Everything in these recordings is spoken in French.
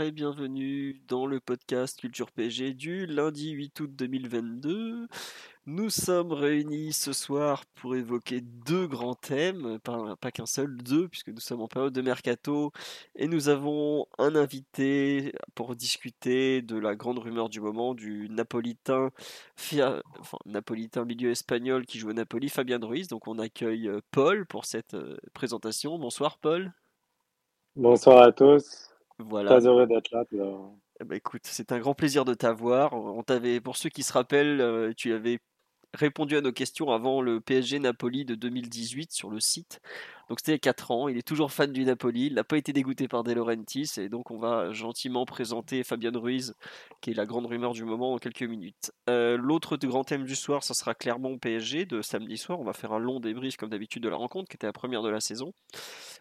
Et bienvenue dans le podcast Culture PG du lundi 8 août 2022. Nous sommes réunis ce soir pour évoquer deux grands thèmes, pas, qu'un seul, deux, puisque nous sommes en période de mercato et nous avons un invité pour discuter de la grande rumeur du moment du napolitain, enfin, napolitain milieu espagnol qui joue à Napoli, Fabien Ruiz. Donc on accueille euh, Paul pour cette euh, présentation. Bonsoir Paul. Bonsoir à tous. Voilà. Très heureux d'être là. Eh ben, écoute, c'est un grand plaisir de t'avoir. On t'avait, pour ceux qui se rappellent, euh, tu avais répondu à nos questions avant le PSG Napoli de 2018 sur le site. Donc c'était il y a 4 ans, il est toujours fan du Napoli, il n'a pas été dégoûté par De Laurentiis et donc on va gentiment présenter Fabien Ruiz qui est la grande rumeur du moment en quelques minutes. Euh, l'autre grand thème du soir, ce sera clairement PSG de samedi soir, on va faire un long débrief comme d'habitude de la rencontre qui était la première de la saison.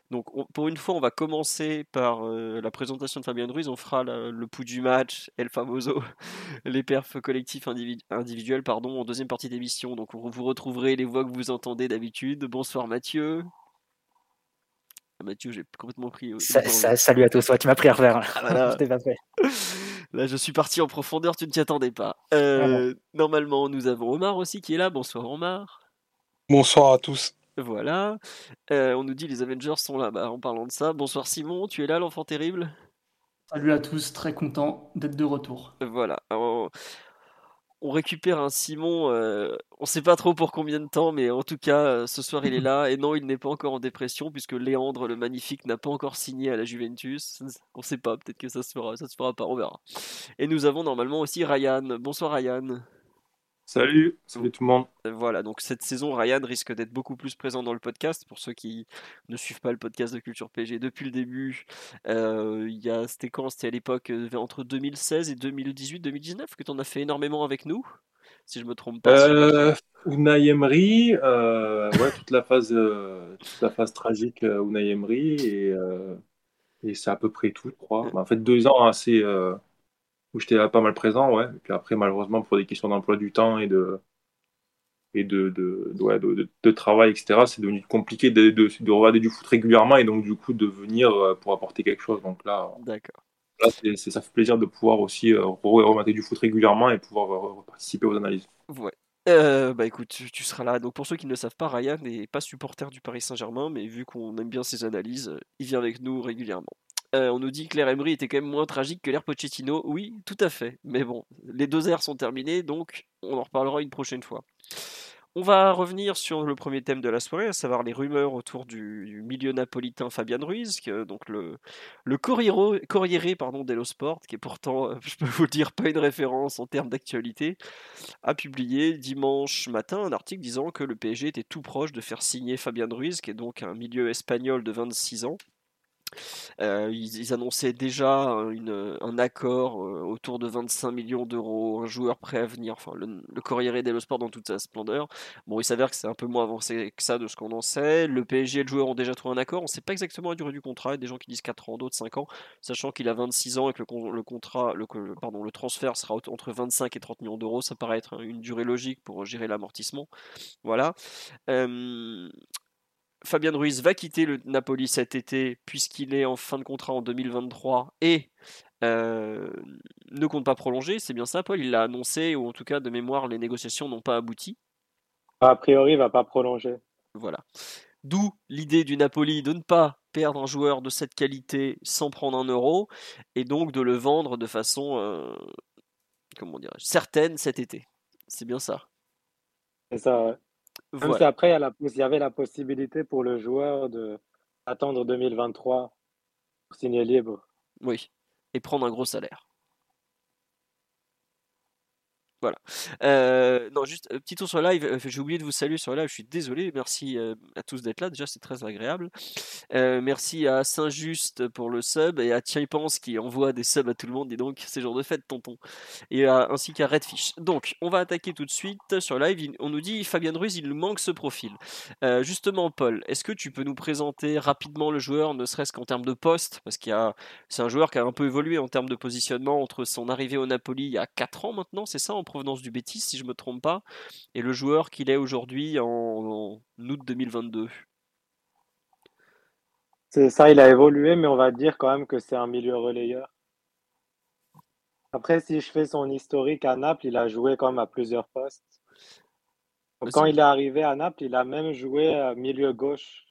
Donc pour une fois, on va commencer par euh, la présentation de Fabien Ruiz. On fera le pouls du match, El Famoso, les perfs collectifs individuels pardon, en deuxième partie d'émission. Donc vous retrouverez les voix que vous entendez d'habitude. Bonsoir Mathieu. Ah, Mathieu, j'ai complètement pris. salut à tous, tu m'as pris à revers. Ah, je pas Là, je suis parti en profondeur, tu ne t'y attendais pas. Euh, normalement, nous avons Omar aussi qui est là. Bonsoir Omar. Bonsoir à tous. Voilà. Euh, on nous dit les Avengers sont là. Bah, en parlant de ça, bonsoir Simon, tu es là, l'enfant terrible? Salut à tous, très content d'être de retour. Voilà. On, récupère un Simon, euh, on sait pas trop pour combien de temps, mais en tout cas, euh, ce soir il est là. Et non, il n'est pas encore en dépression, puisque Léandre le Magnifique n'a pas encore signé à la Juventus. On sait pas, peut-être que ça se fera, ça se fera pas, on verra. Et nous avons normalement aussi Ryan. Bonsoir Ryan. Salut, salut tout le monde. Voilà, donc cette saison, Ryan risque d'être beaucoup plus présent dans le podcast. Pour ceux qui ne suivent pas le podcast de Culture PG depuis le début, euh, il y a, c'était quand? C'était à l'époque euh, entre 2016 et 2018-2019 que tu en as fait énormément avec nous, si je me trompe pas. Euh, Unai Emery, euh, ouais, toute la phase, toute la phase tragique Unai Emery et, et c'est à peu près tout, je crois. en fait, deux ans assez où j'étais pas mal présent, ouais. Et puis après, malheureusement, pour des questions d'emploi du temps et de et de, de, de, de, travail, etc., c'est devenu compliqué de, de, regarder du foot régulièrement et donc du coup de venir euh, pour apporter quelque chose. Donc là, D'accord. là ça fait plaisir de pouvoir aussi euh, regarder du foot régulièrement et pouvoir euh, participer aux analyses. Ouais. bah écoute, tu, seras là. Donc pour ceux qui ne le savent pas, Ryan n'est pas supporter du Paris Saint-Germain, mais vu qu'on aime bien ses analyses, il vient avec nous régulièrement. Euh, on nous dit que l'ère Emery était quand même moins tragique que l'ère Pochettino. Oui, tout à fait. Mais bon, les deux ères sont terminées, donc on en reparlera une prochaine fois. On va revenir sur le premier thème de la soirée, à savoir les rumeurs autour du, milieu napolitain Fabian Ruiz, donc le, le Corriere, pardon, Sport, qui est pourtant, euh, je peux vous le dire, pas une référence en termes d'actualité, a publié dimanche matin un article disant que le PSG était tout proche de faire signer Fabian Ruiz, qui est donc un milieu espagnol de 26 ans, euh, ils, annonçaient déjà un accord euh, autour de 25 millions d'euros, un joueur prêt à venir, enfin le, le Corriere dello Sport dans toute sa splendeur. Bon, il s'avère que c'est un peu moins avancé que ça de ce qu'on en sait. Le PSG et le joueur ont déjà trouvé un accord. On ne sait pas exactement la durée du contrat. Il y a des gens qui disent 4 ans, d'autres 5 ans, sachant qu'il a 26 ans et que le, contrat, le, pardon, le transfert sera entre 25 et 30 millions d'euros. Ça paraît être une durée logique pour gérer l'amortissement. Voilà. Euh, Fabien Ruiz va quitter le Napoli cet été puisqu'il est en fin de contrat en 2023 et euh, ne compte pas prolonger. C'est bien ça, Paul? Il l'a annoncé, ou en tout cas de mémoire, les négociations n'ont pas abouti. A priori, il va pas prolonger. Voilà. D'où l'idée du Napoli de ne pas perdre un joueur de cette qualité sans prendre un euro et donc de le vendre de façon euh, comment certaine cet été. C'est bien ça? C'est ça, ouais. Même si après, il y, avait la possibilité pour le joueur de attendre 2023 pour signer libre. Oui, et prendre un gros salaire. Voilà. Euh, non, juste un petit tour sur live. Euh, j'ai oublié de vous saluer sur live. Je suis désolé. Merci euh, à tous d'être là. Déjà, c'est très agréable. merci à Saint-Just pour le sub et à Thierry qui envoie des subs à tout le monde. Dis donc, c'est jour de fête, tonton. Et ainsi qu'à Redfish. Donc, on va attaquer tout de suite sur live. On nous dit Fabien Ruiz, il manque ce profil. justement, Paul, est-ce que tu peux nous présenter rapidement le joueur, ne serait-ce qu'en termes de poste? Parce qu'il c'est un joueur qui a un peu évolué en termes de positionnement entre son arrivée au Napoli il y a 4 ans maintenant, c'est ça, en provenance du Betis, si je me trompe pas, et le joueur qu'il est aujourd'hui en, août 2022. C'est ça, il a évolué, mais on va dire quand même que c'est un milieu relayeur. Après, si je fais son historique à Naples, il a joué quand même à plusieurs postes. quand il est arrivé à Naples, il a même joué à milieu gauche.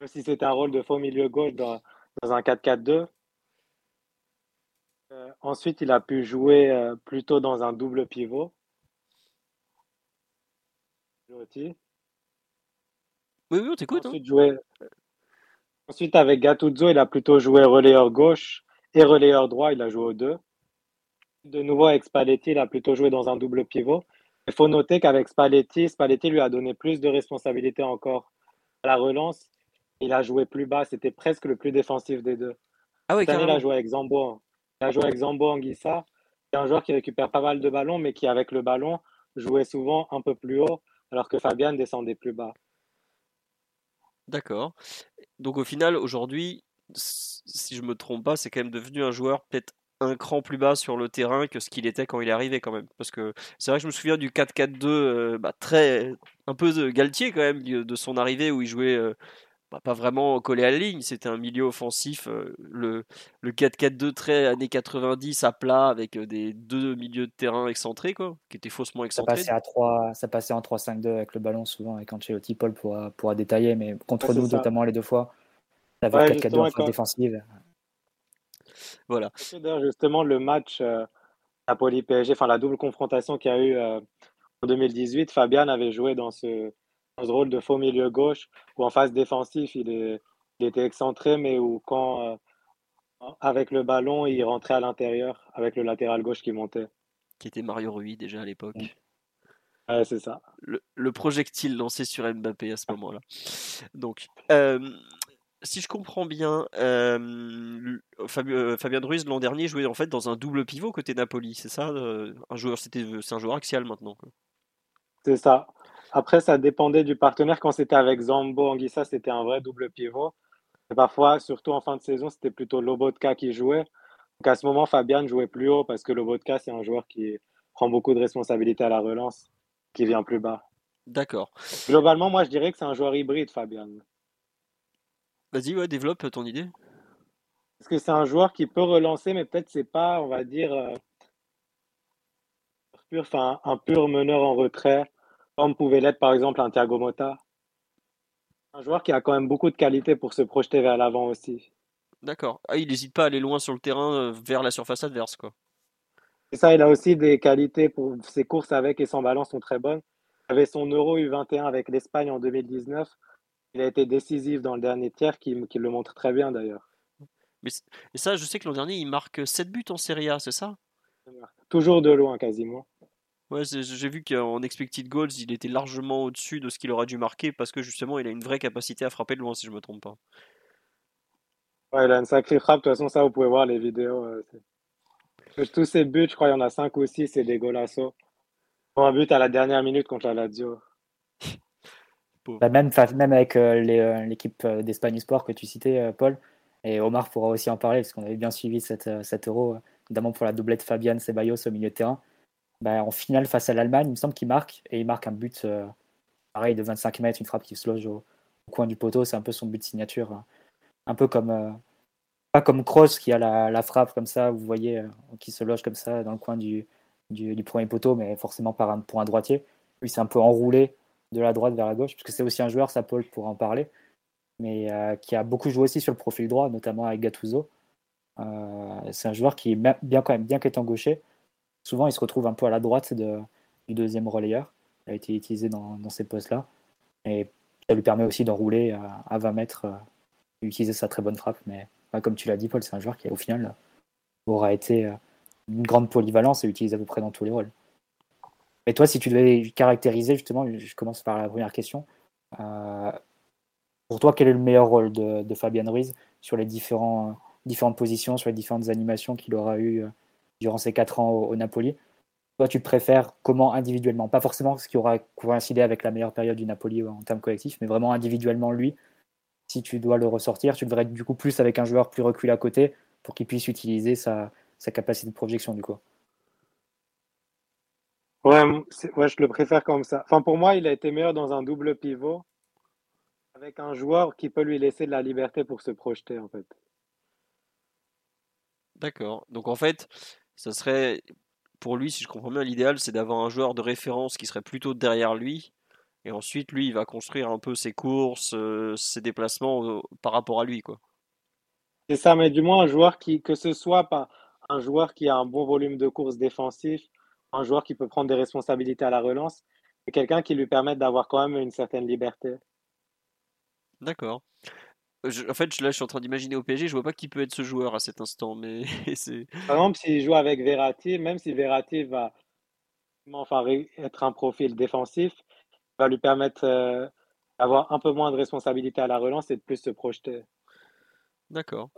Même si c'était un rôle de faux milieu gauche dans, dans un 4-4-2. Euh, ensuite, il a pu jouer euh, plutôt dans un double pivot. Oui, oui, on t'écoute. Hein. Ensuite, Ensuite, avec Gattuso, il a plutôt joué relayeur gauche et relayeur droit. Il a joué aux deux. De nouveau, avec Spalletti, il a plutôt joué dans un double pivot. Il faut noter qu'avec Spalletti, Spalletti lui a donné plus de responsabilités encore à la relance. Il a joué plus bas. C'était presque le plus défensif des deux. Ah oui, il a joué avec Zambo. Il a joué avec Zambo Anguissa. C'est un joueur qui récupère pas mal de ballons, mais qui, avec le ballon, jouait souvent un peu plus haut, alors que Fabian descendait plus bas. D'accord. Donc au final, aujourd'hui, si je me trompe pas, c'est quand même devenu un joueur peut-être un cran plus bas sur le terrain que ce qu'il était quand il est arrivé quand même. Parce que c'est vrai que je me souviens du 4-4-2 euh, bah, un peu de Galtier quand même de son arrivée où il jouait euh, bah, pas vraiment collé à la ligne, c'était un milieu offensif, euh, le, le 4-4-2 très années 90 à plat avec euh, des deux milieux de terrain excentrés, quoi, qui étaient faussement excentrés. Ça passait, à 3, ça passait en 3-5-2 avec le ballon souvent, avec Ancelotti, Paul pourra, pourra détailler, mais contre nous, notamment les deux fois, la ouais, 4-4-2 en défensive. Voilà. Justement, le match euh, Napoli-PSG, enfin la double confrontation qu'il y a eu en 2018, Fabian avait joué dans ce ce rôle de faux milieu gauche, où en phase défensif, il, est, il était excentré, mais où quand, euh, avec le ballon, il rentrait à l'intérieur, avec le latéral gauche qui montait. Qui était Mario Rui déjà à l'époque. Ouais, c'est ça. Le, projectile lancé sur Mbappé à ce moment-là. Donc, euh, si je comprends bien, euh, Fabien Ruiz l'an dernier jouait en fait dans un double pivot côté Napoli, c'est ça Un joueur, c'était, c'est un joueur axial maintenant. C'est ça. Après, ça dépendait du partenaire. Quand c'était avec Zambo Anguissa, c'était un vrai double pivot. Et parfois, surtout en fin de saison, c'était plutôt Lobotka qui jouait. Donc à ce moment, Fabian jouait plus haut parce que Lobotka, c'est un joueur qui prend beaucoup de responsabilités à la relance, qui vient plus bas. D'accord. Globalement, moi, je dirais que c'est un joueur hybride, Fabian. Vas-y, ouais, développe ton idée. Parce que c'est un joueur qui peut relancer, mais peut-être c'est pas, on va dire, euh, un pur meneur en retrait comme pouvait l'être par exemple un Thiago Motta. Un joueur qui a quand même beaucoup de qualité pour se projeter vers l'avant aussi. D'accord. Ah, il n'hésite pas à aller loin sur le terrain euh, vers la surface adverse. Quoi. C'est ça, il a aussi des qualités pour ses courses avec et sans ballon sont très bonnes. Il avait son Euro U21 avec l'Espagne en 2019. Il a été décisif dans le dernier tiers, qui, le montre très bien d'ailleurs. Mais et ça, je sais que l'an dernier, il marque 7 buts en Serie A, c'est ça? Toujours de loin quasiment. Ouais, j'ai vu qu'en expected goals, il était largement au-dessus de ce qu'il aurait dû marquer parce que justement, il a une vraie capacité à frapper de loin, si je me trompe pas. Ouais, il a une sacrée frappe. De toute façon, ça, vous pouvez voir les vidéos. Euh, tous ses buts, je crois, il y en a 5 ou 6, c'est des golassos. Un but à la dernière minute contre la Lazio. Bah, même, même avec euh, euh, l'équipe d'Espagne Sport que tu citais, Paul, et Omar pourra aussi en parler parce qu'on avait bien suivi cette, cet euro, notamment pour la doublette Fabian Ceballos au milieu de terrain. Bah, en finale face à l'Allemagne, il me semble qu'il marque et il marque un but euh, pareil de 25 mètres, une frappe qui se loge au, coin du poteau. C'est un peu son but signature, hein. un peu comme euh, pas comme Kroos qui a la, frappe comme ça, vous voyez, euh, qui se loge comme ça dans le coin du, du, premier poteau, mais forcément par un, pour un droitier. Lui, c'est un peu enroulé de la droite vers la gauche, puisque c'est aussi un joueur, ça Paul pour en parler, mais qui a beaucoup joué aussi sur le profil droit, notamment avec Gattuso. c'est un joueur qui est bien quand même bien qu'étant gaucher, souvent il se retrouve un peu à la droite du deuxième relayeur. Il a été utilisé dans, ces postes-là. Et ça lui permet aussi d'enrouler à, à, 20 mètres et utiliser sa très bonne frappe. Mais comme tu l'as dit, Paul, c'est un joueur qui au final aura été euh, une grande polyvalence et utilisé à peu près dans tous les rôles. Et toi, si tu devais caractériser, justement, je commence par la première question. Euh, pour toi, quel est le meilleur rôle de, Fabien Ruiz sur les différentes positions, sur les différentes animations qu'il aura eues durant ses quatre ans au, Napoli Toi, tu préfères comment individuellement? Pas forcément ce qui aura coïncidé avec la meilleure période du Napoli en termes collectifs, mais vraiment individuellement lui. Si tu dois le ressortir, tu devrais être du coup plus avec un joueur plus reculé à côté pour qu'il puisse utiliser sa, sa capacité de projection du coup. Ouais, ouais, je le préfère comme ça. Enfin, pour moi, il a été meilleur dans un double pivot avec un joueur qui peut lui laisser de la liberté pour se projeter, en fait. D'accord. Donc, en fait, ça serait, pour lui, si je comprends bien, l'idéal, c'est d'avoir un joueur de référence qui serait plutôt derrière lui. Et ensuite, lui, il va construire un peu ses courses, euh, ses déplacements euh, par rapport à lui, quoi. C'est ça, mais du moins un joueur qui, que ce soit pas un joueur qui a un bon volume de courses défensif, un joueur qui peut prendre des responsabilités à la relance et quelqu'un qui lui permette d'avoir quand même une certaine liberté. D'accord. En fait, là, je suis en train d'imaginer au PSG, je vois pas qui peut être ce joueur à cet instant, mais c'est. Par exemple, s'il joue avec Verratti, même si Verratti va enfin, être un profil défensif, va lui permettre euh, d'avoir un peu moins de responsabilité à la relance et de plus se projeter. D'accord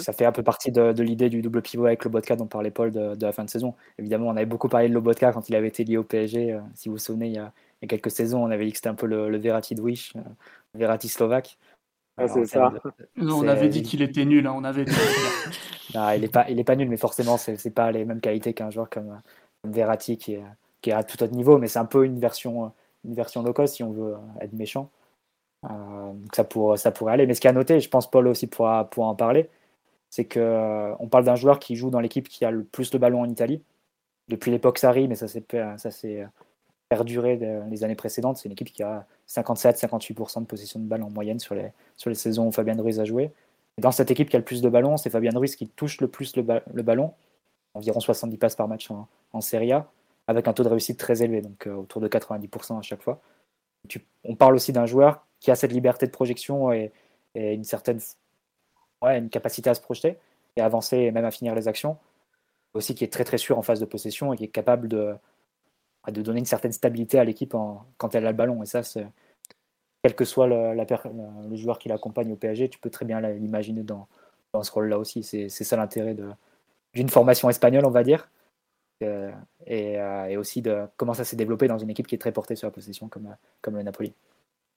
ça fait un peu partie de, l'idée du double pivot avec Lobotka dont parlait Paul de, la fin de saison. Évidemment, on avait beaucoup parlé de Lobotka quand il avait été lié au PSG. Euh, si vous vous souvenez, il y, a, quelques saisons, on avait dit que c'était un peu le, Verratti de Wish, euh, Verratti slovaque. C'est ça. on avait dit qu'il était nul. Hein, on avait il n'est pas, il est pas nul, mais forcément, ce n'est pas les mêmes qualités qu'un joueur comme, Verratti qui est, qui est à tout autre niveau. Mais c'est un peu une version, une version low cost si on veut être méchant. Euh, donc ça, pour, ça pourrait aller. Mais ce qui a noté, je pense Paul aussi pourra, pourra en parler, c'est qu'on euh, parle d'un joueur qui joue dans l'équipe qui a le plus de ballons en Italie. Depuis l'époque Sarri, mais ça s'est perduré les années précédentes. C'est une équipe qui a 57-58% de possession de balle en moyenne sur les, sur les saisons où Fabien Ruiz a joué. dans cette équipe qui a le plus de ballons, c'est Fabien Ruiz qui touche le plus le, ballon, environ 70 passes par match en, Serie A, avec un taux de réussite très élevé, donc euh, autour de 90% à chaque fois. on parle aussi d'un joueur qui a cette liberté de projection et, une certaine ouais, une capacité à se projeter et avancer et même à finir les actions. Aussi qui est très très sûr en phase de possession et qui est capable de, de donner une certaine stabilité à l'équipe quand elle a le ballon. Et ça, quel que soit le, joueur qui l'accompagne au PSG, tu peux très bien l'imaginer dans, dans, ce rôle-là aussi. C'est ça l'intérêt d'une formation espagnole, on va dire. Euh, et, euh, et, aussi de comment ça s'est développé dans une équipe qui est très portée sur la possession comme, comme le Napoli.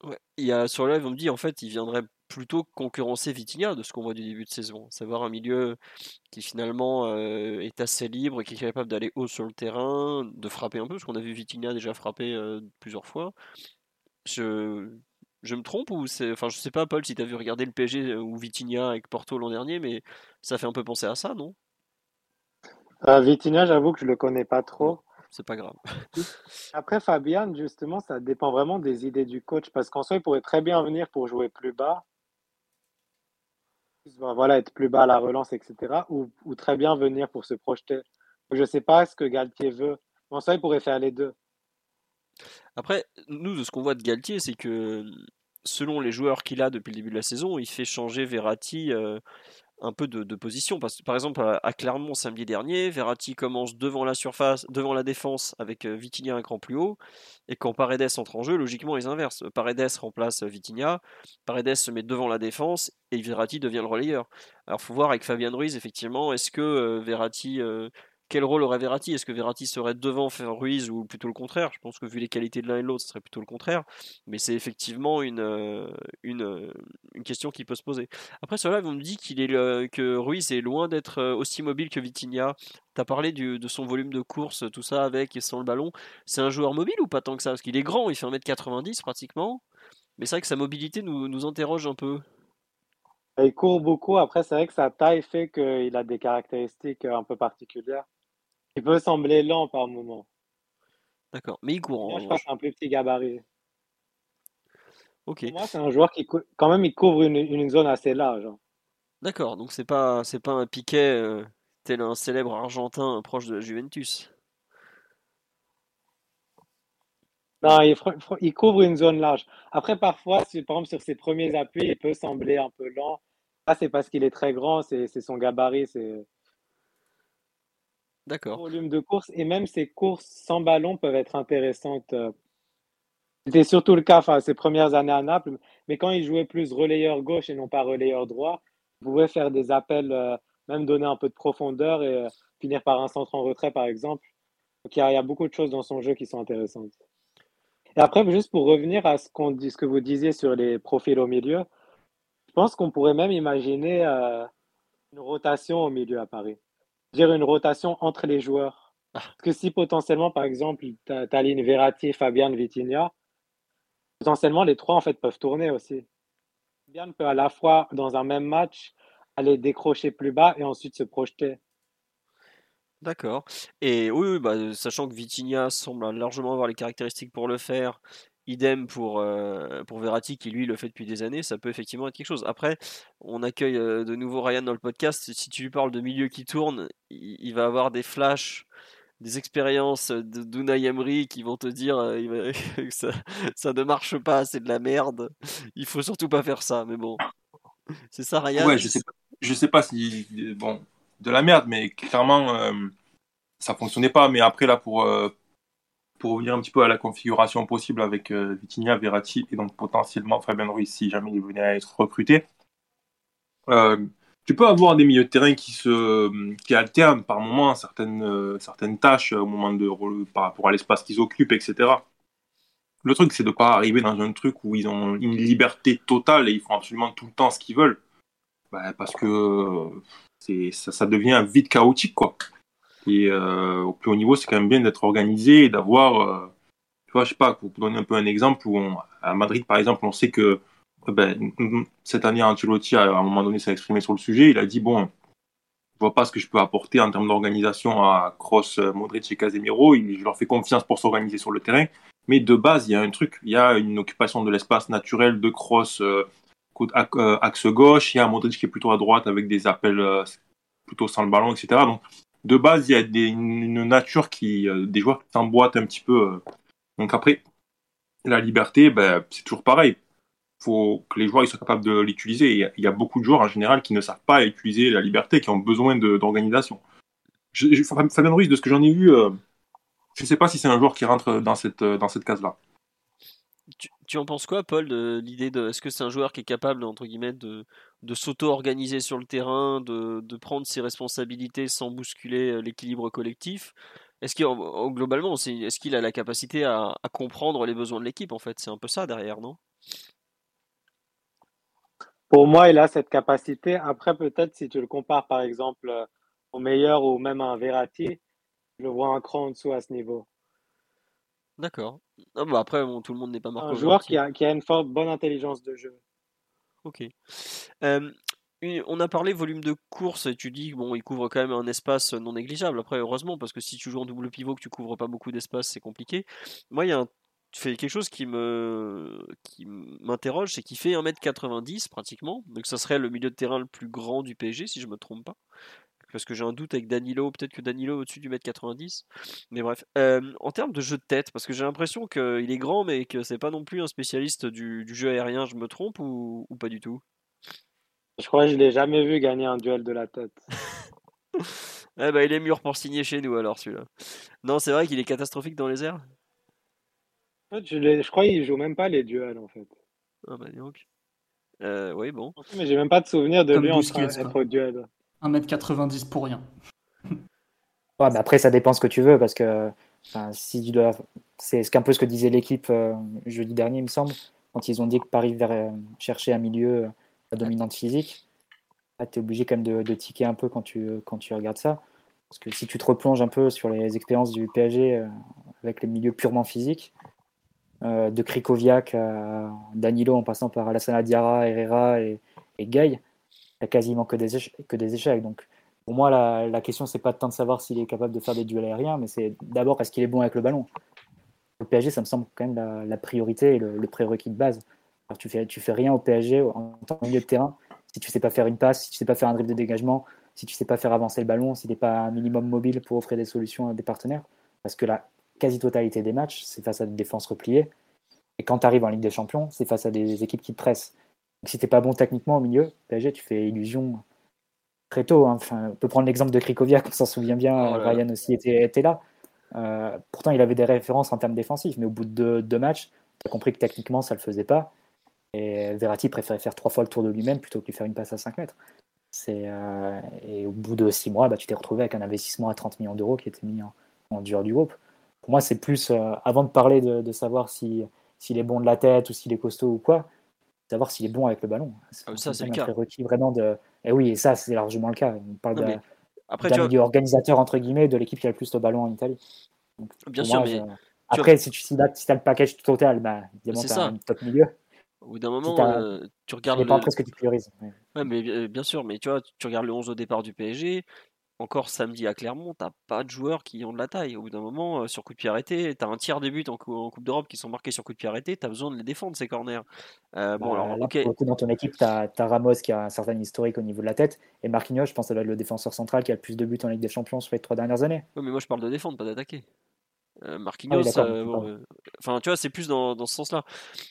Ouais. Il y a, sur live, on me dit en fait, il viendrait plutôt concurrencer Vitinha de ce qu'on voit du début de saison. Savoir un milieu qui finalement euh, est assez libre, qui est capable d'aller haut sur le terrain, de frapper un peu, parce qu'on a vu Vitinha déjà frapper euh, plusieurs fois. Je, je me trompe ou c'est. Enfin, je sais pas, Paul, si tu as vu regarder le PSG ou Vitinha avec Porto l'an dernier, mais ça fait un peu penser à ça, non? Euh, Vitinha, j'avoue que je le connais pas trop c'est pas grave. Après, Fabian, justement, ça dépend vraiment des idées du coach parce qu'en soi, il pourrait très bien venir pour jouer plus bas. Voilà, être plus bas à la relance, etc. Ou, très bien venir pour se projeter. Je ne sais pas ce que Galtier veut. En soi, il pourrait faire les deux. Après, nous, de ce qu'on voit de Galtier, c'est que selon les joueurs qu'il a depuis le début de la saison, il fait changer Verratti euh, un peu de, position. Parce, par exemple, à, Clermont samedi dernier, Verratti commence devant la surface, devant la défense avec euh, Vitinha un cran plus haut. Et quand Paredes entre en jeu, logiquement, ils inversent. Paredes remplace Vitinha, Paredes se met devant la défense et Verratti devient le relayeur. Alors, faut voir avec Fabien Ruiz, effectivement, est-ce que euh, Verratti quel rôle aurait Verratti? Est-ce que Verratti serait devant Ruiz ou plutôt le contraire? Je pense que vu les qualités de l'un et de l'autre, ce serait plutôt le contraire. Mais c'est effectivement une, euh, euh, question qui peut se poser. Après, cela, on me dit qu'il est que Ruiz est loin d'être euh, aussi mobile que Vitinha. Tu as parlé de son volume de course, tout ça avec et sans le ballon. C'est un joueur mobile ou pas tant que ça? Parce qu'il est grand, il fait 1m90 pratiquement. Mais c'est vrai que sa mobilité nous, nous interroge un peu. Il court beaucoup. Après, c'est vrai que sa taille fait qu'il a des caractéristiques un peu particulières. Il peut sembler lent par moment. D'accord, mais il court. je pense un plus petit gabarit. Ok. moi, c'est un joueur qui, quand même, il couvre une, zone assez large. Hein. D'accord, donc c'est pas, c'est pas un piquet euh, tel un célèbre Argentin proche de la Juventus. Non, il, couvre une zone large. Après, parfois, si, par exemple, sur ses premiers appuis, il peut sembler un peu lent. Ça, c'est parce qu'il est très grand, c'est son gabarit, c'est D'accord. Volume de course et même ces courses sans ballon peuvent être intéressantes. Euh. C'était surtout le cas ces premières années à Naples, mais quand il jouait plus relayeur gauche et non pas relayeur droit, il pouvait faire des appels, euh, même donner un peu de profondeur et euh, finir par un centre en retrait, par exemple. Donc il y, a, beaucoup de choses dans son jeu qui sont intéressantes. Et après, juste pour revenir à ce, qu'on ce que vous disiez sur les profils au milieu, je pense qu'on pourrait même imaginer une rotation au milieu à Paris dire une rotation entre les joueurs. Ah. Parce que si potentiellement, par exemple, tu as, ligne Verratti, Fabian, Vitinha, potentiellement les trois en fait peuvent tourner aussi. Fabian peut à la fois dans un même match aller décrocher plus bas et ensuite se projeter. D'accord. Et oui, bah, sachant que Vitinha semble largement avoir les caractéristiques pour le faire, Idem pour, euh, pour Verratti qui lui le fait depuis des années, ça peut effectivement être quelque chose. Après, on accueille euh, de nouveau Ryan dans le podcast. Si tu lui parles de milieu qui tourne, il, va avoir des flashs, des expériences d'Unai Emery qui vont te dire euh, que ça, ça, ne marche pas, c'est de la merde. Il faut surtout pas faire ça. Mais bon, c'est ça, Ryan? Ouais, je sais, je sais pas si bon de la merde, mais clairement ça fonctionnait pas. Mais après là pour pour revenir un petit peu à la configuration possible avec euh, Vitinha, Verratti et donc potentiellement Fabien Ruiz si jamais il venait à être recruté, euh, tu peux avoir des milieux de terrain qui se qui alternent par moment certaines euh, certaines tâches au moment de par rapport à l'espace qu'ils occupent, etc. Le truc, c'est de ne pas arriver dans un truc où ils ont une liberté totale et ils font absolument tout le temps ce qu'ils veulent. Bah, parce que ça, ça devient vite chaotique, quoi. Et euh, au plus haut niveau, c'est quand même bien d'être organisé et d'avoir, euh, tu vois, je sais pas, pour donner un peu un exemple, où à Madrid, par exemple, on sait que euh, ben, cette année, Ancelotti, à un moment donné, s'est exprimé sur le sujet. Il a dit, bon, je vois pas ce que je peux apporter en termes d'organisation à Kroos, Modric et Casemiro. Je leur fais confiance pour s'organiser sur le terrain. Mais de base, il y a un truc, il y a une occupation de l'espace naturel de Kroos axe gauche, il y a Modric qui est plutôt à droite avec des appels plutôt sans le ballon, etc. Donc, de base, il y a une, nature qui, euh, des joueurs qui s'emboîtent un petit peu. Euh. Donc après, la liberté, ben, c'est toujours pareil. Il faut que les joueurs ils soient capables de l'utiliser. Il y a beaucoup de joueurs en général qui ne savent pas utiliser la liberté, qui ont besoin d'organisation. Fabien Ruiz, de ce que j'en ai vu, euh, je ne sais pas si c'est un joueur qui rentre dans cette, dans cette case-là. Tu, en penses quoi, Paul, de l'idée de. Est-ce que c'est un joueur qui est capable, entre guillemets, de, de s'auto-organiser sur le terrain, de, de, prendre ses responsabilités sans bousculer euh, l'équilibre collectif? Est-ce qu'il, est-ce qu'il a la capacité à, à, comprendre les besoins de l'équipe, en fait? C'est un peu ça derrière, non? Pour moi, il a cette capacité. Après, peut-être, si tu le compares, par exemple, euh, au meilleur ou même à un Verratti, je le vois un cran en dessous à ce niveau. D'accord. bah après, tout le monde n'est pas Marco Un joueur qui a, qui a, une forte, bonne intelligence de jeu. Ok. on a parlé volume de course et tu dis bon, il couvre quand même un espace non négligeable. Après, heureusement, parce que si tu joues en double pivot, que tu couvres pas beaucoup d'espace, c'est compliqué. Moi, il y a un fait quelque chose qui me qui m'interroge, c'est qu'il fait 1m90 pratiquement, donc ça serait le milieu de terrain le plus grand du PSG si je me trompe pas parce que j'ai un doute avec Danilo, peut-être que Danilo au-dessus du mètre 90. Mais bref, euh, en termes de jeu de tête, parce que j'ai l'impression qu'il est grand, mais que c'est pas non plus un spécialiste du, jeu aérien, je me trompe ou, pas du tout? Je crois que je l'ai jamais vu gagner un duel de la tête. eh ben, il est mûr pour signer chez nous alors celui-là. Non, c'est vrai qu'il est catastrophique dans les airs? Je, je crois qu'il joue même pas les duels en fait. Ah bah donc. Euh, oui, bon. Mais j'ai même pas de souvenir de lui en train d'être au duel. 1m90 pour rien. Mais après, ça dépend ce que tu veux, parce que si tu dois... c'est un peu ce que disait l'équipe euh, jeudi dernier, il me semble, quand ils ont dit que Paris vers euh, chercher un milieu à dominante physique. tu es obligé quand même de, tiquer un peu quand tu, quand tu regardes ça. Parce que si tu te replonges un peu sur les expériences du PSG euh, avec les milieux purement physiques, de Krikoviak Danilo en passant par Alassane Diarra, Herrera et, et a quasiment que des, échecs, que des échecs. Donc, pour moi, la, question, c'est pas tant de savoir s'il est capable de faire des duels aériens, mais c'est d'abord est-ce qu'il est bon avec le ballon? Le PSG, ça me semble quand même la, priorité et le, prérequis de base. Tu fais, tu fais rien au PSG en tant que milieu de terrain si tu sais pas faire une passe, si tu sais pas faire un dribble de dégagement, si tu sais pas faire avancer le ballon, si tu n'es pas un minimum mobile pour offrir des solutions à des partenaires. Parce que la quasi-totalité des matchs, c'est face à des défenses repliées. Et quand tu arrives en Ligue des Champions, c'est face à des équipes qui te pressent si t'es pas bon techniquement au milieu, PSG, tu fais illusion. très tôt. Hein. Enfin, on peut prendre l'exemple de Krikoviak, on s'en souvient bien. Oh Ryan aussi était, était là. Euh, pourtant, il avait des références en termes défensifs, mais au bout de deux, matchs, tu as compris que techniquement, ça ne le faisait pas. Et Verratti préférait faire trois fois le tour de lui-même plutôt que lui faire une passe à 5 mètres. Euh, et au bout de six mois, bah, tu t'es retrouvé avec un investissement à 30 millions d'euros qui était mis en, en du groupe. Pour moi, c'est plus, euh, avant de parler de, savoir s'il est bon de la tête ou s'il est costaud ou quoi, savoir s'il est bon avec le ballon. Ah, ça, c'est le cas. vraiment de... Et oui, et ça, c'est largement le cas. On parle d'un milieu organisateur, entre guillemets, de l'équipe qui a le plus de ballon en Italie. Bien sûr, mais. Après, si tu si as, le package total, bah, évidemment, tu as un top milieu. Au bout d'un moment, euh, tu regardes. Ça dépend le... ce que tu priorises. Ouais. mais euh, bien sûr, mais tu vois, tu regardes le 11 au départ du PSG, encore samedi à Clermont, t'as pas de joueurs qui ont de la taille. Au bout d'un moment, euh, sur coup de pied arrêté, t'as un tiers des buts en, Coupe d'Europe qui sont marqués sur coup de pied arrêté, t'as besoin de les défendre ces corners. Euh, bon, bah, alors, dans ton équipe, t'as as Ramos qui a un certain historique au niveau de la tête, et Marquinhos, je pense que ça doit être le défenseur central qui a le plus de buts en Ligue des Champions sur les trois dernières années. Oui, mais moi je parle de défendre, pas d'attaquer. Euh, Marquinhos, ah euh, enfin tu vois, c'est plus dans, dans ce sens-là.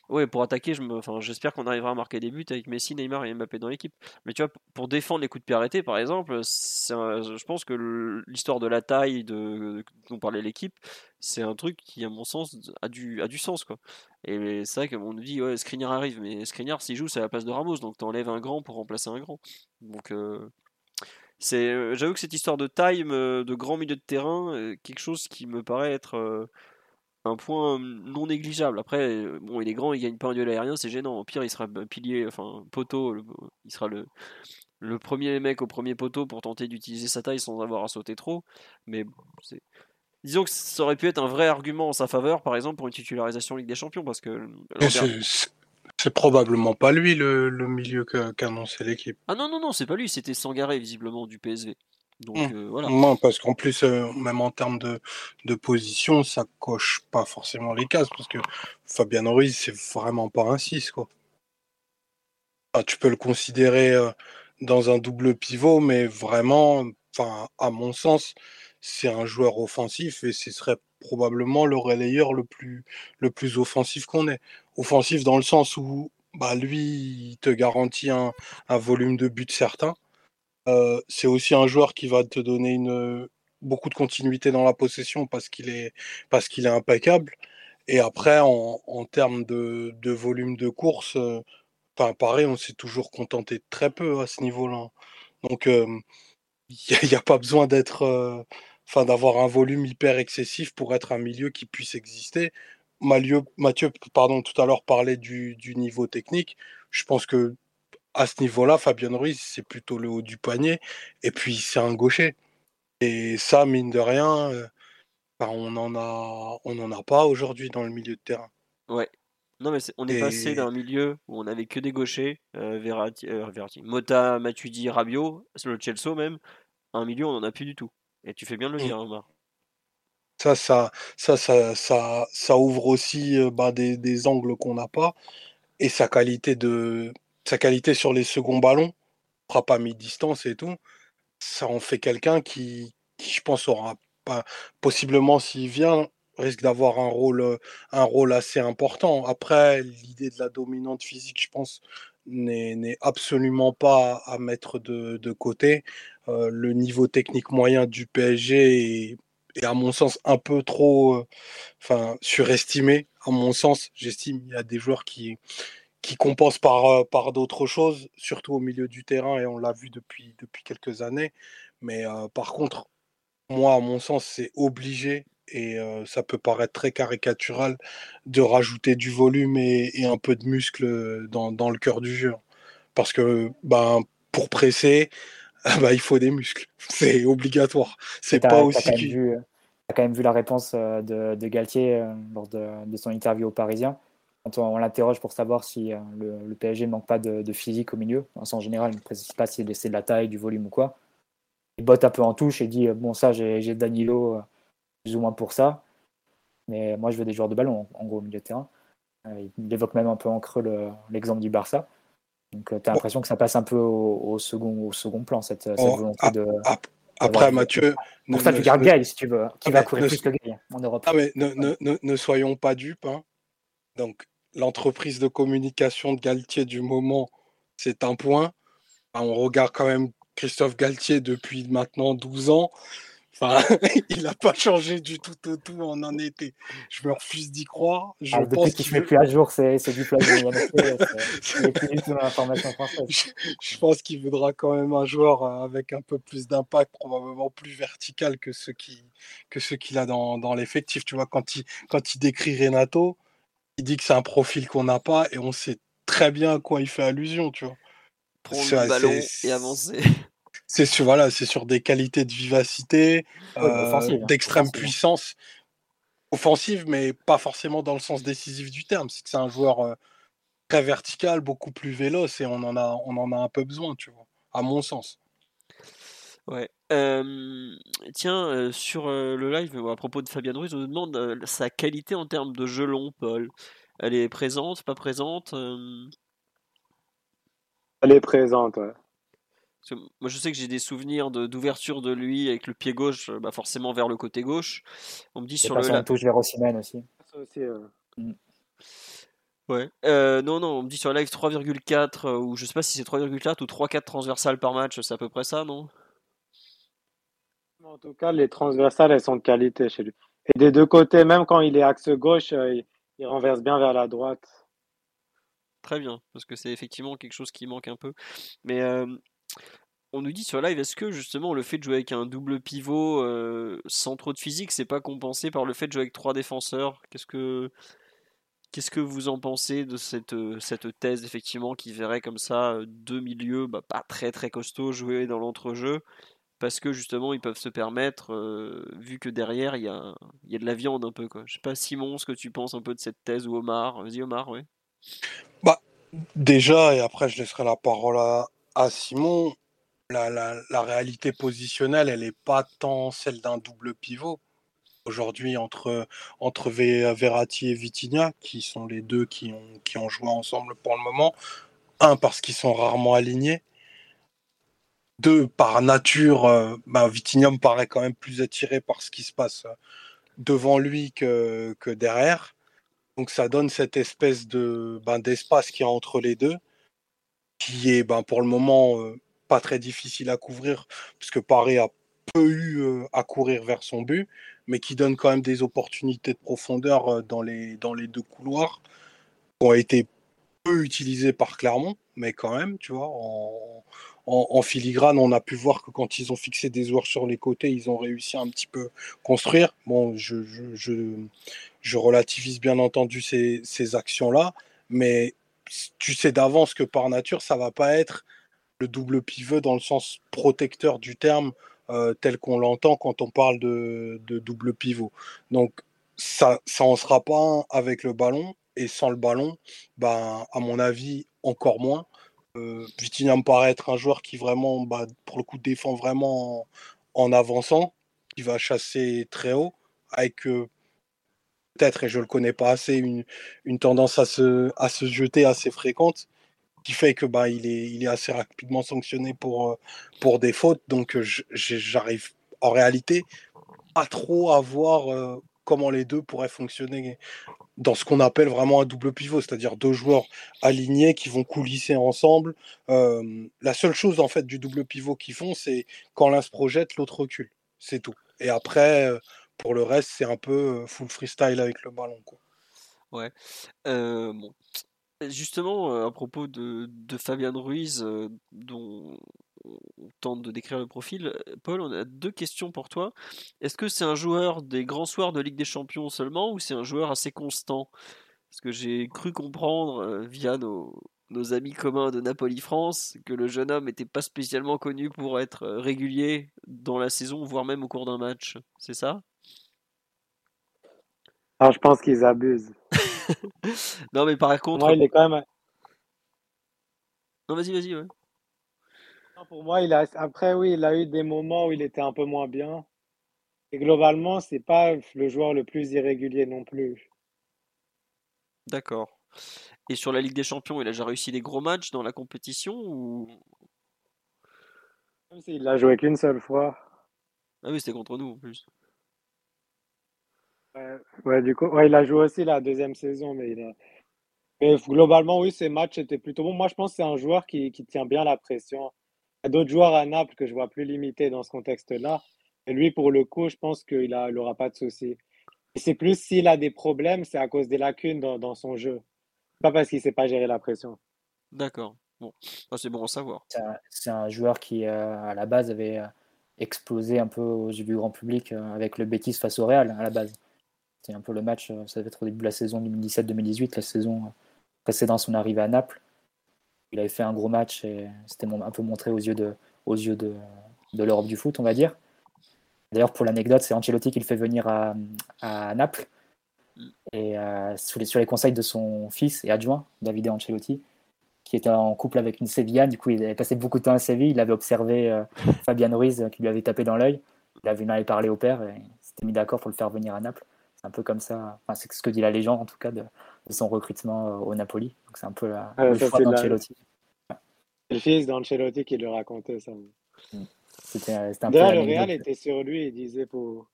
Ouais, pour attaquer, je me, enfin, j'espère qu'on arrivera à marquer des buts avec Messi, Neymar et Mbappé dans l'équipe. Mais tu vois, pour défendre les coups de pied arrêtés, par exemple, je pense que l'histoire de la taille de, dont parlait l'équipe, c'est un truc qui, à mon sens, a du, a du sens quoi. Et c'est vrai qu'on nous dit ouais, Skriniar arrive, mais Skriniar s'il joue, c'est à la place de Ramos, donc t'enlèves un grand pour remplacer un grand. Donc euh, c'est, euh, j'avoue que cette histoire de time, euh, de grand milieu de terrain, euh, quelque chose qui me paraît être un point non négligeable. Après, bon, il est grand, il gagne pas un duel aérien, c'est gênant. Au pire, il sera pilier, enfin poteau, il sera le, le premier mec au premier poteau pour tenter d'utiliser sa taille sans avoir à sauter trop. Mais c'est... disons que ça aurait pu être un vrai argument en sa faveur, par exemple, pour une titularisation Ligue des Champions, parce que c'est probablement pas lui le, milieu qu'a annoncé l'équipe. Ah non, non, non, c'est pas lui, c'était Sangaré visiblement du PSV. Donc mmh. euh, voilà. Non, parce qu'en plus, euh, même en termes de, position, ça coche pas forcément les cases, parce que Fabien Ruiz, c'est vraiment pas un 6, quoi. tu peux le considérer euh, dans un double pivot, mais vraiment, à mon sens, c'est un joueur offensif et ce serait probablement le relayeur le plus, le plus offensif qu'on ait. Offensif dans le sens où bah, lui, il te garantit un, volume de buts certain. Euh, c'est aussi un joueur qui va te donner beaucoup de continuité dans la possession parce qu'il est, impeccable. Et après, en, termes de, volume de course, euh, pareil, on s'est toujours contenté de très peu à ce niveau-là. Donc, euh, il n'y a, pas besoin d'être enfin d'avoir un volume hyper excessif pour être un milieu qui puisse exister. Mathieu, pardon, tout à l'heure parlait du, niveau technique. Je pense que à ce niveau-là, Fabien Ruiz, c'est plutôt le haut du panier. Et puis, c'est un gaucher. Et ça, mine de rien, euh, ben, on n'en a, on en a pas aujourd'hui dans le milieu de terrain. Ouais. Non, mais on est passé d'un milieu où on avait que des gauchers, euh, Verratti, euh, Verratti, Mota, Matuidi, Rabiot, le Chelsea même, un milieu on n'en a plus du tout. Et tu fais bien de le mmh. dire, Omar. Ça, ça, ça, ça, ça, ouvre aussi bah, des, angles qu'on n'a pas. Et sa qualité, de, sa qualité sur les seconds ballons, frappe à mi-distance et tout, ça en fait quelqu'un qui, je pense, aura pas, possiblement s'il vient, risque d'avoir un rôle, un rôle assez important. Après, l'idée de la dominante physique, je pense, n'est absolument pas à mettre de, de côté. Le niveau technique moyen du PSG est, à mon sens un peu trop euh, surestimé. À mon sens, j'estime il y a des joueurs qui, qui compensent par, euh, par d'autres choses, surtout au milieu du terrain, et on l'a vu depuis, depuis quelques années. Mais par contre, moi, à mon sens, c'est obligé, et ça peut paraître très caricatural, de rajouter du volume et, un peu de muscle dans, dans le cœur du jeu. Parce que ben, pour presser, ah bah, il faut des muscles. C'est obligatoire. C'est pas aussi. Tu as, quand même vu la réponse euh, de, de Galtier euh, lors de, de, son interview au Parisien. Quand on, l'interroge pour savoir si euh, le, le, PSG ne manque pas de, de, physique au milieu, en général, il ne précise pas si c'est de la taille, du volume ou quoi. Il botte un peu en touche et dit Bon, ça, j'ai Danilo plus ou moins pour ça. Mais moi, je veux des joueurs de ballon, en, gros, au milieu de terrain. il évoque même un peu en creux l'exemple du Barça. Donc, euh, tu as l'impression que ça passe un peu au, second, au second plan, cette, cette oh, volonté de. après, Mathieu. Pour ça, tu gardes Gaï, si tu veux, qui ah, va courir plus que Gaï en Europe. Ah, mais ne, soyons pas dupes. Hein. Donc, l'entreprise de communication de Galtier du moment, c'est un point. On regarde quand même Christophe Galtier depuis maintenant 12 ans. Enfin, il n'a pas changé du tout au tout en un été. Je me refuse d'y croire. Je ah, pense qu'il ne met plus à jour c'est du diplômes il plus du tout dans l'information française. Je, pense qu'il voudra quand même un joueur euh, avec un peu plus d'impact, probablement plus vertical que ce qu'il que ce qu'il a dans, dans l'effectif. Tu vois, quand il, quand il décrit Renato, il dit que c'est un profil qu'on n'a pas et on sait très bien à quoi il fait allusion, tu vois. Prendre le ballon et avancer. C'est sur, voilà, c'est sur des qualités de vivacité, euh, hein, d'extrême puissance offensive, mais pas forcément dans le sens décisif du terme. C'est que c'est un joueur euh, très vertical, beaucoup plus véloce, et on en a, on en a un peu besoin, tu vois, à mon sens. Ouais. tiens, sur le live, à propos de Fabien Ruiz, on nous demande sa qualité en termes de jeu long, Paul. Elle est présente, pas présente Elle est présente, ouais moi, je sais que j'ai des souvenirs d'ouverture de, lui avec le pied gauche, euh, bah forcément vers le côté gauche. On me dit sur le. La touche vers Ossimène aussi. aussi mm. Ouais. Euh, non, non, on me dit sur live 3,4 euh, ou je sais pas si c'est 3,4 ou 3,4 transversales par match, c'est à peu près ça, non? En tout cas, les transversales, elles sont de qualité chez lui. Et des deux côtés, même quand il est axe gauche, il, renverse bien vers la droite. Très bien, parce que c'est effectivement quelque chose qui manque un peu. Mais on nous dit sur live, est-ce que justement le fait de jouer avec un double pivot euh, sans trop de physique, c'est pas compensé par le fait de jouer avec trois défenseurs? Qu'est-ce que qu'est-ce que vous en pensez de cette, euh, cette thèse effectivement qui verrait comme ça euh, deux milieux bah, pas très très costauds jouer dans l'entrejeu? Parce que justement ils peuvent se permettre vu que derrière il y a, y a de la viande un peu quoi. Je sais pas Simon ce que tu penses un peu de cette thèse ou Omar? Vas-y Omar, oui. Bah déjà et après je laisserai la parole à, à Simon la, réalité positionnelle, elle n'est pas tant celle d'un double pivot. Aujourd'hui, entre, entre Verratti et Vitinha, qui sont les deux qui ont, joué ensemble pour le moment. Un, parce qu'ils sont rarement alignés. Deux, par nature, euh, bah, me paraît quand même plus attiré par ce qui se passe devant lui que, derrière. Donc ça donne cette espèce de ben, d'espace qui est entre les deux, qui est ben, pour le moment euh, pas très difficile à couvrir, puisque Paris a peu eu euh, à courir vers son but, mais qui donne quand même des opportunités de profondeur euh, dans les, dans les deux couloirs, qui ont été peu utilisés par Clermont, mais quand même, tu vois, en, filigrane, on a pu voir que quand ils ont fixé des joueurs sur les côtés, ils ont réussi un petit peu construire. Bon, je, je, je, relativise bien entendu ces, ces actions-là, mais tu sais d'avance que par nature, ça va pas être le double pivot dans le sens protecteur du terme euh, tel qu'on l'entend quand on parle de, double pivot. Donc ça, ça en sera pas avec le ballon et sans le ballon, ben, à mon avis, encore moins. Euh, Vitinha me paraît être un joueur qui vraiment, bah, pour le coup, défend vraiment en, avançant, qui va chasser très haut, avec euh, peut-être, et je le connais pas assez, une, une tendance à se, à se jeter assez fréquente qui fait que bah, il, est, il est assez rapidement sanctionné pour, euh, pour des fautes. Donc euh, j'arrive en réalité pas trop à voir euh, comment les deux pourraient fonctionner dans ce qu'on appelle vraiment un double pivot, c'est-à-dire deux joueurs alignés qui vont coulisser ensemble. la seule chose en fait du double pivot qu'ils font, c'est quand l'un se projette, l'autre recule. C'est tout. Et après, pour le reste, c'est un peu full freestyle avec le ballon. Quoi. Ouais. bon. Justement, à propos de, de Fabien Ruiz, dont on tente de décrire le profil, Paul, on a deux questions pour toi. Est-ce que c'est un joueur des grands soirs de Ligue des Champions seulement ou c'est un joueur assez constant? Parce que j'ai cru comprendre via nos, amis communs de Napoli-France que le jeune homme n'était pas spécialement connu pour être régulier dans la saison, voire même au cours d'un match. C'est ça? Ah, je pense qu'ils abusent. non, mais par contre. Moi, il est quand même. Non, vas-y, vas-y, ouais. pour moi, il a... après, oui, il a eu des moments où il était un peu moins bien. Et globalement, c'est pas le joueur le plus irrégulier non plus. D'accord. Et sur la Ligue des Champions, il a déjà réussi des gros matchs dans la compétition ou? Il l'a joué qu'une seule fois. Ah oui, c'était contre nous en plus. Ouais, du coup, ouais, il a joué aussi la deuxième saison, mais, il a... mais globalement, oui, ses matchs étaient plutôt bons. Moi, je pense que c'est un joueur qui, qui, tient bien la pression. y a d'autres joueurs à Naples que je vois plus limités dans ce contexte-là. Et lui, pour le coup, je pense qu'il n'aura pas de soucis. c'est plus s'il a des problèmes, c'est à cause des lacunes dans, son jeu. Pas parce qu'il ne sait pas gérer la pression. D'accord. Bon, c'est bon à savoir. C'est un, joueur qui, euh, à la base, avait euh, explosé un peu aux yeux du grand public euh, avec le Betis face au Real, à la base. C'est un peu le match, ça devait être au début de la saison 2017-2018, la saison précédant son arrivée à Naples. Il avait fait un gros match et c'était un peu montré aux yeux de, de, de l'Europe du foot, on va dire. D'ailleurs, pour l'anecdote, c'est Ancelotti qui le fait venir à, à Naples. Et sur, les, sur, les, conseils de son fils et adjoint, Davide Ancelotti, qui était en couple avec une Sevillane. Du coup, il avait passé beaucoup de temps à Séville. Il avait observé euh, Fabian Ruiz qui lui avait tapé dans l'œil. Il avait aller parler au père et s'était mis d'accord pour le faire venir à Naples. C'est un peu comme ça. Enfin, c'est ce que dit la légende, en tout cas, de, son recrutement euh, au Napoli. Donc, c'est un peu la, le choix d'Ancelotti. C'est le fils d'Ancelotti qui le racontait ça. Mm. C'était, un D'ailleurs, le Real était sur lui et disait pour.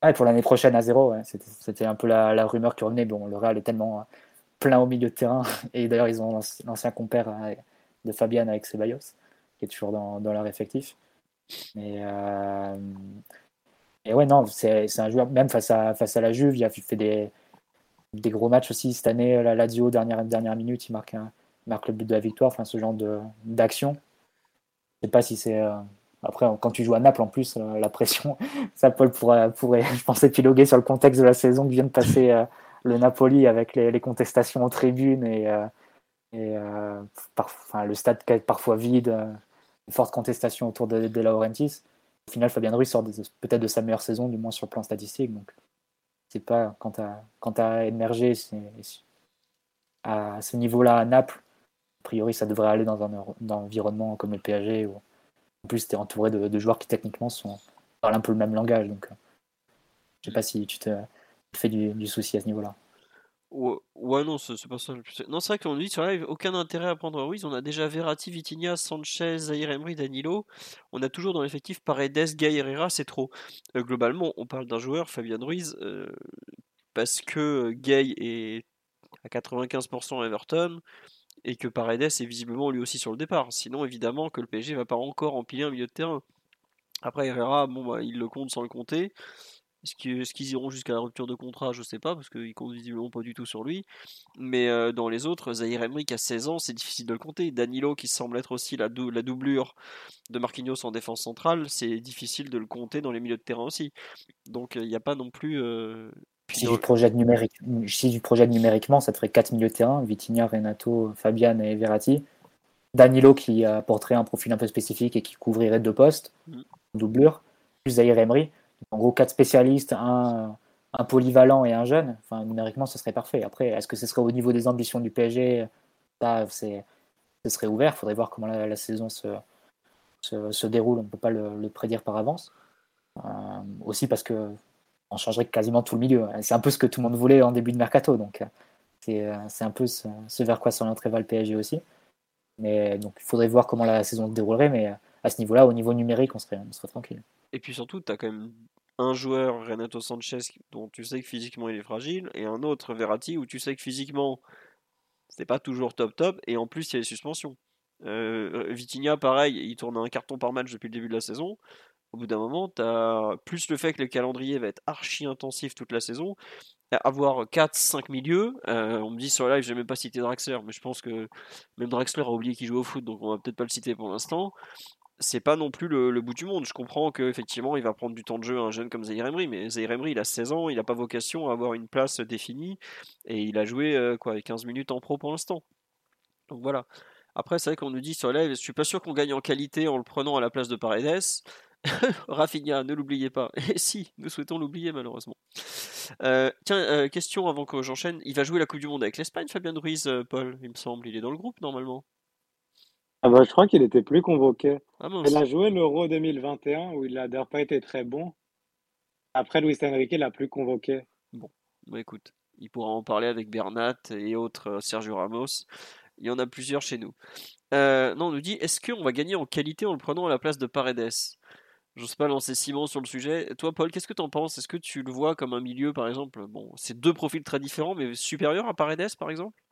Ah, pour l'année prochaine à zéro, ouais. c'était, un peu la, la, rumeur qui revenait. Bon, le Real est tellement plein au milieu de terrain. Et d'ailleurs, ils ont l'ancien compère euh, de Fabian avec Ceballos, qui est toujours dans, dans leur effectif. Mais euh, et ouais, non, c'est un joueur, même face à, face à la Juve, il a fait des, des gros matchs aussi cette année. La Lazio, dernière, dernière minute, il marque, marque le but de la victoire, enfin ce genre d'action. Je sais pas si c'est. Euh, après, quand tu joues à Naples, en plus, la pression, ça Paul pourrait, pourrait, je pense, épiloguer sur le contexte de la saison qui vient de passer le Napoli avec les, contestations en tribune et, euh, et euh, le stade parfois vide, euh, une forte contestation autour de, de Laurentis. Au final, Fabien Ruiz sort peut-être de sa meilleure saison, du moins sur le plan statistique. Donc, c'est pas quand tu as, émergé à ce niveau-là à Naples, a priori, ça devrait aller dans un, environnement comme le PSG. Où, en plus, tu es entouré de, joueurs qui techniquement sont, parlent un peu le même langage. Donc, je sais pas si tu te fait du, souci à ce niveau-là. Ouais, non, c'est pas ça. Non, c'est vrai qu'on dit sur live, aucun intérêt à prendre Ruiz. On a déjà Verratti, Vitinha, Sanchez, Zaire Emery, Danilo. On a toujours dans l'effectif Paredes, Gay Herrera, c'est trop. Euh, globalement, on parle d'un joueur, Fabian Ruiz, euh, parce que Gay est à 95% Everton et que Paredes est visiblement lui aussi sur le départ. Sinon, évidemment, que le PSG va pas encore empiler un milieu de terrain. Après, Herrera, bon, bah, il le compte sans le compter. Est-ce qu'ils iront jusqu'à la rupture de contrat Je sais pas, parce qu'ils comptent visiblement pas du tout sur lui. Mais euh, dans les autres, Zahir Emery qui a 16 ans, c'est difficile de le compter. Danilo qui semble être aussi la, la doublure de Marquinhos en défense centrale, c'est difficile de le compter dans les milieux de terrain aussi. Donc il n'y a pas non plus. Euh, si, tu projettes numérique, si numériquement, ça te ferait 4 milieux de terrain Vitinha, Renato, Fabian et Verratti. Danilo qui apporterait un profil un peu spécifique et qui couvrirait deux postes, mm. doublure, plus Zahir Emery en gros, quatre spécialistes, un, polyvalent et un jeune, enfin, numériquement, ce serait parfait. Après, est-ce que ce serait au niveau des ambitions du PSG Ça, ce serait ouvert. Il faudrait voir comment la, saison se, se, déroule. On ne peut pas le, prédire par avance. Euh, aussi parce que on changerait quasiment tout le milieu. C'est un peu ce que tout le monde voulait en début de mercato. Donc, c'est, c'est un peu ce, vers quoi s'orienterait va le PSG aussi. Mais donc, il faudrait voir comment la saison se déroulerait. Mais à ce niveau-là, au niveau numérique, on serait, on serait tranquille. Et puis surtout, tu as quand même un joueur, Renato Sanchez, dont tu sais que physiquement il est fragile, et un autre, Verratti, où tu sais que physiquement c'est pas toujours top top, et en plus il y a les suspensions. Euh, Vitinha, pareil, il tourne un carton par match depuis le début de la saison. Au bout d'un moment, tu as plus le fait que le calendrier va être archi intensif toute la saison. Avoir 4-5 milieux, euh, on me dit sur live, j'ai même pas cité Draxler, mais je pense que même Draxler a oublié qu'il joue au foot, donc on va peut-être pas le citer pour l'instant c'est pas non plus le, bout du monde. Je comprends qu'effectivement, il va prendre du temps de jeu un jeune comme Zaire Emery, mais Zaire Emery, il a 16 ans, il n'a pas vocation à avoir une place définie, et il a joué euh, quoi, 15 minutes en pro pour l'instant. Donc voilà. Après, c'est vrai qu'on nous dit sur live, je suis pas sûr qu'on gagne en qualité en le prenant à la place de Paredes. Rafinha, ne l'oubliez pas. Et si, nous souhaitons l'oublier malheureusement. Euh, tiens, euh, question avant que j'enchaîne. Il va jouer la Coupe du Monde avec l'Espagne, Fabien Ruiz, Paul, il me semble. Il est dans le groupe normalement. Ah bah, je crois qu'il était plus convoqué. Ah il a joué l'Euro 2021 où il n'a d'ailleurs pas été très bon. Après, Luis Enrique l'a plus convoqué. Bon, bah écoute, il pourra en parler avec Bernat et autres euh, Sergio Ramos. Il y en a plusieurs chez nous. Euh, non, on nous dit est-ce qu'on va gagner en qualité en le prenant à la place de Paredes? Je n'ose pas lancer Simon sur le sujet. Toi, Paul, qu'est-ce que tu en penses? Est-ce que tu le vois comme un milieu, par exemple? Bon, c'est deux profils très différents, mais supérieurs à Paredes, par exemple?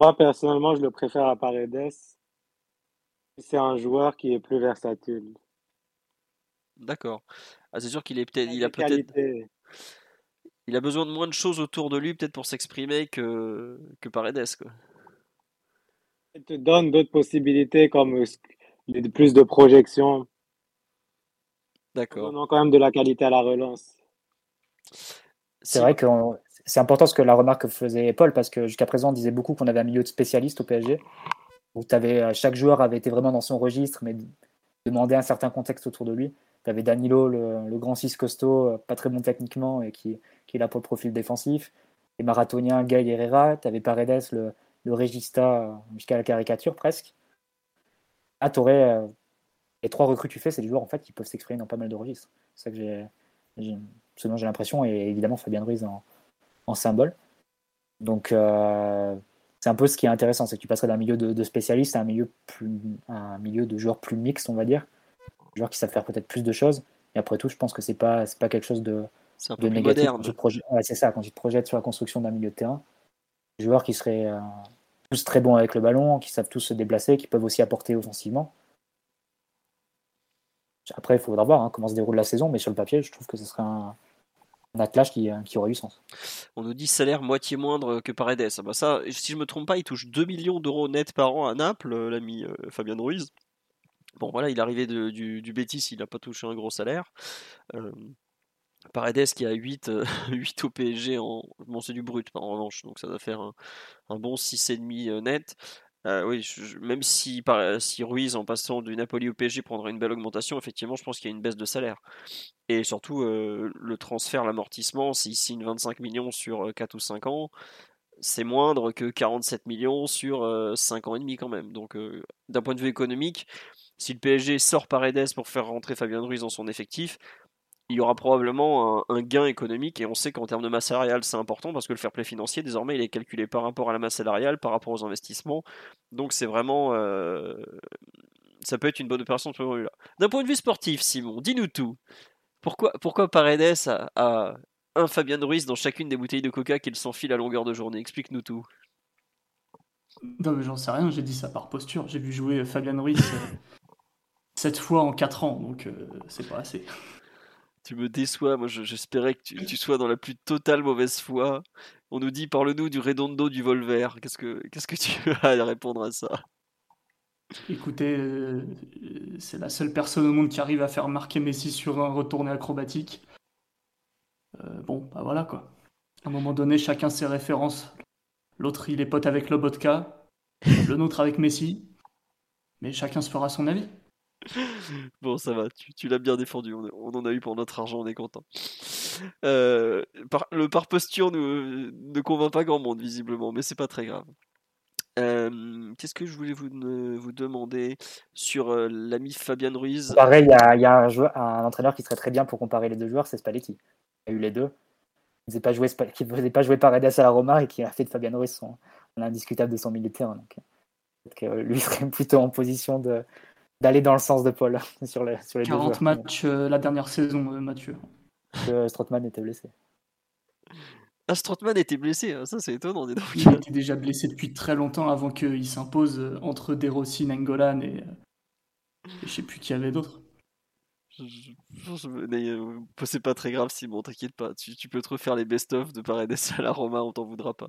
Moi, personnellement, je le préfère à Paredes. C'est un joueur qui est plus versatile. D'accord. Ah, c'est sûr qu'il est peut-être, il a peut-être, il a besoin de moins de choses autour de lui peut-être pour s'exprimer que que Paredes quoi. Il te donne d'autres possibilités comme plus de projection. D'accord. On a quand même de la qualité à la relance. C'est vrai que c'est important ce que la remarque que faisait Paul, parce que jusqu'à présent, on disait beaucoup qu'on avait un milieu de spécialistes au PSG, où avais, euh, chaque joueur avait été vraiment dans son registre, mais demandait un certain contexte autour de lui. Tu avais Danilo, le, grand 6 costaud, euh, pas très bon techniquement et qui, qui est là pour le profil défensif. Les marathoniens, Gaël Herrera. Tu avais Paredes, le, le régista euh, jusqu'à la caricature presque. Tu aurais. les trois recrues que tu fais, c'est des joueurs en fait, qui peuvent s'exprimer dans pas mal de registres. C'est que j'ai, ce dont j'ai l'impression, et évidemment Fabien Ruiz en, en symbole. Donc, euh, c'est un peu ce qui est intéressant, c'est que tu passerais d'un milieu de, spécialistes à un milieu, plus, un milieu de joueurs plus mixtes, on va dire. Joueurs qui savent faire peut-être plus de choses. Et après tout, je pense que c'est pas, pas quelque chose de, de négatif. c'est ça, quand tu te projettes sur la construction d'un milieu de terrain. Des joueurs qui seraient euh, tous très bons avec le ballon, qui savent tous se déplacer, qui peuvent aussi apporter offensivement. Après, il faudra voir hein, comment se déroule la saison, mais sur le papier, je trouve que ce serait un, un attelage qui, euh, qui aurait eu sens. On nous dit salaire moitié moindre que Paredes. Ah bah ça, si je me trompe pas, il touche 2 millions d'euros net par an à Naples, euh, l'ami euh, Fabien Ruiz. Bon voilà, il est arrivé du, du Betis, il n'a pas touché un gros salaire. Paredes qui a 8, 8 au PSG, en... bon c'est du brut en revanche, donc ça doit faire un, un bon 6,5 net. Euh, oui, même si, si Ruiz, en passant du Napoli au PSG, prendrait une belle augmentation, effectivement, je pense qu'il y a une baisse de salaire. Et surtout, euh, le transfert, l'amortissement, s'il signe 25 millions sur 4 euh, ou 5 ans, c'est moindre que 47 millions sur 5 ans et demi quand même. Donc, d'un point de vue économique, si le PSG sort Paredes pour faire rentrer Fabien Ruiz dans son effectif, il y aura probablement un, gain économique et on sait qu'en termes de masse salariale c'est important parce que le fair play financier désormais il est calculé par rapport à la masse salariale, par rapport aux investissements. Donc c'est vraiment euh, ça peut être une bonne opération de ce point de vue-là. D'un point de vue sportif, Simon, dis-nous tout. Pourquoi, pourquoi Paredes a, un Fabien Ruiz dans chacune des bouteilles de coca qu'il s'enfile à longueur de journée? Explique-nous tout. Non mais j'en sais rien, j'ai dit ça par posture. J'ai vu jouer Fabien Ruiz 7 euh, fois en 4 ans, donc euh, c'est pas assez tu me déçois. Moi, j'espérais que tu, sois dans la plus totale mauvaise foi. On nous dit, parle-nous du Redondo du Volver. Qu'est-ce que, qu'est-ce que tu as à répondre à ça? Écoutez, euh, c'est la seule personne au monde qui arrive à faire marquer Messi sur un retourné acrobatique. Euh, bon, bah voilà quoi. À un moment donné, chacun ses références. L'autre, il est pote avec Lobotka. Le nôtre avec Messi. Mais chacun se fera son avis. bon, ça va, tu, l'as bien défendu, on, en a eu pour notre argent, on est content. Euh, le par posture ne, ne convainc pas grand monde, visiblement, mais c'est pas très grave. Euh, qu'est-ce que je voulais vous, vous demander sur euh, l'ami Fabien Ruiz? Pareil, il y a, un, joueur, un, entraîneur qui serait très bien pour comparer les deux joueurs, c'est Spalletti. Il a eu les deux. Il ne pas jouer, qui ne faisait pas jouer Paredes à la Roma et qui a fait de Fabien Ruiz son, indiscutable de son militaire. Donc, que lui serait plutôt en position de, d'aller dans le sens de Paul sur, les, sur les 40 matchs euh, la dernière saison, euh, Mathieu. Que Strootman était blessé. Ah, était blessé, hein, ça c'est étonnant. Il était déjà blessé depuis très longtemps avant qu'il s'impose euh, entre De Rossi, Nangolan et, et je sais plus qui y avait d'autres. Euh, c'est pas très grave, Simon, t'inquiète pas. Tu, peux te refaire les best-of de Paredes à la Roma, on t'en voudra pas.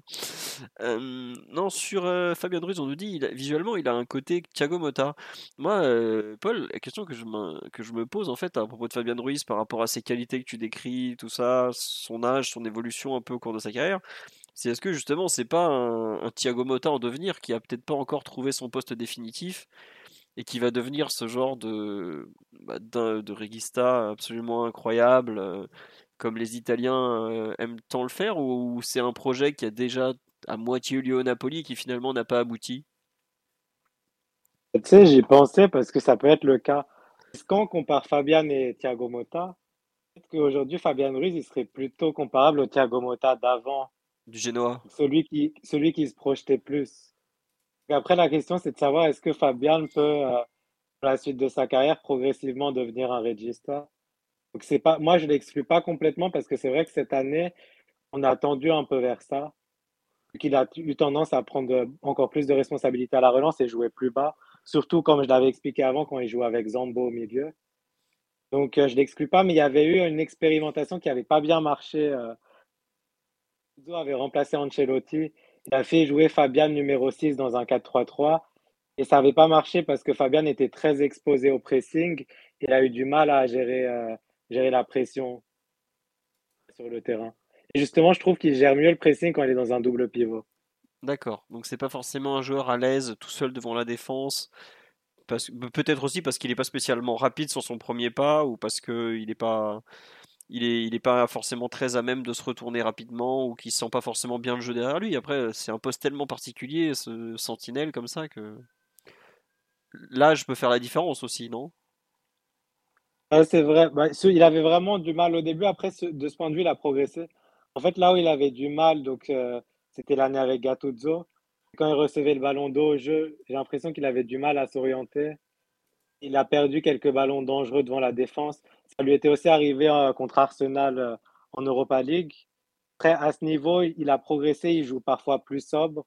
Euh, non, sur euh, Fabien Ruiz, on nous dit visuellement, il a un côté Thiago Motta. Moi, Paul, la question que je, me, que je me pose en fait à propos de Fabien Ruiz par rapport à ses qualités que tu décris, tout ça, son âge, son évolution un peu au cours de sa carrière, c'est est-ce que justement c'est pas un, un Thiago Motta en devenir qui a peut-être pas encore trouvé son poste définitif et qui va devenir ce genre de, bah, de, regista absolument incroyable, euh, comme les Italiens euh, aiment tant le faire, ou, c'est un projet qui a déjà à moitié eu lieu au Napoli et qui finalement n'a pas abouti? Tu sais, j'y pensais parce que ça peut être le cas. Quand on compare Fabian et Thiago Motta, peut-être qu'aujourd'hui, Fabian Ruiz, il serait plutôt comparable au Thiago Motta d'avant. Du Genoa. Celui qui, celui qui se projetait plus. Après, la question, c'est de savoir est-ce que Fabian peut, euh, à la suite de sa carrière, progressivement devenir un regista. Donc, c'est pas, moi, je ne l'exclus pas complètement parce que c'est vrai que cette année, on a tendu un peu vers ça. Qu'il a eu tendance à prendre encore plus de responsabilités à la relance et jouer plus bas. surtout comme je l'avais expliqué avant quand il jouait avec Zambo au milieu. Donc euh, je ne l'exclus pas, mais il y avait eu une expérimentation qui n'avait pas bien marché. Euh, avait remplacé Ancelotti. Il a fait jouer Fabian numéro 6 dans un 4-3-3 et ça n'avait pas marché parce que Fabian était très exposé au pressing. Il a eu du mal à gérer, euh, gérer la pression sur le terrain. Et justement, je trouve qu'il gère mieux le pressing quand il est dans un double pivot. D'accord. Donc c'est pas forcément un joueur à l'aise tout seul devant la défense. Peut-être aussi parce qu'il n'est pas spécialement rapide sur son premier pas ou parce qu'il n'est pas il est, il pas forcément très à même de se retourner rapidement ou qu'il sent pas forcément bien le jeu derrière lui. Après, c'est un poste tellement particulier, ce sentinelle comme ça, que là, je peux faire la différence aussi, non? C'est vrai. Bah, il avait vraiment du mal au début. Après, de ce point de vue, il a progressé. En fait, là où il avait du mal, donc euh, c'était l'année avec Gattuso. Quand il recevait le ballon d'eau au jeu, j'ai l'impression qu'il avait du mal à s'orienter. Il a perdu quelques ballons dangereux devant la défense. Ça lui était aussi arrivé euh, contre Arsenal euh, en Europa League. Après, à ce niveau, il a progressé. Il joue parfois plus sobre.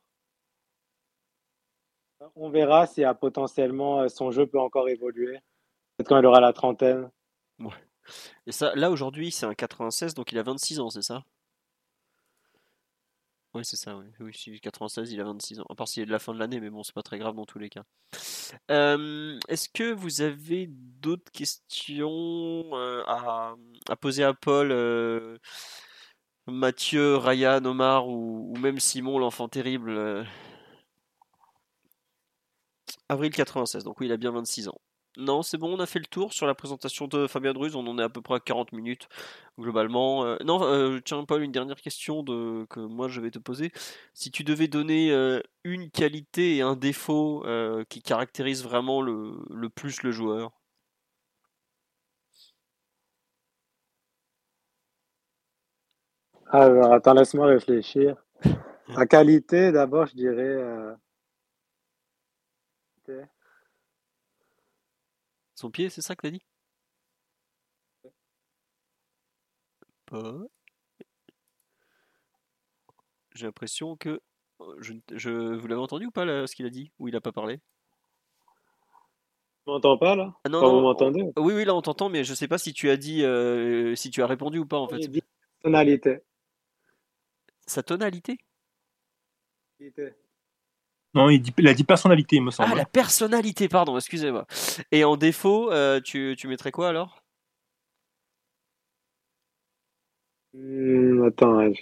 On verra si a potentiellement euh, son jeu peut encore évoluer. Peut-être quand il aura la trentaine. Et ça, là aujourd'hui, c'est un 96, donc il a 26 ans, c'est ça? Oui, c'est ça, oui. oui. 96, il a 26 ans. À part s'il est de la fin de l'année, mais bon, c'est pas très grave dans tous les cas. Euh, est-ce que vous avez d'autres questions euh, à, poser à Paul Mathieu, Ryan, Omar ou, ou même Simon, l'enfant terrible Avril 96, donc oui, il a bien 26 ans. Non, c'est bon, on a fait le tour sur la présentation de Fabien Druz, on en est à peu près à 40 minutes globalement. Euh, non, euh, tiens Paul, une dernière question de, que moi je vais te poser. Si tu devais donner euh, une qualité et un défaut qui caractérise vraiment le, le plus le joueur Alors, attends, laisse-moi réfléchir. La qualité, d'abord, je dirais son pied, c'est ça que t'as dit? J'ai l'impression que. Je, je, vous l'avez entendu ou pas ce qu'il a dit? Ou il a pas parlé? Tu m'entends pas là? Ah, non, non, vous m'entendez Oui, oui, là on t'entend, mais je sais pas si tu as dit, euh, si tu as répondu ou pas en fait. Dit tonalité. Sa tonalité non, il, dit, a dit personnalité, il me semble. Ah, la personnalité, pardon, excusez-moi. Et en défaut, euh, tu, tu, mettrais quoi alors? Hmm, Attends.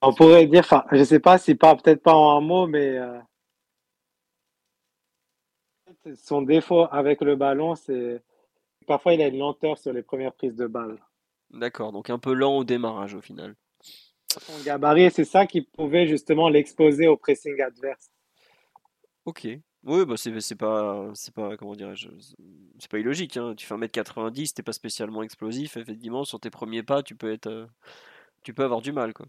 On pourrait dire, enfin, je sais pas si pas, peut-être pas en un mot, mais euh, son défaut avec le ballon, c'est parfois il a une lenteur sur les premières prises de balle. D'accord, donc un peu lent au démarrage au final. Son gabarit, c'est ça qui pouvait justement l'exposer au pressing adverse. Ok. Oui, bah c'est pas, c'est pas, comment dirais-je, c'est pas illogique. Hein. Tu fais 1m90, t'es pas spécialement explosif. Effectivement, sur tes premiers pas, tu peux être, euh, tu peux avoir du mal, quoi.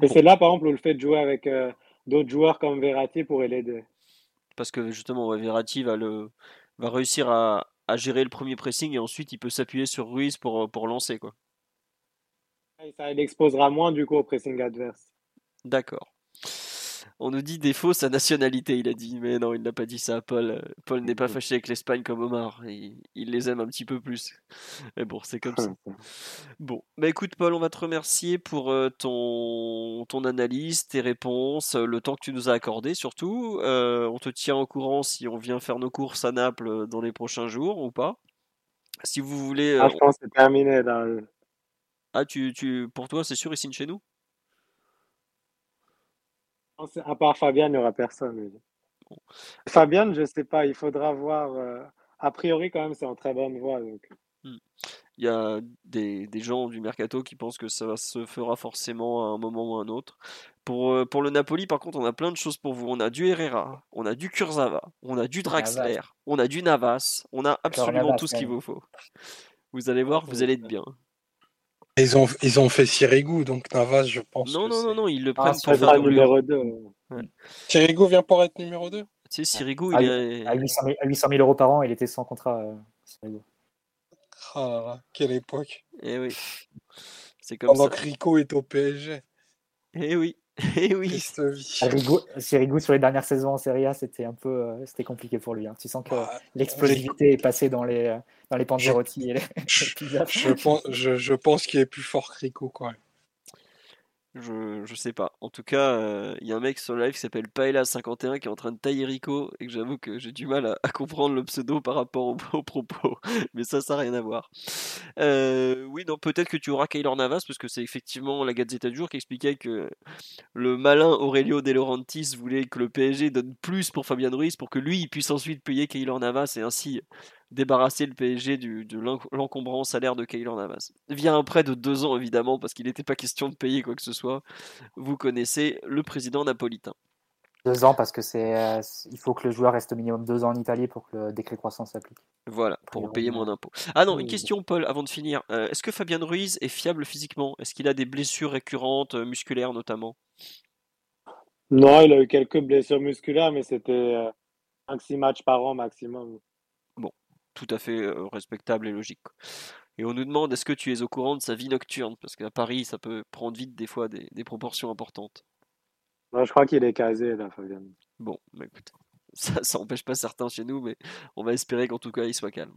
Et c'est là, par exemple, où le fait de jouer avec euh, d'autres joueurs comme Verratti pourrait l'aider. Parce que justement, Verratti va le, va réussir à, à gérer le premier pressing et ensuite il peut s'appuyer sur Ruiz pour, euh, pour lancer. Quoi. ça l'exposera moins du coup au pressing adverse. D'accord. On nous dit défaut sa nationalité, il a dit. Mais non, il n'a pas dit ça. Paul, Paul n'est pas fâché avec l'Espagne comme Omar. Il, il, les aime un petit peu plus. Mais bon, c'est comme ça. Bon, bah écoute, Paul, on va te remercier pour euh, ton, ton analyse, tes réponses, euh, le temps que tu nous as accordé surtout. Euh, on te tient au courant si on vient faire nos courses à Naples dans les prochains jours ou pas. Si vous voulez. Ah, je pense que c'est terminé là. Ah, tu, tu, pour toi, c'est sûr, il signe chez nous? À part Fabien, il n'y aura personne. Fabien, je ne sais pas, il faudra voir. Euh, a priori, quand même, c'est en très bonne voie. Donc. Hmm. Il y a des, des, gens du mercato qui pensent que ça se fera forcément à un moment ou à un autre. Pour, euh, pour le Napoli, par contre, on a plein de choses pour vous. On a du Herrera, on a du Kurzawa, on a du Draxler, on a du Navas, on a absolument tout ce qu'il vous faut. Vous allez voir, vous allez être bien. Ils ont, ils ont fait Sirigu, donc Navas, je pense. Non, non, non, non, ils le ah, prennent pour faire numéro 2. Sirigu vient pour être numéro 2 Tu sais, Sirigu, il est. À 800, 000, à 800 000 euros par an, il était sans contrat, euh, Sirigu. Ah là là, quelle époque. Eh oui. C'est comme Pendant ça. que Rico est au PSG. Eh oui, eh oui. Sirigu sur les dernières saisons en Serie A, c'était un peu, euh, c'était compliqué pour lui. Hein. Tu sens que bah, l'explosivité est passée dans les, euh, dans les Panzerotti. Je, je, pense, je, je pense qu'il est plus fort que Rico quand même. Je, je sais pas. En tout cas, il euh, y a un mec sur le live qui s'appelle Paella51 qui est en train de tailler Rico et que j'avoue que j'ai du mal à, comprendre le pseudo par rapport aux, propos. Mais ça, ça n'a rien à voir. Euh, oui, donc peut-être que tu auras Kaylor Navas parce que c'est effectivement la Gazeta du jour qui expliquait que le malin Aurelio De Laurentiis voulait que le PSG donne plus pour Fabian Ruiz pour que lui il puisse ensuite payer Kaylor Navas et ainsi débarrasser le PSG du, de l'encombrant salaire de Kaylor Navas. Via un prêt de deux ans, évidemment, parce qu'il n'était pas question de payer quoi que ce soit. Vous connaissez le président napolitain. Deux ans parce que c'est, euh, il faut que le joueur reste au minimum deux ans en Italie pour que le décret croissance s'applique. Voilà, pour payer moins d'impôts. Ah non, une question, Paul, avant de finir. Euh, est-ce que Fabien Ruiz est fiable physiquement? Est-ce qu'il a des blessures récurrentes, euh, musculaires notamment? Non, il a eu quelques blessures musculaires, mais c'était 5-6 matchs par an maximum tout à fait respectable et logique. Et on nous demande est-ce que tu es au courant de sa vie nocturne? Parce qu'à Paris, ça peut prendre vite des fois des, proportions importantes. je crois qu'il est casé là, Fabien. Bon, bah écoute, ça, ça empêche pas certains chez nous, mais on va espérer qu'en tout cas il soit calme.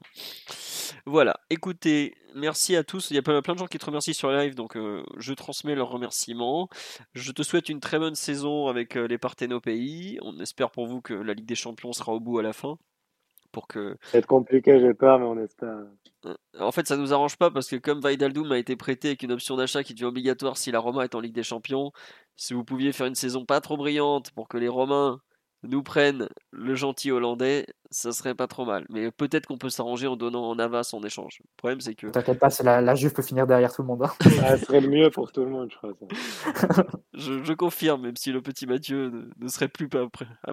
Voilà, écoutez, merci à tous. Il y a plein, de gens qui te remercient sur live, donc je transmets leurs remerciements. Je te souhaite une très bonne saison avec les Parthénos pays. On espère pour vous que la Ligue des Champions sera au bout à la fin pour que. C'est compliqué, j'ai peur, mais on espère. Euh, en fait, ça nous arrange pas parce que comme Vaidaldoum a été prêté avec une option d'achat qui devient obligatoire si la Roma est en Ligue des Champions, si vous pouviez faire une saison pas trop brillante pour que les Romains nous prennent le gentil hollandais, ça serait pas trop mal. Mais peut-être qu'on peut, s'arranger en donnant en Navas en échange. Le problème, c'est que. T'inquiète pas, la, la Juve peut finir derrière tout le monde. Hein. ça serait le mieux pour tout le monde, je crois. je, confirme, même si le petit Mathieu ne, serait plus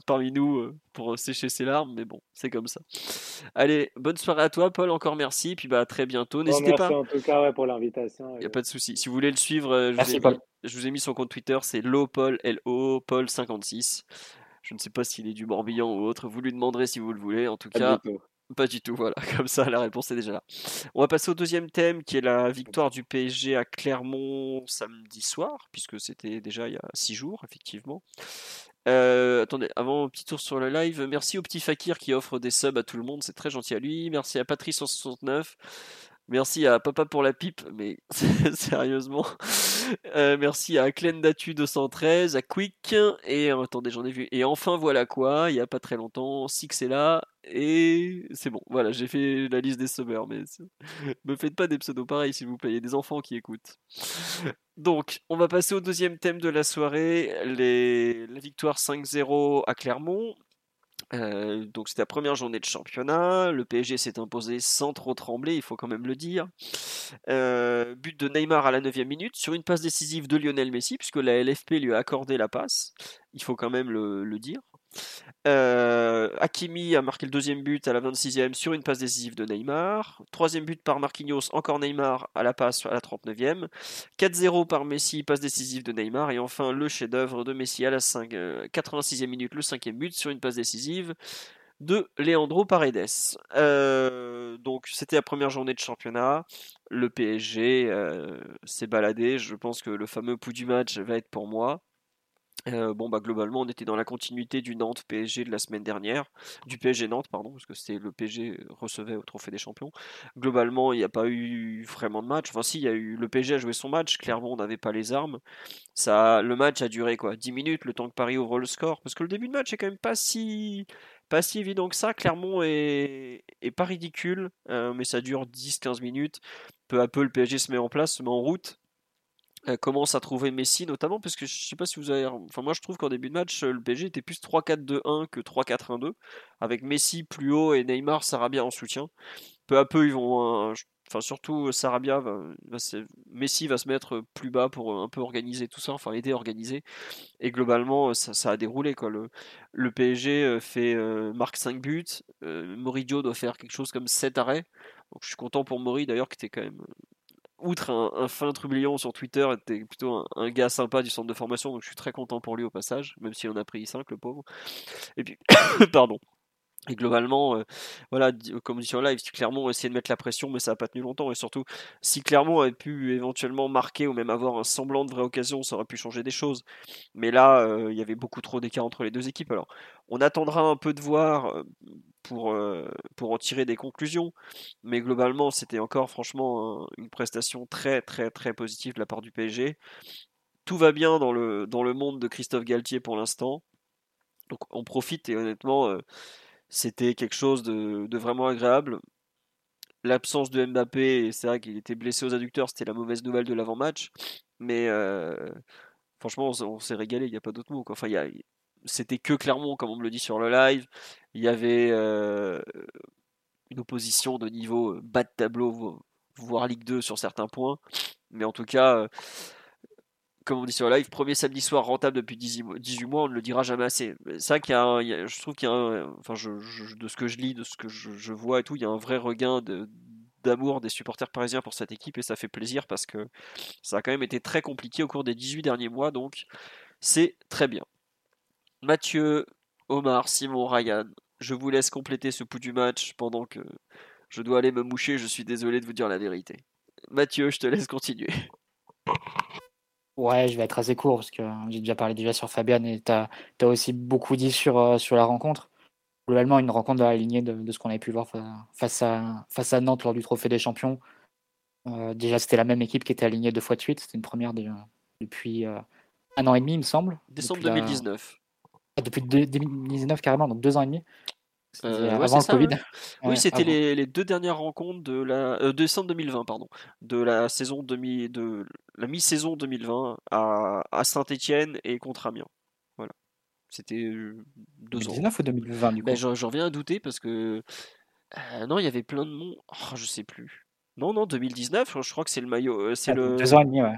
parmi nous euh, pour sécher ses larmes, mais bon, c'est comme ça. Allez, bonne soirée à toi, Paul. Encore merci. Puis bah, à très bientôt. N'hésitez pas. en tout cas pour l'invitation. Il n'y a pas de souci. Si vous voulez le suivre, euh, je, vous ai je vous ai mis son compte Twitter, c'est LoPaul, L-O, Paul56. Je ne sais pas s'il est du Morbihan ou autre. Vous lui demanderez si vous le voulez. En tout cas, pas du tout. Voilà, comme ça, la réponse est déjà là. On va passer au deuxième thème qui est la victoire du PSG à Clermont samedi soir, puisque c'était déjà il y a six jours, effectivement. Euh, attendez, avant un petit tour sur le live, merci au petit Fakir qui offre des subs à tout le monde, c'est très gentil à lui. Merci à Patrice169. Merci à Papa pour la pipe, mais sérieusement. Euh, merci à Clendatu213, à Quick, et attendez, j'en ai vu. Et enfin, voilà quoi, il n'y a pas très longtemps, Six est là, et c'est bon. Voilà, j'ai fait la liste des summers, mais me faites pas des pseudos pareils, s'il vous plaît, il y a des enfants qui écoutent. Donc, on va passer au deuxième thème de la soirée, les... la victoire 5-0 à Clermont. Euh, donc c'était la première journée de championnat. Le PSG s'est imposé sans trop trembler, il faut quand même le dire. Euh, but de Neymar à la 9 minute sur une passe décisive de Lionel Messi, puisque la LFP lui a accordé la passe. Il faut quand même le dire. Euh, Hakimi a marqué le deuxième but à la 26e sur une passe décisive de Neymar. Troisième but par Marquinhos, encore Neymar à la passe à la 39e. 4-0 par Messi, passe décisive de Neymar. Et enfin le chef-d'œuvre de Messi à la 5, 86e euh, minute, le cinquième but sur une passe décisive de Leandro Paredes. Euh, donc c'était la première journée de championnat. Le PSG s'est baladé. Je pense que le fameux pouls du match va être pour moi. Euh, bon, bah, globalement, on était dans la continuité du Nantes PSG de la semaine dernière, du PSG Nantes, pardon, parce que c'était le PSG recevait au Trophée des Champions. Globalement, il n'y a pas eu vraiment de match. Enfin, si, il y a eu le PSG a joué son match. Clairement, on n'avait pas les armes. Ça, le match a duré quoi 10 minutes, le temps que Paris ouvre le score, parce que le début de match est quand même pas si pas si évident que ça. Clermont est, pas ridicule, euh, mais ça dure 10-15 minutes. Peu à peu, le PSG se met en place, se met en route commence à trouver Messi notamment parce que je sais pas si vous avez enfin moi je trouve qu'en début de match le PSG était plus 3-4-2-1 que 3-4-1-2 avec Messi plus haut et Neymar Sarabia en soutien. Peu à peu ils vont enfin surtout Sarabia va, Messi va se mettre plus bas pour un peu organiser tout ça enfin aider à organiser. Et globalement ça, a déroulé le, le PSG euh, fait euh, marque 5 buts. Euh, Moridio doit faire quelque chose comme 7 arrêts. Donc je suis content pour Mori d'ailleurs qui était quand même outre un, fin trublion sur Twitter, était plutôt un, gars sympa du centre de formation, donc je suis très content pour lui au passage, même si on a pris 5, le pauvre. Et puis, pardon. Et globalement, euh, voilà, comme dit sur live, Clermont a essayé de mettre la pression, mais ça n'a pas tenu longtemps. Et surtout, si Clermont avait pu éventuellement marquer ou même avoir un semblant de vraie occasion, ça aurait pu changer des choses. Mais là, euh, il y avait beaucoup trop d'écart entre les deux équipes. Alors, on attendra un peu de voir euh, pour, pour en tirer des conclusions. Mais globalement, c'était encore franchement une prestation très, très, très positive de la part du PSG. Tout va bien dans le, dans le monde de Christophe Galtier pour l'instant. Donc, on profite et honnêtement c'était quelque chose de, vraiment agréable. L'absence de Mbappé, c'est vrai qu'il était blessé aux adducteurs, c'était la mauvaise nouvelle de l'avant-match. Mais euh, franchement, on, s'est régalé, il n'y a pas d'autre mot. Enfin, c'était que Clermont, comme on me le dit sur le live. Il y avait euh, une opposition de niveau euh, bas de tableau, voire Ligue 2 sur certains points. Mais en tout cas, comme on dit sur live, premier samedi soir rentable depuis 18 mois, on ne le dira jamais assez. C'est vrai a, je trouve qu'il y a, un, enfin, de ce que je lis, de ce que je, vois et tout, il y a un vrai regain d'amour des supporters parisiens pour cette équipe et ça fait plaisir parce que ça a quand même été très compliqué au cours des 18 derniers mois, donc c'est très bien. Mathieu, Omar, Simon, Ryan, je vous laisse compléter ce pouls du match pendant que je dois aller me moucher, je suis désolé de vous dire la vérité. Mathieu, je te laisse continuer. Ouais, je vais être assez court parce que j'ai déjà parlé déjà sur Fabian et tu as, aussi beaucoup dit sur, euh, sur la rencontre. Globalement, une rencontre dans la lignée de, ce qu'on avait pu voir face à, face à Nantes lors du Trophée des Champions. Euh, déjà, c'était la même équipe qui était alignée deux fois de suite. C'était une première depuis euh, un an et demi, il me semble. Décembre 2019. Ah, depuis 2019, carrément, donc deux ans et demi. Euh, avant le Covid. oui, c'était les, deux dernières rencontres de la euh, décembre 2020, pardon, de la saison demi, de la mi-saison 2020 à, à Saint-Étienne et contre Amiens. Voilà, c'était euh, deux 2019 ou 2020 du ben, coup? J'en reviens à douter parce que non, il y avait plein de noms. Oh, je sais plus. Non, non, 2019, je crois que c'est le maillot. Euh, c'est ah, le... Deux ans et demi, ouais.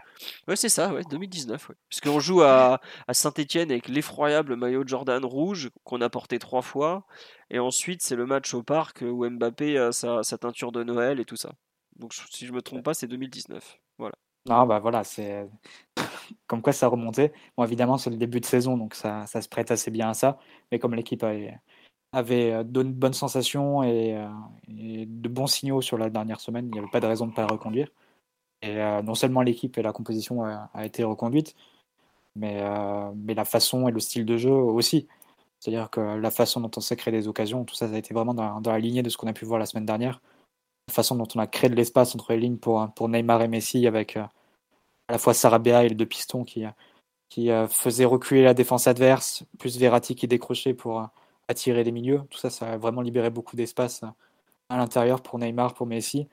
Ouais, c'est ça, ouais, 2019. Ouais. Parce qu'on joue à, à Saint-Etienne avec l'effroyable maillot Jordan rouge qu'on a porté trois fois. Et ensuite, c'est le match au parc où Mbappé a sa, teinture de Noël et tout ça. Donc, si je me trompe pas, c'est 2019. Voilà. Non, bah voilà, c'est comme quoi ça remontait. Bon, évidemment, c'est le début de saison, donc ça, ça se prête assez bien à ça. Mais comme l'équipe a avait euh, donné de bonnes sensations euh, et, de bons signaux sur la dernière semaine. Il n'y avait pas de raison de ne pas reconduire. Et euh, non seulement l'équipe et la composition a, été reconduite, mais, mais la façon et le style de jeu aussi. C'est-à-dire que la façon dont on s'est créé des occasions, tout ça, ça a été vraiment dans, la lignée de ce qu'on a pu voir la semaine dernière. La façon dont on a créé de l'espace entre les lignes pour, pour Neymar et Messi avec à la fois Sarabia et les deux pistons qui, qui faisaient reculer la défense adverse, plus Verratti qui décrochait pour, attirer les milieux. Tout ça, ça a vraiment libéré beaucoup d'espace à l'intérieur pour Neymar, pour Messi.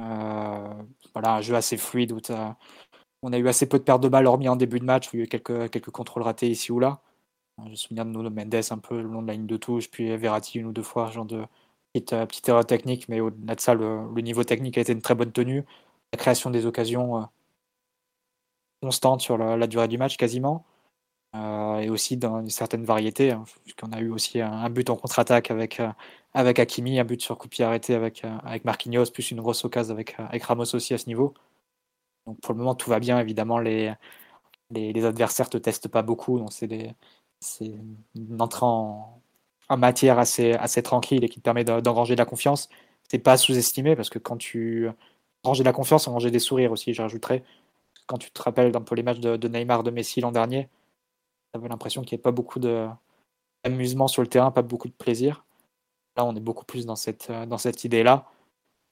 Euh, voilà, un jeu assez fluide où on a eu assez peu de pertes de balles, hormis en début de match où il y a eu quelques, quelques contrôles ratés ici ou là. Je me souviens de Nuno Mendes un peu le long de la ligne de touche, puis Verratti une ou deux fois, genre de petite, euh, petite erreur technique, mais au-delà de ça, le, niveau technique a été une très bonne tenue. La création des occasions euh, constante sur la, durée du match quasiment. Euh, et aussi dans une certaine variété, hein, puisqu'on a eu aussi un, but en contre-attaque avec, euh, avec Hakimi, un but sur coup arrêté avec, euh, avec Marquinhos, plus une grosse occasion avec, avec Ramos aussi à ce niveau. Donc pour le moment, tout va bien. Évidemment, les, les, adversaires ne te testent pas beaucoup, donc c'est une entrée en, matière assez, assez tranquille et qui te permet d'engranger de, la confiance. C'est pas sous-estimé parce que quand tu ranges de la confiance, on des sourires aussi, j'ajouterais. Quand tu te rappelles d'un peu les matchs de Neymar, de Messi l'an dernier, avait l'impression qu'il n'y avait pas beaucoup d'amusement sur le terrain, pas beaucoup de plaisir. Là, on est beaucoup plus dans cette, euh, dans cette idée-là.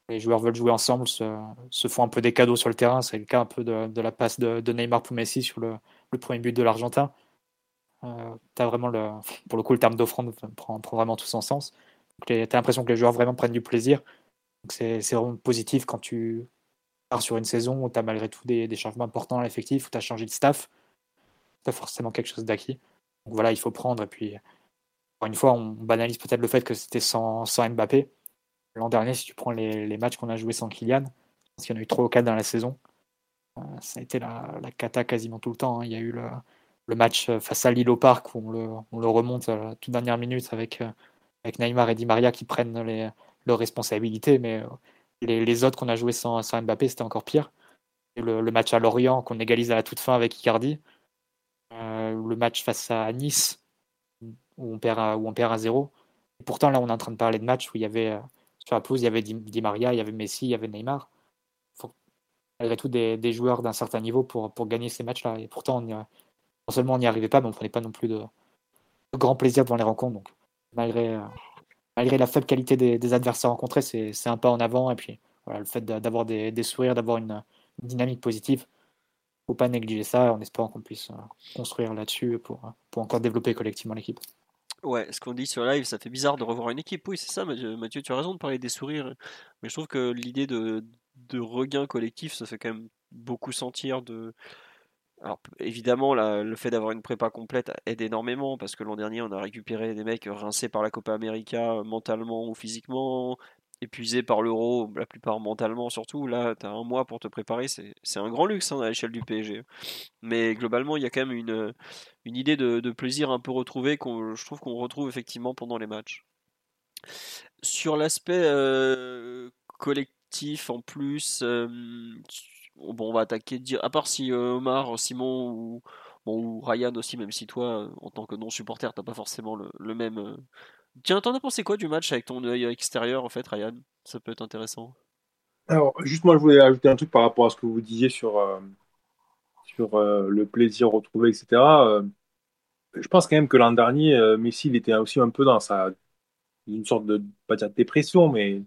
Les joueurs veulent jouer ensemble, se, font un peu des cadeaux sur le terrain. C'est le cas un peu de, la passe de, Neymar pour Messi sur le, premier but de l'Argentin. Euh, le, pour le coup, le terme d'offrande prend, vraiment tout son sens. Tu as l'impression que les joueurs vraiment prennent du plaisir. C'est vraiment positif quand tu pars sur une saison où tu as malgré tout des, des changements importants à l'effectif, où tu as changé de staff pas forcément quelque chose d'acquis. Donc voilà, il faut prendre. Et puis, encore une fois, on banalise peut-être le fait que c'était sans, sans Mbappé. L'an dernier, si tu prends les, les matchs qu'on a joués sans Kylian, parce qu'il y en a eu trois ou quatre dans la saison, euh, ça a été la, la, cata quasiment tout le temps. Hein. Il y a eu le, le, match face à Lille au Parc où on le, on le remonte à la toute dernière minute avec, euh, avec Neymar et Di Maria qui prennent les, leurs responsabilités, mais euh, les, les autres qu'on a joués sans, sans Mbappé, c'était encore pire. Et le, le, match à Lorient qu'on égalise à la toute fin avec Icardi, le match face à Nice, où on perd à, où on perd à zéro. pourtant, là, on est en train de parler de matchs où il y avait, euh, sur la pelouse, il y avait Di, Maria, il y avait Messi, il y avait Neymar. Il faut malgré tout des, joueurs d'un certain niveau pour, pour gagner ces matchs-là. Et pourtant, non seulement on n'y arrivait pas, mais on ne prenait pas non plus de, grand plaisir devant les rencontres. Donc, malgré, euh, malgré la faible qualité des, adversaires rencontrés, c'est un pas en avant. Et puis, le fait d'avoir des, sourires, d'avoir une, dynamique positive, faut pas négliger ça en espérant qu'on puisse euh, construire là-dessus pour, pour encore développer collectivement l'équipe. Ouais, ce qu'on dit sur live, ça fait bizarre de revoir une équipe. Oui, c'est ça, Mathieu, tu as raison de parler des sourires. Mais je trouve que l'idée de, de regain collectif, ça fait quand même beaucoup sentir de. Alors évidemment, le fait d'avoir une prépa complète aide énormément parce que l'an dernier, on a récupéré des mecs rincés par la Copa América euh, mentalement ou physiquement, épuisés par l'euro, la plupart mentalement surtout. Là, tu as un mois pour te préparer, c'est un grand luxe hein, à l'échelle du PSG. Mais globalement, il y a quand même une, une idée de, plaisir un peu retrouvée qu'on je trouve qu'on retrouve effectivement pendant les matchs. Sur l'aspect euh, collectif en plus, euh, bon, on va attaquer, à part si euh, Omar, Simon ou, Ryan aussi, même si toi, en tant que non-supporter, t'as pas forcément le, même. Tiens, t'en as pensé quoi du match avec ton œil extérieur en fait, Ryan? Ça peut être intéressant. Alors, juste moi, je voulais ajouter un truc par rapport à ce que vous disiez sur, sur le plaisir retrouvé, etc je pense quand même que l'an dernier, euh, Messi, il était aussi un peu dans sa, une sorte de, pas dire dépression, mais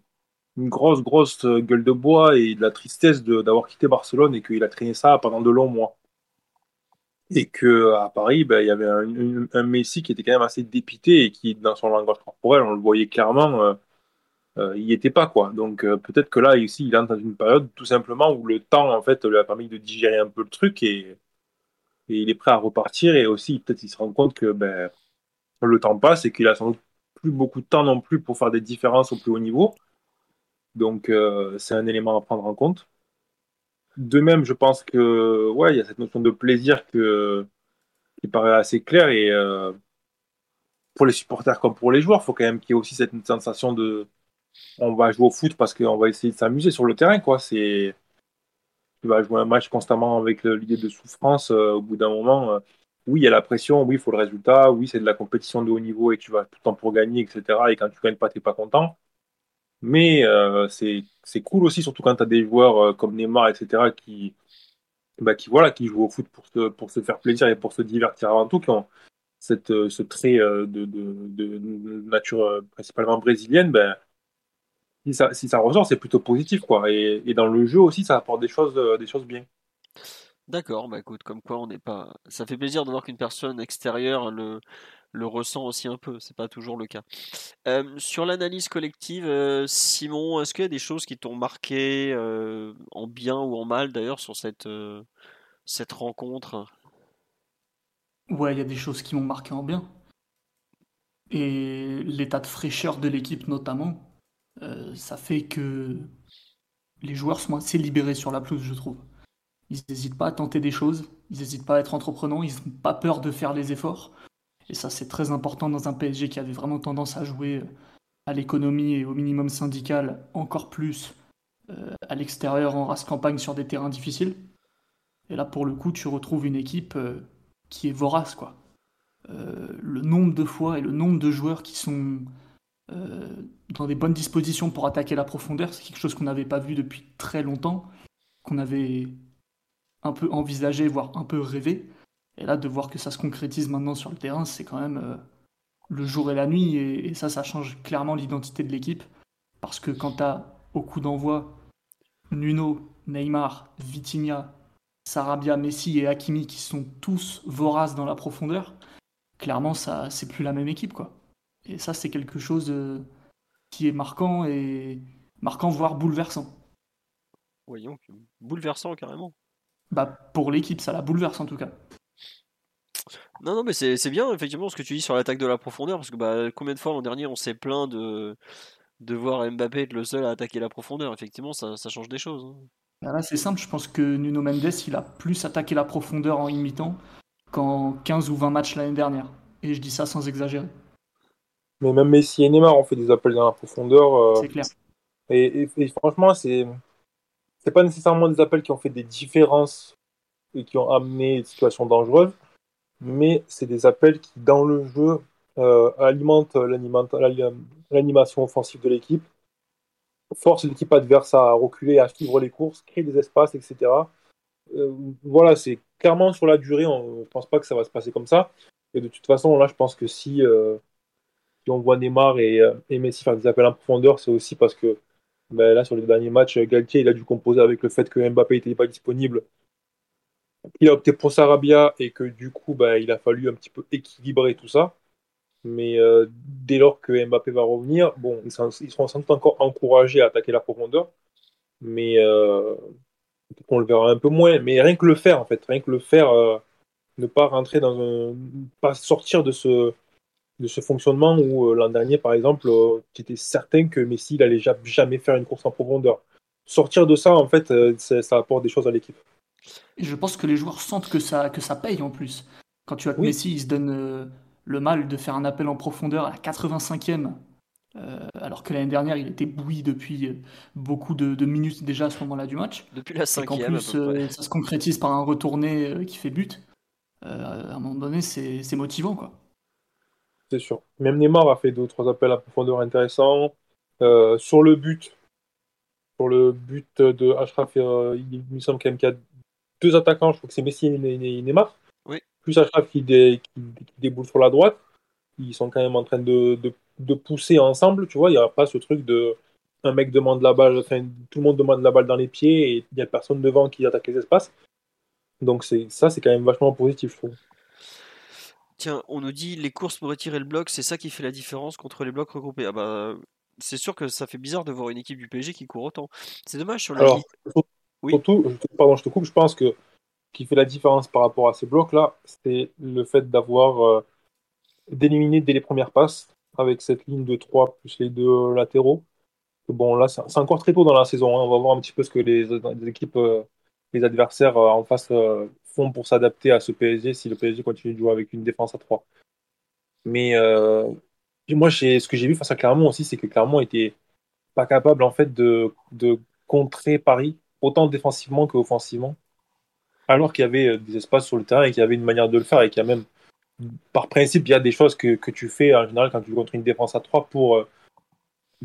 une grosse, grosse euh, gueule de bois et de la tristesse d'avoir quitté Barcelone et qu'il a traîné ça pendant de longs mois. Et que à Paris, ben, il y avait un, Messi qui était quand même assez dépité et qui, dans son langage corporel, on le voyait clairement, euh, il n'y était pas quoi. Donc peut-être que là ici, il est dans une période tout simplement où le temps en fait lui a permis de digérer un peu le truc et il est prêt à repartir. Et aussi, peut-être, il se rend compte que ben, le temps passe et qu'il a sans doute plus beaucoup de temps non plus pour faire des différences au plus haut niveau. Donc, euh, c'est un élément à prendre en compte. De même, je pense que ouais, il y a cette notion de plaisir qui paraît assez claire et euh, pour les supporters comme pour les joueurs, il faut quand même qu'il y ait aussi cette sensation de on va jouer au foot parce qu'on va essayer de s'amuser sur le terrain, quoi. Tu vas jouer un match constamment avec l'idée de souffrance, euh, au bout d'un moment, euh, oui, il y a la pression, oui, il faut le résultat, oui, c'est de la compétition de haut niveau et tu vas tout le temps pour gagner, etc. Et quand tu gagnes pas, tu n'es pas content. Mais euh, c'est cool aussi, surtout quand tu as des joueurs comme Neymar, etc., qui, bah, qui, voilà, qui jouent au foot pour se, pour se faire plaisir et pour se divertir avant tout, qui ont cette, ce trait de, de, de, nature principalement brésilienne, ben, si ça, si ça ressort, c'est plutôt positif, quoi. Et, et, dans le jeu aussi, ça apporte des choses, euh, des choses bien. D'accord, bah écoute, comme quoi on n'est pas. Ça fait plaisir de voir qu'une personne extérieure le, le ressent aussi un peu, c'est pas toujours le cas. Euh, sur l'analyse collective, euh, Simon, est-ce qu'il y a des choses qui t'ont marqué en bien ou en mal d'ailleurs sur cette, cette rencontre? Ouais, il y a des choses qui m'ont marqué en bien. Et l'état de fraîcheur de l'équipe notamment. Euh, ça fait que les joueurs sont assez libérés sur la pelouse, je trouve. Ils n'hésitent pas à tenter des choses, ils n'hésitent pas à être entreprenants, ils n'ont pas peur de faire les efforts. Et ça, c'est très important dans un PSG qui avait vraiment tendance à jouer euh, à l'économie et au minimum syndical, encore plus euh, à l'extérieur en race campagne sur des terrains difficiles. Et là, pour le coup, tu retrouves une équipe qui est vorace, quoi. le nombre de fois et le nombre de joueurs qui sont euh, dans des bonnes dispositions pour attaquer la profondeur. C'est quelque chose qu'on n'avait pas vu depuis très longtemps, qu'on avait un peu envisagé, voire un peu rêvé. Et là, de voir que ça se concrétise maintenant sur le terrain, c'est quand même euh, le jour et la nuit. Et, ça, ça change clairement l'identité de l'équipe. Parce que quand tu as au coup d'envoi Nuno, Neymar, Vitinha, Sarabia, Messi et Hakimi qui sont tous voraces dans la profondeur, clairement, ça c'est plus la même équipe. quoi. Et ça, c'est quelque chose euh, qui est marquant et marquant, voire bouleversant. Voyons, bouleversant carrément. Bah, pour l'équipe, ça la bouleverse en tout cas. Non, non, mais c'est bien effectivement ce que tu dis sur l'attaque de la profondeur, parce que bah, combien de fois l'an dernier on s'est plaint de, de voir Mbappé être le seul à attaquer la profondeur Effectivement, ça, ça change des choses. Hein. Bah là, c'est simple, je pense que Nuno Mendes, il a plus attaqué la profondeur en imitant qu'en 15 ou 20 matchs l'année dernière. Et je dis ça sans exagérer. Mais même Messi et Neymar ont fait des appels dans la profondeur. Euh, c'est clair. Et, franchement, c'est c'est pas nécessairement des appels qui ont fait des différences et qui ont amené des situations dangereuses, mais c'est des appels qui, dans le jeu, alimente l'animation offensive de l'équipe, force l'équipe adverse à reculer, à suivre les courses, créer des espaces, etc. voilà, c'est clairement sur la durée, on ne pense pas que ça va se passer comme ça. Et de toute façon, là, je pense que si, si on voit Neymar et, et Messi faire des appels en profondeur, c'est aussi parce que ben là, sur les derniers matchs, Galtier, il a dû composer avec le fait que Mbappé n'était pas disponible. Il a opté pour Sarabia et que du coup, ben, il a fallu un petit peu équilibrer tout ça. Mais euh, dès lors que Mbappé va revenir, bon, ils, seront sans doute encore encouragés à attaquer la profondeur. Mais euh, on le verra un peu moins. Mais rien que le faire, en fait, rien que le faire, euh, ne pas rentrer dans un. pas sortir de ce, de ce fonctionnement où l'an dernier, par exemple, tu étais certain que Messi n'allait jamais faire une course en profondeur. Sortir de ça, en fait, ça apporte des choses à l'équipe. Je pense que les joueurs sentent que ça, que ça paye en plus. Quand tu as Messi, il se donne le mal de faire un appel en profondeur à la 85e, alors que l'année dernière, il était bouilli depuis beaucoup de, minutes déjà à ce moment-là du match. Depuis la cinquième. En plus, ça se concrétise par un retourné qui fait but. à un moment donné, c'est motivant, quoi c'est sûr. Même Neymar a fait deux ou trois appels à profondeur intéressants. Euh, sur le but, sur le but de Ashraf, euh, il me semble qu'il y a deux attaquants, je crois que c'est Messi et Neymar. Oui. Plus Ashraf qui, déboule sur la droite. Ils sont quand même en train de, pousser ensemble, tu vois. Il n'y a pas ce truc de un mec demande la balle, enfin, tout le monde demande la balle dans les pieds et il n'y a personne devant qui attaque les espaces. Donc ça, c'est quand même vachement positif, je trouve. Tiens, on nous dit les courses pour retirer le bloc, c'est ça qui fait la différence contre les blocs regroupés. Ah bah, c'est sûr que ça fait bizarre de voir une équipe du PSG qui court autant. C'est dommage sur la Alors, surtout, pardon, je te coupe, je pense que ce qui fait la différence par rapport à ces blocs-là, c'est le fait d'avoir euh, d'éliminer dès les premières passes avec cette ligne de 3 plus les deux latéraux. Bon, là, c'est encore très tôt dans la saison. Hein. On va voir un petit peu ce que les, équipes, euh, les adversaires euh, en face font pour s'adapter à ce PSG si le PSG continue de jouer avec une défense à 3. Mais euh, moi, ce que j'ai vu face à Clermont aussi, c'est que Clermont était pas capable en fait de contrer Paris autant défensivement qu'offensivement, alors qu'il y avait euh, des espaces sur le terrain et qu'il y avait une manière de le faire et qu'il y a même, par principe, il y a des choses que, que, tu fais en général quand tu contres une défense à 3 pour, euh,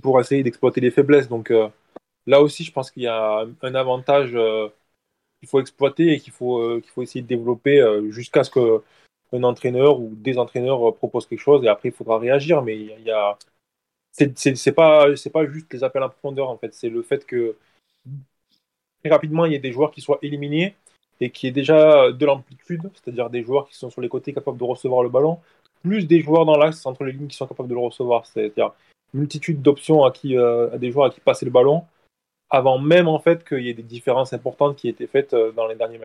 pour essayer d'exploiter les faiblesses. Donc là aussi, je pense qu'il y a un avantage qu'il faut exploiter et qu'il faut, euh, qu'il faut essayer de développer euh, jusqu'à ce qu'un entraîneur ou des entraîneurs euh, proposent quelque chose et après il faudra réagir. Mais il y a. C'est pas, pas juste les appels en profondeur en fait, c'est le fait que rapidement il y ait des joueurs qui soient éliminés et qui aient déjà de l'amplitude, c'est-à-dire des joueurs qui sont sur les côtés capables de recevoir le ballon, plus des joueurs dans l'axe entre les lignes qui sont capables de le recevoir, c'est-à-dire une multitude d'options à, qui, à des joueurs à qui passer le ballon avant même en fait qu'il y ait des différences importantes qui étaient faites euh, dans les derniers matchs.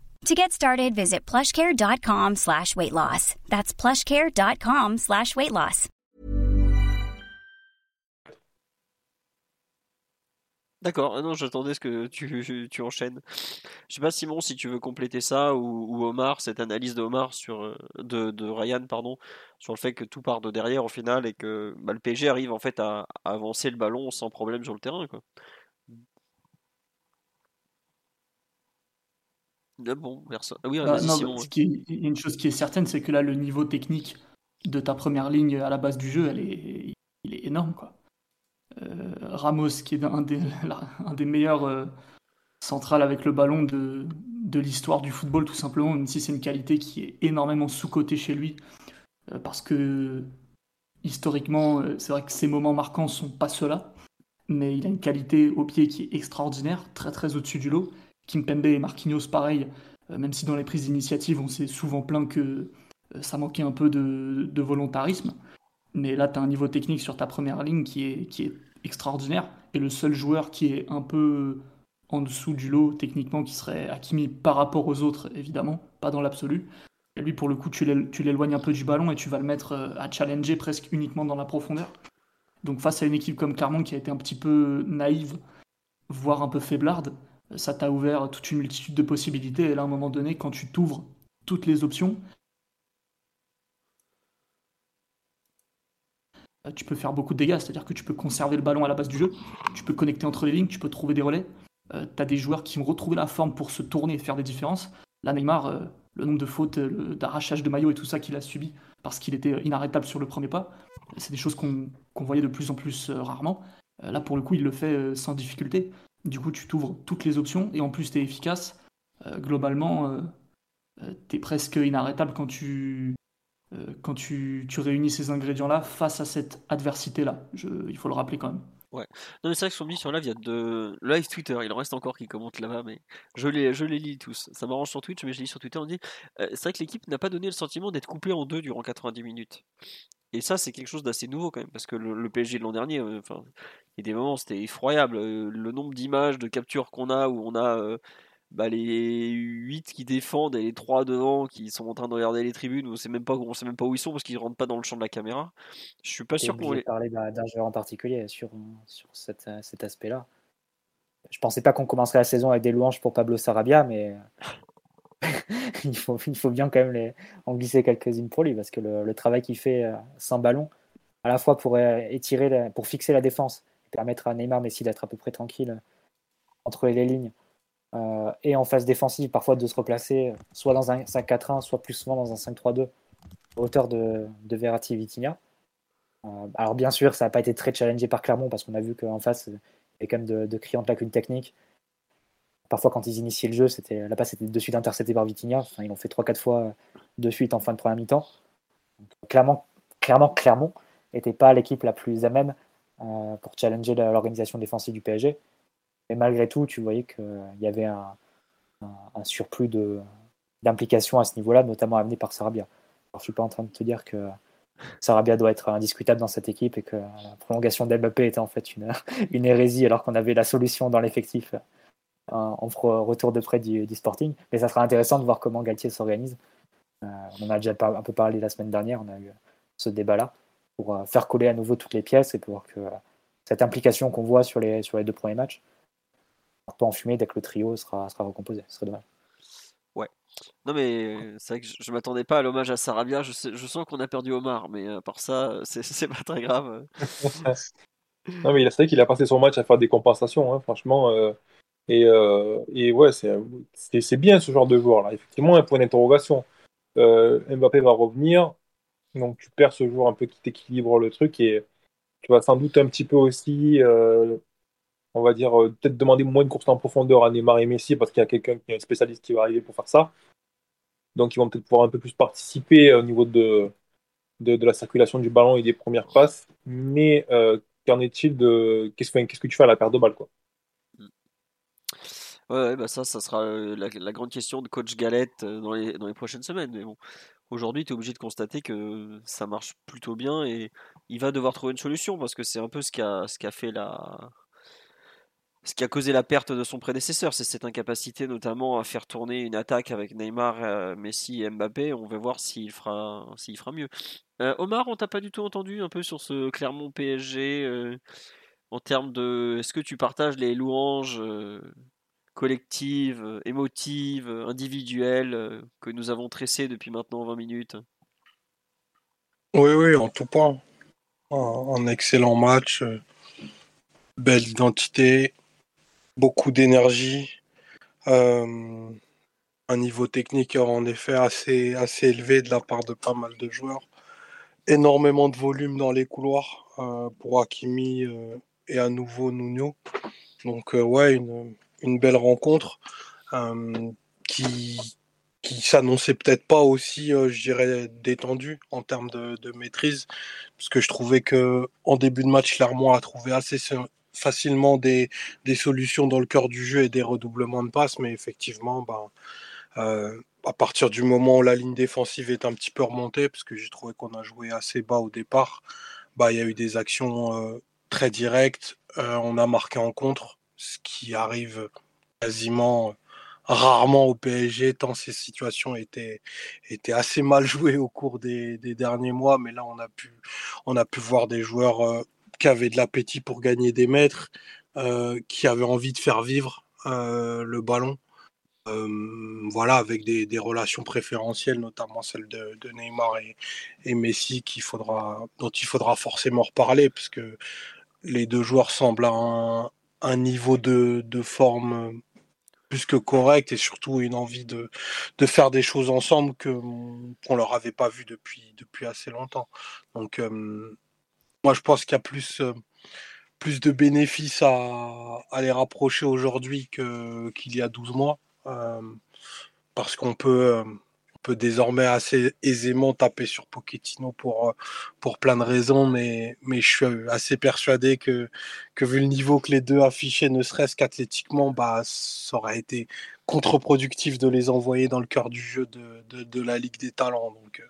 To get started, visit plushcare.com slash weight loss. That's plushcare.com slash weight loss. D'accord, non, j'attendais ce que tu, tu enchaînes. Je sais pas Simon si tu veux compléter ça ou, Omar, cette analyse de Omar sur euh, de, de, Ryan pardon, sur le fait que tout part de derrière au final et que bah, le PSG arrive en fait à, avancer le ballon sans problème sur le terrain quoi. Ah bon. Ah oui, bah, Simon, une chose qui est certaine, c'est que là le niveau technique de ta première ligne à la base du jeu, elle est, il est énorme quoi. Euh, Ramos, qui est un des, un des meilleurs euh, centrales avec le ballon de, de l'histoire du football, tout simplement, même si c'est une qualité qui est énormément sous-cotée chez lui, euh, parce que historiquement, c'est vrai que ses moments marquants sont pas ceux-là, mais il a une qualité au pied qui est extraordinaire, très très au-dessus du lot. Kimpembe et Marquinhos, pareil, même si dans les prises d'initiative, on s'est souvent plaint que ça manquait un peu de, volontarisme. Mais là, tu as un niveau technique sur ta première ligne qui est, extraordinaire. Et le seul joueur qui est un peu en dessous du lot techniquement, qui serait Hakimi par rapport aux autres, évidemment, pas dans l'absolu. Lui, pour le coup, tu l'éloignes un peu du ballon et tu vas le mettre euh, à challenger presque uniquement dans la profondeur. Donc face à une équipe comme Clermont qui a été un petit peu naïve, voire un peu faiblarde, ça t'a ouvert toute une multitude de possibilités. Et là, à un moment donné, quand tu t'ouvres toutes les options, euh, tu peux faire beaucoup de dégâts, c'est-à-dire que tu peux conserver le ballon à la base du jeu, tu peux connecter entre les lignes, tu peux trouver des relais, euh, tu as des joueurs qui ont retrouvé la forme pour se tourner et faire des différences. Là, Neymar, euh, le nombre de fautes, d'arrachage de maillot et tout ça qu'il a subi parce qu'il était inarrêtable sur le premier pas, c'est des choses qu'on voyait de plus en plus rarement. là, pour le coup, il le fait sans difficulté. Du coup, tu t'ouvres toutes les options et en plus, tu es efficace. globalement, tu es presque inarrêtable quand tu, euh, tu, réunis ces ingrédients-là face à cette adversité-là. Il faut le rappeler quand même. Ouais. Non, mais c'est vrai que sur live, il y a de live Twitter. Il en reste encore qui commentent là-bas, mais je les, lis tous. Ça m'arrange sur Twitch, mais je lis sur Twitter. On dit euh, c'est vrai que l'équipe n'a pas donné le sentiment d'être coupée en deux durant 90 minutes. Et ça, c'est quelque chose d'assez nouveau quand même, parce que le, PSG de l'an dernier, euh, enfin, il y a des moments, c'était effroyable. le nombre d'images, de captures qu'on a, où on a bah, les 8 qui défendent et les 3 devant qui sont en train de regarder les tribunes, on sait même pas, on sait même pas où ils sont parce qu'ils rentrent pas dans le champ de la caméra. Je suis pas sûr qu'on les... parler d'un joueur en particulier sur, sur cet, cet aspect-là. Je pensais pas qu'on commencerait la saison avec des louanges pour Pablo Sarabia, mais il, faut, bien quand même en glisser quelques-unes pour lui parce que le, travail qu'il fait euh, sans ballon, à la fois pour euh, étirer, pour fixer la défense, permettre à Neymar Messi d'être à peu près tranquille entre les lignes euh, et en phase défensive, parfois de se replacer soit dans un 5-4-1, soit plus souvent dans un 5-3-2, hauteur de, de Verratti et Vitinha. Euh, alors bien sûr, ça n'a pas été très challengé par Clermont parce qu'on a vu qu'en face, il y avait quand même de, de criantes lacunes techniques. Parfois, quand ils initiaient le jeu, c'était la passe de suite interceptée par Vitinha. Enfin, ils l'ont fait 3-4 fois de suite en fin de première mi-temps. Clairement, clairement, Clermont n'était pas l'équipe la plus à même euh, pour challenger l'organisation défensive du PSG. Mais malgré tout, tu voyais qu'il y avait un, surplus d'implication à ce niveau-là, notamment amené par Sarabia. Je ne suis pas en train de te dire que Sarabia doit être indiscutable dans cette équipe et que la prolongation d'Mbappé était en fait une hérésie alors qu'on avait la solution dans l'effectif en retour de près du, Sporting. Mais ça sera intéressant de voir comment Galtier s'organise. Euh, on en a déjà un peu parlé la semaine dernière, on a eu ce débat-là pour euh, faire coller à nouveau toutes les pièces et pour que cette implication qu'on voit sur les, sur les deux premiers matchs pas en fumée dès que le trio sera, sera recomposé. Ce serait dommage. Ouais. Non, mais c'est vrai que je, ne m'attendais pas à l'hommage à Sarabia. Je, je sens qu'on a perdu Omar, mais à part ça, c'est pas très grave. non, mais c'est vrai qu'il a passé son match à faire des compensations, hein, franchement. Euh, et, euh, ouais, c'est bien ce genre de joueur là. Effectivement, un point d'interrogation. Euh, Mbappé va revenir, donc tu perds ce joueur un peu qui t'équilibre le truc et tu vas sans doute un petit peu aussi on va dire, euh, peut-être demander moins de courses en profondeur à Neymar et Messi parce qu'il y a quelqu'un qui est un spécialiste qui va arriver pour faire ça. Donc ils vont peut-être pouvoir un peu plus participer au niveau de, de, la circulation du ballon et des premières passes. Mais euh, qu'en est-il de. Qu'est-ce, que tu fais à la paire de balles quoi? Ouais, bah ça, ça sera la, grande question de coach Galette dans les, prochaines semaines. Mais bon, aujourd'hui, tu es obligé de constater que ça marche plutôt bien et il va devoir trouver une solution parce que c'est un peu ce ce qu'a fait la, ce qui a causé la perte de son prédécesseur, c'est cette incapacité notamment à faire tourner une attaque avec Neymar, Messi et Mbappé. On va voir s'il fera, s'il fera mieux. Omar, on t'a pas du tout entendu un peu sur ce Clermont PSG en termes de. Est-ce que tu partages les louanges collectives, émotives, individuelles que nous avons tressées depuis maintenant 20 minutes Oui, oui, en tout point. Un excellent match, belle identité, beaucoup d'énergie, euh, un niveau technique en effet assez, assez élevé de la part de pas mal de joueurs, énormément de volume dans les couloirs euh, pour Hakimi euh, et à nouveau Nuno. Donc ouais, une, belle rencontre qui, qui s'annonçait peut-être pas aussi, je dirais, détendu en termes de, maîtrise, parce que je trouvais que en début de match, Clermont a trouvé assez facilement des, solutions dans le cœur du jeu et des redoublements de passes, mais effectivement, bah, euh, à partir du moment où la ligne défensive est un petit peu remontée, parce que j'ai trouvé qu'on a joué assez bas au départ, bah, il y a eu des actions euh, très directes, euh, on a marqué en contre, ce qui arrive quasiment rarement au PSG, tant ces situations étaient, étaient assez mal jouées au cours des, derniers mois, mais là on a pu, on a pu voir des joueurs qui avaient de l'appétit pour gagner des mètres, qui avaient envie de faire vivre le ballon. Voilà, avec des, relations préférentielles, notamment celle de, Neymar et, Messi, dont il faudra forcément reparler, parce que les deux joueurs semblent un, un niveau de, de, forme plus que correct et surtout une envie de, de faire des choses ensemble que qu'on leur avait pas vu depuis, depuis assez longtemps. Donc, euh, moi, je pense qu'il y a plus, plus de bénéfices à, à les rapprocher aujourd'hui qu'il y a 12 mois. Euh, parce qu'on peut, euh, peut désormais assez aisément taper sur Pochettino pour, euh, pour plein de raisons, mais, mais je suis assez persuadé que, que vu le niveau que les deux affichaient, ne serait-ce qu'athlétiquement, bah, ça aurait été contre-productif de les envoyer dans le cœur du jeu de, de, la Ligue des Talents. Donc,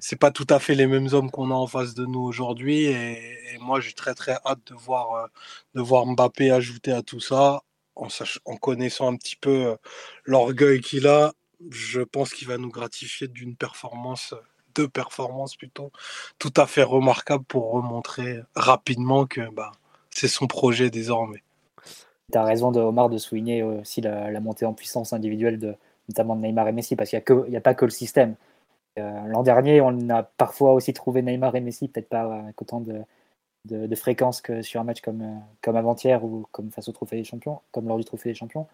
c'est pas tout à fait les mêmes hommes qu'on a en face de nous aujourd'hui. Et, moi, j'ai très très hâte de voir, de voir Mbappé ajouter à tout ça en, en connaissant un petit peu euh, l'orgueil qu'il a, je pense qu'il va nous gratifier d'une performance, deux performances plutôt, tout à fait remarquables pour remontrer rapidement que bah, c'est son projet désormais. Tu as raison, Omar, de souligner aussi la, montée en puissance individuelle, de, notamment Neymar et Messi, parce qu'il n'y a, pas que le système. Euh, l'an dernier, on a parfois aussi trouvé Neymar et Messi, peut-être pas avec autant de, fréquence que sur un match comme, euh, comme avant-hier ou comme face au Trophée des Champions, comme lors du Trophée des Champions.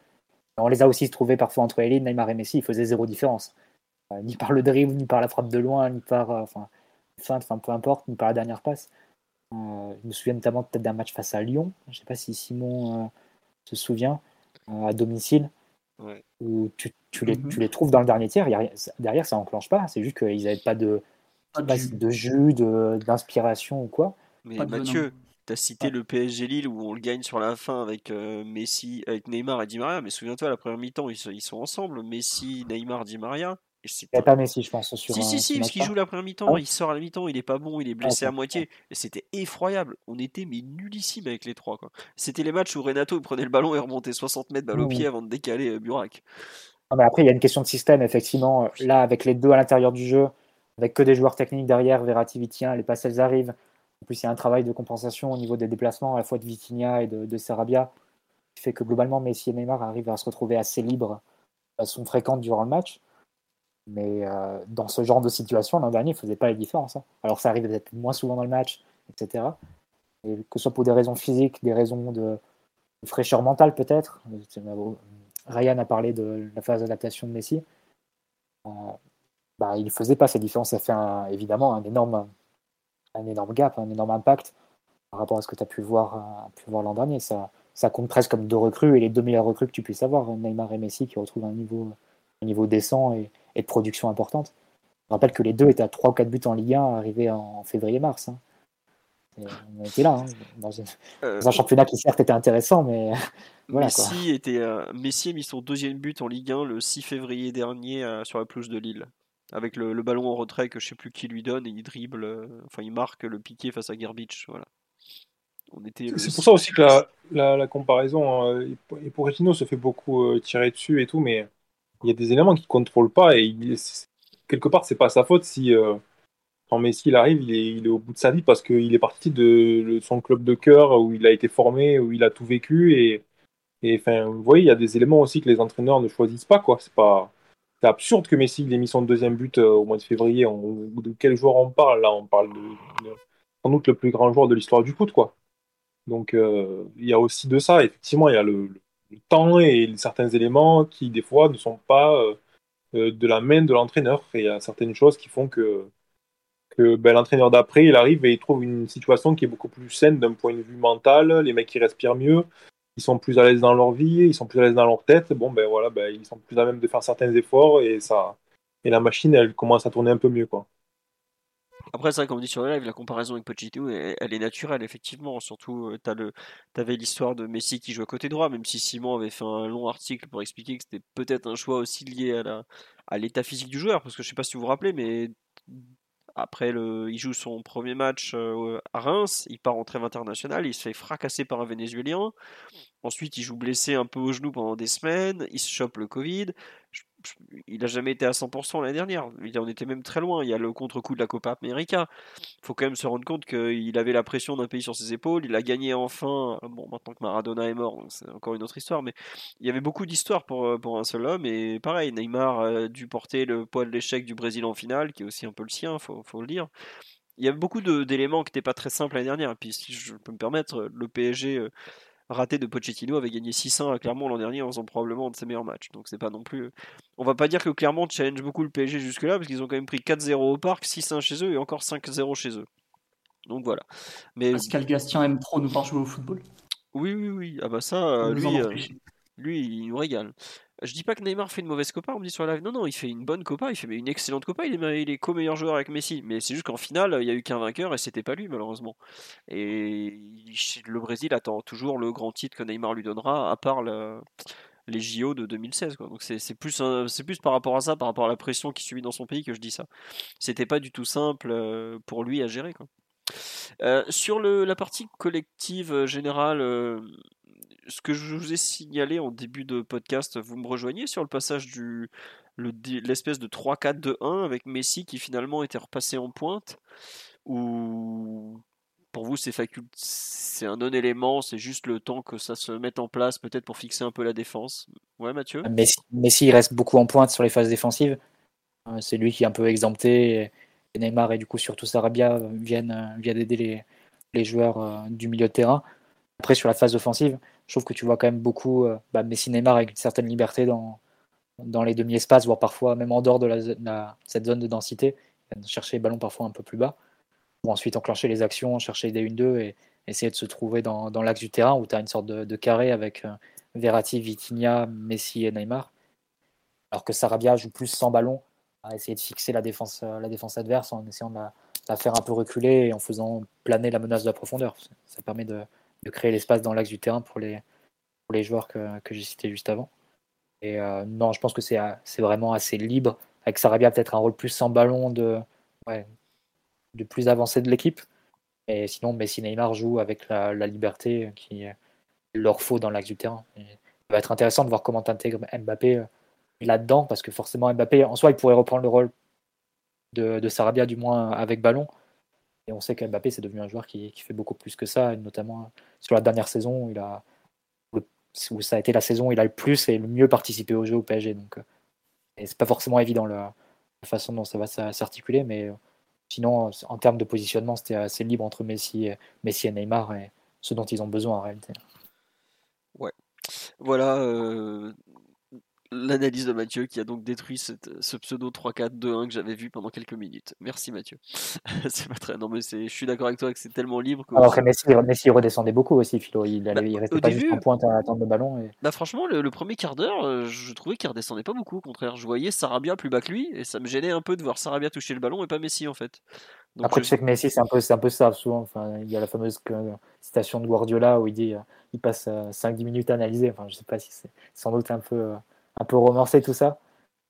On les a aussi trouvés parfois entre Elie, Neymar et Messi, ils faisaient zéro différence. Euh, ni par le dribble, ni par la frappe de loin, ni par euh, enfin, feinte, enfin peu importe, ni par la dernière passe. je me souviens notamment peut-être d'un match face à Lyon, je ne sais pas si Simon se souvient, à domicile, où tu, tu, les, mhm. tu, les, trouves dans le dernier tiers, derrière ça enclenche pas, c'est juste qu'ils n'avaient pas de, pas de jus, d'inspiration ou quoi. Mais Mathieu, tu as cité le PSG Lille où on le gagne sur la fin avec euh, Messi, avec Neymar et Di Maria. Mais souviens-toi, la première mi-temps, ils, sont ensemble. Messi, Neymar, Di Maria. Il n'y a pas Messi, je pense. Sur si, si, si, parce qu'il joue la première mi-temps, ah il sort à la mi-temps, il est pas bon, il est blessé à moitié. Et c'était effroyable. On était mais nullissime avec les trois. C'était les matchs où Renato prenait le ballon et remontait 60 mètres balle au pied avant de décaler euh, Burak. mais après, il y a une question de système, effectivement. Là, avec les deux à l'intérieur du jeu, avec que des joueurs techniques derrière, Verratti, Vitien, les passes, elles arrivent. Plus, il y a un travail de compensation au niveau des déplacements, à la fois de Vitinha et de, de Sarabia, qui fait que globalement, Messi et Neymar arrivent à se retrouver assez libres, sont fréquentes durant le match. Mais euh, dans ce genre de situation, l'an dernier, ils ne faisaient pas la différence. Hein. Alors, ça arrive peut-être moins souvent dans le match, etc. Et que ce soit pour des raisons physiques, des raisons de, fraîcheur mentale, peut-être. Ryan a parlé de la phase d'adaptation de Messi. Euh, bah, il ne faisait pas cette différence. Ça fait évidemment un énorme un énorme gap, un énorme impact par rapport à ce que tu as pu voir, euh, pu voir l'an dernier. Ça, ça compte presque comme deux recrues et les deux meilleures recrues que tu puisses avoir, Neymar et Messi, qui retrouvent un niveau, un niveau décent et, de production importante. Je rappelle que les deux étaient à 3 ou 4 buts en Ligue 1 arrivés en février-mars. Hein. On était là, hein, euh, dans, un championnat qui certes était intéressant, mais Messi, Était, euh, Messi a mis son deuxième but en Ligue 1 le 6 février dernier sur la pelouse de Lille avec le, ballon en retrait que je sais plus qui lui donne et il dribble, euh, enfin il marque le piqué face à Gerbich. Voilà. C'est pour ça aussi que la, la, comparaison, euh, et Pochettino se fait beaucoup euh, tirer dessus et tout, mais il y a des éléments qu'il ne contrôle pas et quelque part c'est pas sa faute si quand Messi il arrive, il est, il est, au bout de sa vie parce qu'il est parti de, son club de cœur où il a été formé, où il a tout vécu et, et enfin, vous voyez, il y a des éléments aussi que les entraîneurs ne choisissent pas quoi. C'est pas c'est absurde que Messi ait mis son deuxième but euh, au mois de février. de quel joueur on parle Là, on parle sans doute le plus grand joueur de l'histoire du foot, quoi. Donc, euh, il y a aussi de ça. Effectivement, il y a le, temps et certains éléments qui, des fois, ne sont pas euh, de la main de l'entraîneur. Et il y a certaines choses qui font que, que ben, l'entraîneur d'après, il arrive et il trouve une situation qui est beaucoup plus saine d'un point de vue mental. Les mecs, qui respirent mieux. Ils sont plus à l'aise dans leur vie, ils sont plus à l'aise dans leur tête. Bon, ben voilà, ben, ils sont plus à même de faire certains efforts et ça, et la machine, elle commence à tourner un peu mieux, quoi. Après, c'est vrai, comme on dit sur le live, la comparaison avec Pochettino, elle, est naturelle, effectivement. Surtout, tu avais l'histoire de Messi qui joue à côté droit, même si Simon avait fait un long article pour expliquer que c'était peut-être un choix aussi lié à, la, à l'état physique du joueur. Parce que je sais pas si vous vous rappelez, mais après, il joue son premier match à Reims, il part en trêve internationale, il se fait fracasser par un Vénézuélien. Ensuite, il joue blessé un peu au genou pendant des semaines, il se chope le Covid il n'a jamais été à 100% l'année dernière. Il en était même très loin. Il y a le contre-coup de la Copa América. Il faut quand même se rendre compte qu'il avait la pression d'un pays sur ses épaules. Il a gagné enfin. Bon, maintenant que Maradona est mort, c'est encore une autre histoire. Mais il y avait beaucoup d'histoires pour, euh, pour un seul homme. Et pareil, Neymar a dû porter le poids de l'échec du Brésil en finale, qui est aussi un peu le sien, faut, faut le dire. Il y avait beaucoup d'éléments qui n'étaient pas très simples l'année dernière. Et puis, si je peux me permettre, le PSG euh, raté de Pochettino avait gagné 6-1 à Clermont l'an dernier en faisant probablement un de ses meilleurs matchs. Donc c'est pas non plus. On va pas dire que Clermont challenge beaucoup le PSG jusque-là, parce qu'ils ont quand même pris 4-0 au parc, 6-1 chez eux et encore 5-0 chez eux. Donc voilà. Mais... Pascal Gastien aime trop nous voir jouer au football. Oui, oui, oui. Ah bah ça, lui, euh, lui, il nous régale. Je dis pas que Neymar fait une mauvaise copa, on me dit sur la live. Non, non, il fait une bonne copa, il fait une excellente copa, il est, il co-meilleur joueur avec Messi. Mais c'est juste qu'en finale, il n'y a eu qu'un vainqueur et c'était pas lui, malheureusement. Et le Brésil attend toujours le grand titre que Neymar lui donnera, à part les JO de 2016. Donc c'est plus, par rapport à ça, par rapport à la pression qui subit dans son pays que je dis ça. C'était pas du tout simple euh, pour lui à gérer. Euh, sur la partie collective euh, générale, ce que je vous ai signalé en début de podcast, vous me rejoignez sur le passage du l'espèce de 3-4-2-1 avec Messi qui finalement était repassé en pointe ou pour vous c'est un non-élément, c'est juste le temps que ça se mette en place peut-être pour fixer un peu la défense? Ouais Mathieu? Messi, Messi reste beaucoup en pointe sur les phases défensives. Euh, c'est lui qui est un peu exempté. Neymar et du coup surtout Sarabia viennent, viennent aider les, les joueurs euh, du milieu de terrain. Après sur la phase offensive, je trouve que tu vois quand même beaucoup euh, bah, Messi Neymar avec une certaine liberté dans, dans les demi-espaces, voire parfois même en dehors de la, cette zone de densité, chercher les ballons parfois un peu plus bas, pour ensuite enclencher les actions, chercher des 1-2 et essayer de se trouver dans, dans l'axe du terrain où tu as une sorte de, carré avec euh, Verratti, Vitinha, Messi et Neymar. Alors que Sarabia joue plus sans ballon, à essayer de fixer la défense, euh, la défense adverse en essayant de la, faire un peu reculer et en faisant planer la menace de la profondeur. Ça permet de, de créer l'espace dans l'axe du terrain pour les, joueurs que, j'ai cités juste avant. Et euh, non, je pense que c'est vraiment assez libre, avec Sarabia peut-être un rôle plus sans ballon de, plus avancé de l'équipe. Et sinon, Messi Neymar joue avec la, liberté qui leur faut dans l'axe du terrain. ça va être intéressant de voir comment t'intègres Mbappé euh, là-dedans, parce que forcément Mbappé, en soi, il pourrait reprendre le rôle de, de Sarabia, du moins avec ballon. Et on sait qu'Mbappé, c'est devenu un joueur qui, qui, fait beaucoup plus que ça, notamment sur la dernière saison, où ça a été la saison où il a le plus et le mieux participé au jeu au PSG. Donc, euh, et c'est pas forcément évident la, façon dont ça va s'articuler, mais euh, sinon, en termes de positionnement, c'était assez libre entre Messi, Messi et Neymar et ce dont ils ont besoin en réalité. Ouais. Voilà, euh, l'analyse de Mathieu qui a donc détruit ce pseudo 3-4-2-1 que j'avais vu pendant quelques minutes. Merci Mathieu. c'est pas très. Non, mais je suis d'accord avec toi que c'est tellement libre. Que Alors, Messi, Messi, redescendait beaucoup aussi, Philo. Il, bah, restait pas juste en pointe à attendre le ballon. Et... Bah, franchement, le, premier quart d'heure, euh, je trouvais qu'il redescendait pas beaucoup. Au contraire, je voyais Sarabia plus bas que lui et ça me gênait un peu de voir Sarabia toucher le ballon et pas Messi en fait. Après, tu sais que Messi, c'est un, peu, un peu ça souvent. Enfin, il y a la fameuse citation de Guardiola où il dit euh, il passe 5-10 euh, minutes à analyser. Enfin, je sais pas si c'est sans doute un peu un peu romancé tout ça.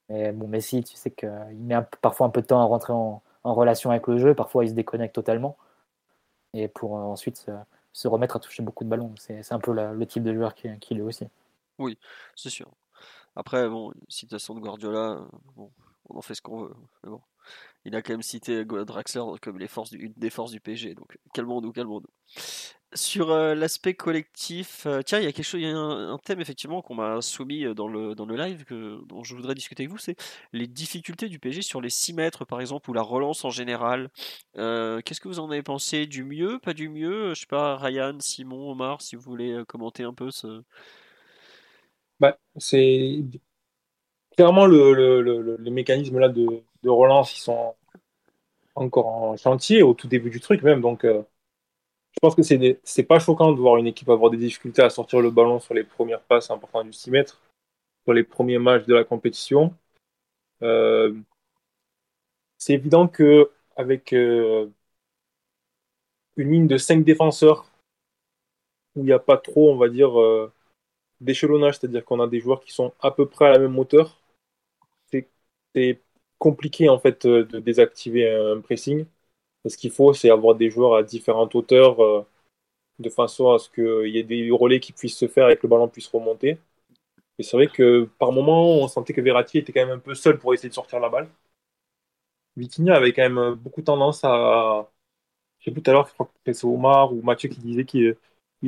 Mais bon, Messi, tu sais qu'il met parfois un peu de temps à rentrer en, relation avec le jeu, parfois il se déconnecte totalement. Et pour euh, ensuite se, remettre à toucher beaucoup de ballons. C'est un peu le type de joueur qu'il est aussi. Oui, c'est sûr. Après, bon, citation de Guardiola, bon, on en fait ce qu'on veut. Il a quand même cité Draxler comme les forces du, des forces du PG. Donc calmons-nous, calmons-nous. Sur l'aspect collectif, tiens, il y a quelque chose, il y a un, thème effectivement qu'on m'a soumis dans le, dans le live que, dont je voudrais discuter avec vous, c'est les difficultés du PG sur les 6 mètres par exemple, ou la relance en général. Qu'est-ce que vous en avez pensé? Du mieux, pas du mieux? Je sais pas, Ryan, Simon, Omar, si vous voulez commenter un peu ce. Bah, c'est clairement le, le, le, les mécanismes là de, de relance, ils sont encore en chantier au tout début du truc même, donc je pense que c'est c'est pas choquant de voir une équipe avoir des difficultés à sortir le ballon sur les premières passes importantes du 6 mètres, sur les premiers matchs de la compétition. Euh, c'est évident que avec euh, une ligne de 5 défenseurs où il n'y a pas trop, on va dire, euh, d'échelonnage, c'est-à-dire qu'on a des joueurs qui sont à peu près à la même hauteur, c'est compliqué en fait de désactiver un pressing. Ce qu'il faut, c'est avoir des joueurs à différentes hauteurs euh, de façon à ce qu'il y ait des relais qui puissent se faire et que le ballon puisse remonter. Et c'est vrai que par moment, on sentait que Verratti était quand même un peu seul pour essayer de sortir la balle. Vitinha avait quand même beaucoup tendance à. Plus tout à l'heure, je crois que c'est Omar ou Mathieu qui disait qu'il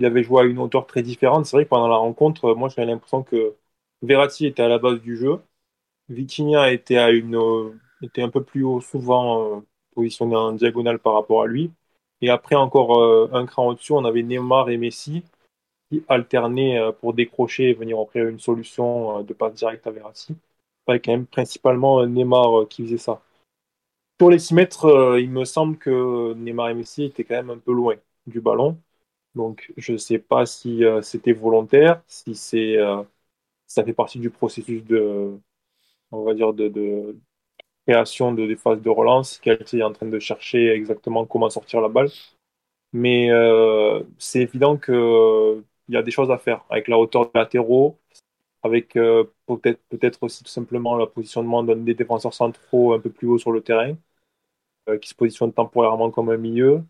avait joué à une hauteur très différente. C'est vrai que pendant la rencontre, moi j'avais l'impression que Verratti était à la base du jeu. Vitinha était, à une, était un peu plus haut souvent euh, positionné en diagonale par rapport à lui. Et après, encore euh, un cran au-dessus, on avait Neymar et Messi qui alternaient euh, pour décrocher et venir offrir une solution euh, de passe directe à Verratti. C'était quand même principalement Neymar qui faisait ça. Pour les 6 mètres, il me semble que Neymar et Messi étaient quand même un peu loin du ballon. Donc je ne sais pas si c'était volontaire, si c'est ça fait partie du processus de on va dire de, création de, des phases de relance, qui est en train de chercher exactement comment sortir la balle. Mais euh, c'est évident qu'il y a des choses à faire avec la hauteur des latéraux, avec euh, peut-être peut aussi tout simplement le positionnement des défenseurs centraux un peu plus haut sur le terrain, euh, qui se positionne temporairement comme un milieu.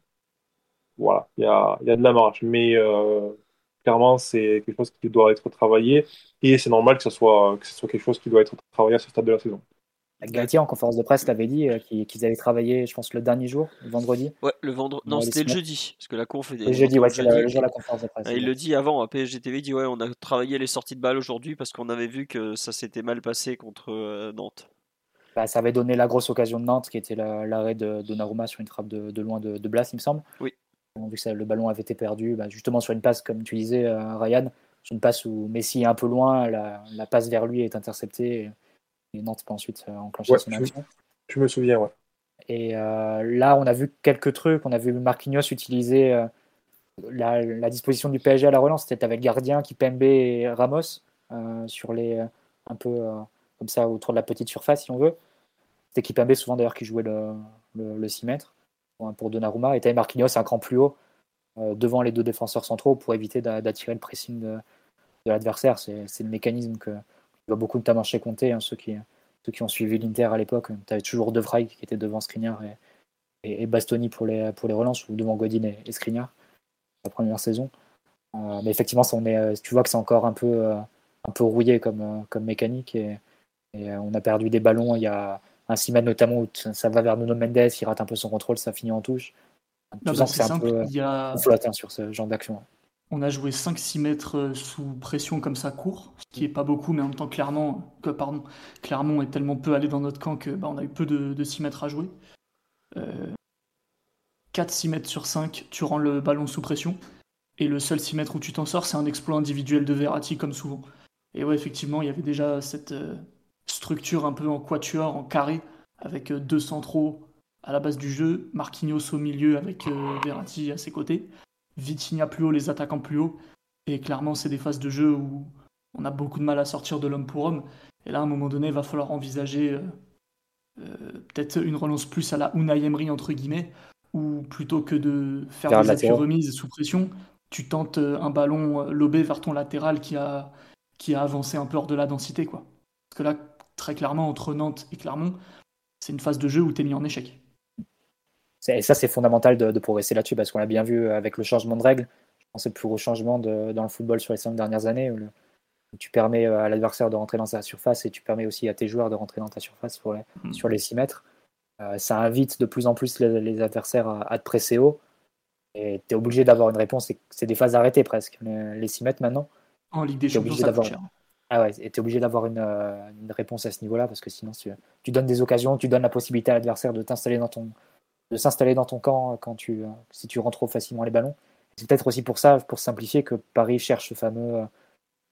Voilà, il y a, y a, de la marge. Mais clairement, c'est quelque chose qui doit être travaillé et c'est normal que ce, soit, que ce soit quelque chose qui doit être travaillé à ce stade de la saison. Galtier en conférence de presse l'avait dit euh, qu'ils avaient travaillé, je pense, le dernier jour, le vendredi. Ouais, le vendredi. Non, c'était le jeudi. Parce que la conf Le jeudi, ouais, c'est le jour de la conférence de presse. il le dit avant à PSG TV, il dit Ouais, on a travaillé les sorties de balles aujourd'hui parce qu'on avait vu que ça s'était mal passé contre euh, Nantes. Bah, ça avait donné la grosse occasion de Nantes, qui était l'arrêt de Donnarumma sur une frappe de, loin de, Blas, il me semble. Oui. vu que le ballon avait été perdu, bah, justement sur une passe, comme tu disais, euh, Ryan, sur une passe où Messi est un peu loin, la, la passe vers lui est interceptée et Nantes peut ensuite euh, enclencher son action. Je me souviens, ouais. Et euh, là, on a vu quelques trucs. On a vu Marquinhos utiliser euh, la, disposition du PSG à la relance. C'était avec Gardien, Kipembe et Ramos sur les un peu comme ça autour de la petite surface, si on veut. C'était Kipembe souvent d'ailleurs qui jouait le, le, 6 mètres pour Donnarumma. Et Marquinhos un cran plus haut devant les deux défenseurs centraux pour éviter d'attirer le pressing de, de l'adversaire. C'est le mécanisme que, beaucoup notamment chez Conte, hein, ceux, qui, ceux qui ont suivi l'Inter à l'époque. Tu avais toujours De Vrij qui était devant Skriniar et, et, Bastoni pour les, pour les relances, ou devant Godin et, et Skriniar, la première saison. Euh, mais effectivement, ça, on est, euh, tu vois que c'est encore un peu, euh, un peu rouillé comme, comme mécanique. Et, on a perdu des ballons. Il y a un Simen notamment où ça va vers Nuno Mendes, il rate un peu son contrôle, ça finit en touche. Tu sens que c'est un peu il y a... flotte hein, sur ce genre d'action. On a joué 5-6 mètres euh, sous pression comme ça court, ce qui est pas beaucoup, mais en même temps clairement, que, pardon, Clermont est tellement peu allé dans notre camp que bah, on a eu peu de, 6 mètres à jouer. 4-6 euh, mètres sur 5, tu rends le ballon sous pression. Et le seul 6 mètres où tu t'en sors, c'est un exploit individuel de Verratti, comme souvent. Et ouais, effectivement, il y avait déjà cette euh, structure un peu en quatuor, en carré, avec deux centraux à la base du jeu, Marquinhos au milieu avec Verratti à ses côtés. Vitinha plus haut, les attaquants plus haut. Et clairement, c'est des phases de jeu où on a beaucoup de mal à sortir de l'homme pour homme. Et là, à un moment donné, il va falloir envisager euh, euh, peut-être une relance plus à la Unai Emery, entre guillemets, où plutôt que de faire des appuis remises sous pression, tu tentes euh, un ballon lobé vers ton latéral qui a, qui a avancé un peu hors de la densité. Quoi. Parce que là, très clairement, entre Nantes et Clermont, c'est une phase de jeu où tu es mis en échec. Et ça, c'est fondamental de, progresser là-dessus parce qu'on l'a bien vu avec le changement de règles. Je pense que c'est le plus gros changement dans le football sur les cinq dernières années où, tu permets euh, à l'adversaire de rentrer dans sa surface et tu permets aussi à tes joueurs de rentrer dans ta surface mm. sur les 6 mètres. Euh, ça invite de plus en plus les, adversaires à, te presser haut et tu es obligé d'avoir une réponse. C'est des phases arrêtées presque, les, 6 mètres maintenant. En Ligue des Champions, ça Ah ouais, et tu es obligé d'avoir une, une, réponse à ce niveau-là parce que sinon tu, tu, donnes des occasions, tu donnes la possibilité à l'adversaire de t'installer dans ton, de s'installer dans ton camp quand tu, si tu rentres trop facilement les ballons. C'est peut-être aussi pour ça, pour simplifier, que Paris cherche ce fameux euh,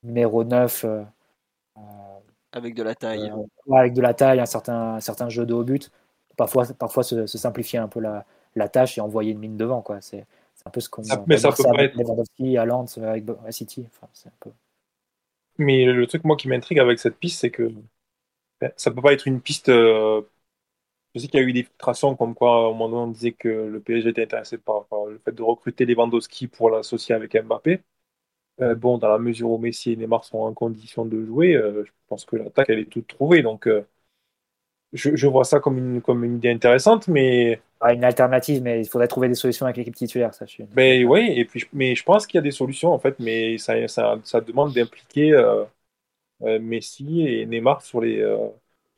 numéro 9. Euh, euh, avec de la taille. avec de la taille, un certain, un certain jeu de haut but. Parfois, parfois se, simplifier un peu la, la, tâche et envoyer une mine devant. Quoi. C'est, un peu ce qu'on mais ça peut pas avec Lewandowski à Lens, avec City. Enfin, un peu... Mais le truc, moi, qui m'intrigue avec cette piste, c'est que ben, ça peut pas être une piste. Euh, je sais qu'il y a eu des filtrations comme quoi, au moment donné, on disait que le PSG était intéressé par, le fait de recruter Lewandowski pour l'associer avec Mbappé. Euh, bon, dans la mesure où Messi et Neymar sont en condition de jouer, euh, je pense que l'attaque, elle est toute trouvée. Donc, je, vois ça comme une, comme une idée intéressante, mais. Ah, une alternative, mais il faudrait trouver des solutions avec l'équipe titulaire, ça. Je Ben oui, et puis, mais je pense qu'il y a des solutions, en fait, mais ça, ça, ça demande d'impliquer euh, euh, Messi et Neymar sur, les,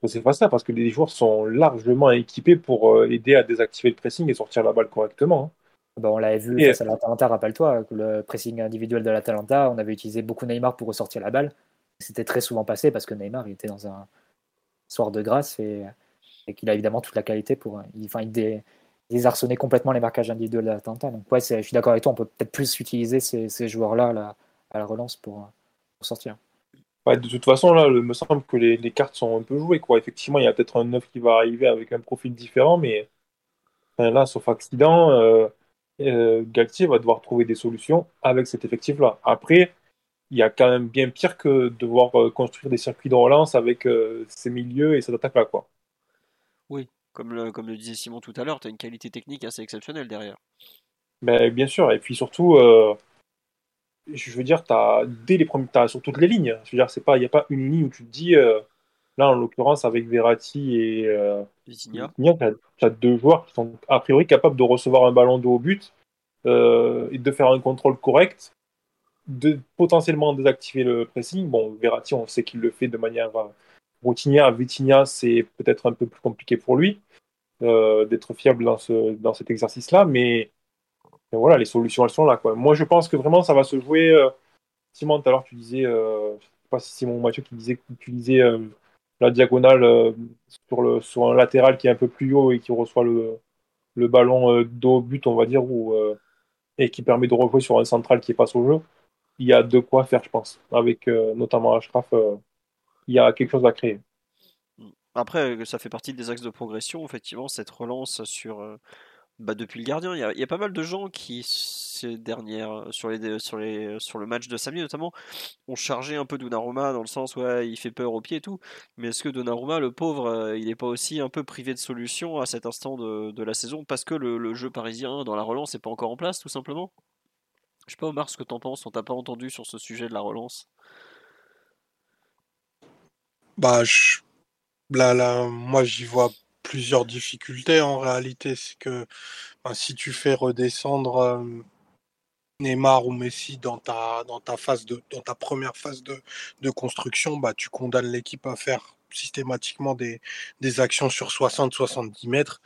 euh, sur ces phases-là, parce que les joueurs sont largement équipés pour aider à désactiver le pressing et sortir la balle correctement. Hein. Ben, on l'avait vu face à l'Atalanta, rappelle-toi, le pressing individuel de l'Atalanta, on avait utilisé beaucoup Neymar pour ressortir la balle. C'était très souvent passé parce que Neymar il était dans un soir de grâce et, qu'il a évidemment toute la qualité pour. Il, enfin, il, désarçonner complètement les marquages individuels de l'Atalanta. Donc, ouais, je suis d'accord avec toi, on peut peut-être plus utiliser ces, joueurs-là à, la relance pour, sortir. De toute façon, là, il me semble que les, cartes sont un peu jouées. Quoi. Effectivement, il y a peut-être un neuf qui va arriver avec un profil différent, mais là, sauf accident, euh, euh, Galtier va devoir trouver des solutions avec cet effectif-là. Après, il y a quand même bien pire que de devoir euh, construire des circuits de relance avec euh, ces milieux et cette attaque-là. Quoi. Oui, comme le, comme le disait Simon tout à l'heure, tu as une qualité technique assez exceptionnelle derrière. Ben, bien sûr, et puis surtout, euh, je veux dire, as, dès les premiers, as sur toutes les lignes. Je veux dire, il n'y a pas une ligne où tu te dis, là en l'occurrence avec Verratti et Vitinha, tu as, deux joueurs qui sont a priori capables de recevoir un ballon de haut but et de faire un contrôle correct de potentiellement désactiver le pressing. Bon, Verratti, on sait qu'il le fait de manière euh, routinière. Vitinha, c'est peut-être un peu plus compliqué pour lui euh, d'être fiable dans, ce, dans cet exercice-là, mais, voilà, les solutions, elles sont là. Moi, je pense que vraiment, ça va se jouer. Euh, Simon, tout à l'heure, tu disais, je sais pas si Simon Mathieu qui disait que tu disais la diagonale sur, le, sur un latéral qui est un peu plus haut et qui reçoit le, ballon dos but, on va dire, ou, et qui permet de rejouer sur un central qui passe au jeu il y a de quoi faire, je pense. Avec euh, notamment Ashraf, euh, il y a quelque chose à créer. Après, ça fait partie des axes de progression, effectivement, cette relance sur, euh, bah, depuis le gardien. Il y, a, pas mal de gens qui, ces dernières, sur, les, sur, les, sur le match de samedi notamment, ont chargé un peu Donnarumma dans le sens où il fait peur au pied et tout. Mais est-ce que Donnarumma, le pauvre, il n'est pas aussi un peu privé de solution à cet instant de, la saison parce que le, jeu parisien dans la relance n'est pas encore en place, tout simplement? Je sais pas, Omar, ce que t'en penses. On t'a pas entendu sur ce sujet de la relance. Bah, là, là, moi, j'y vois plusieurs difficultés en réalité. C'est que bah, si tu fais redescendre Neymar ou Messi dans ta, phase de, première phase de, construction, bah, tu condamnes l'équipe à faire systématiquement des, actions sur 60-70 mètres,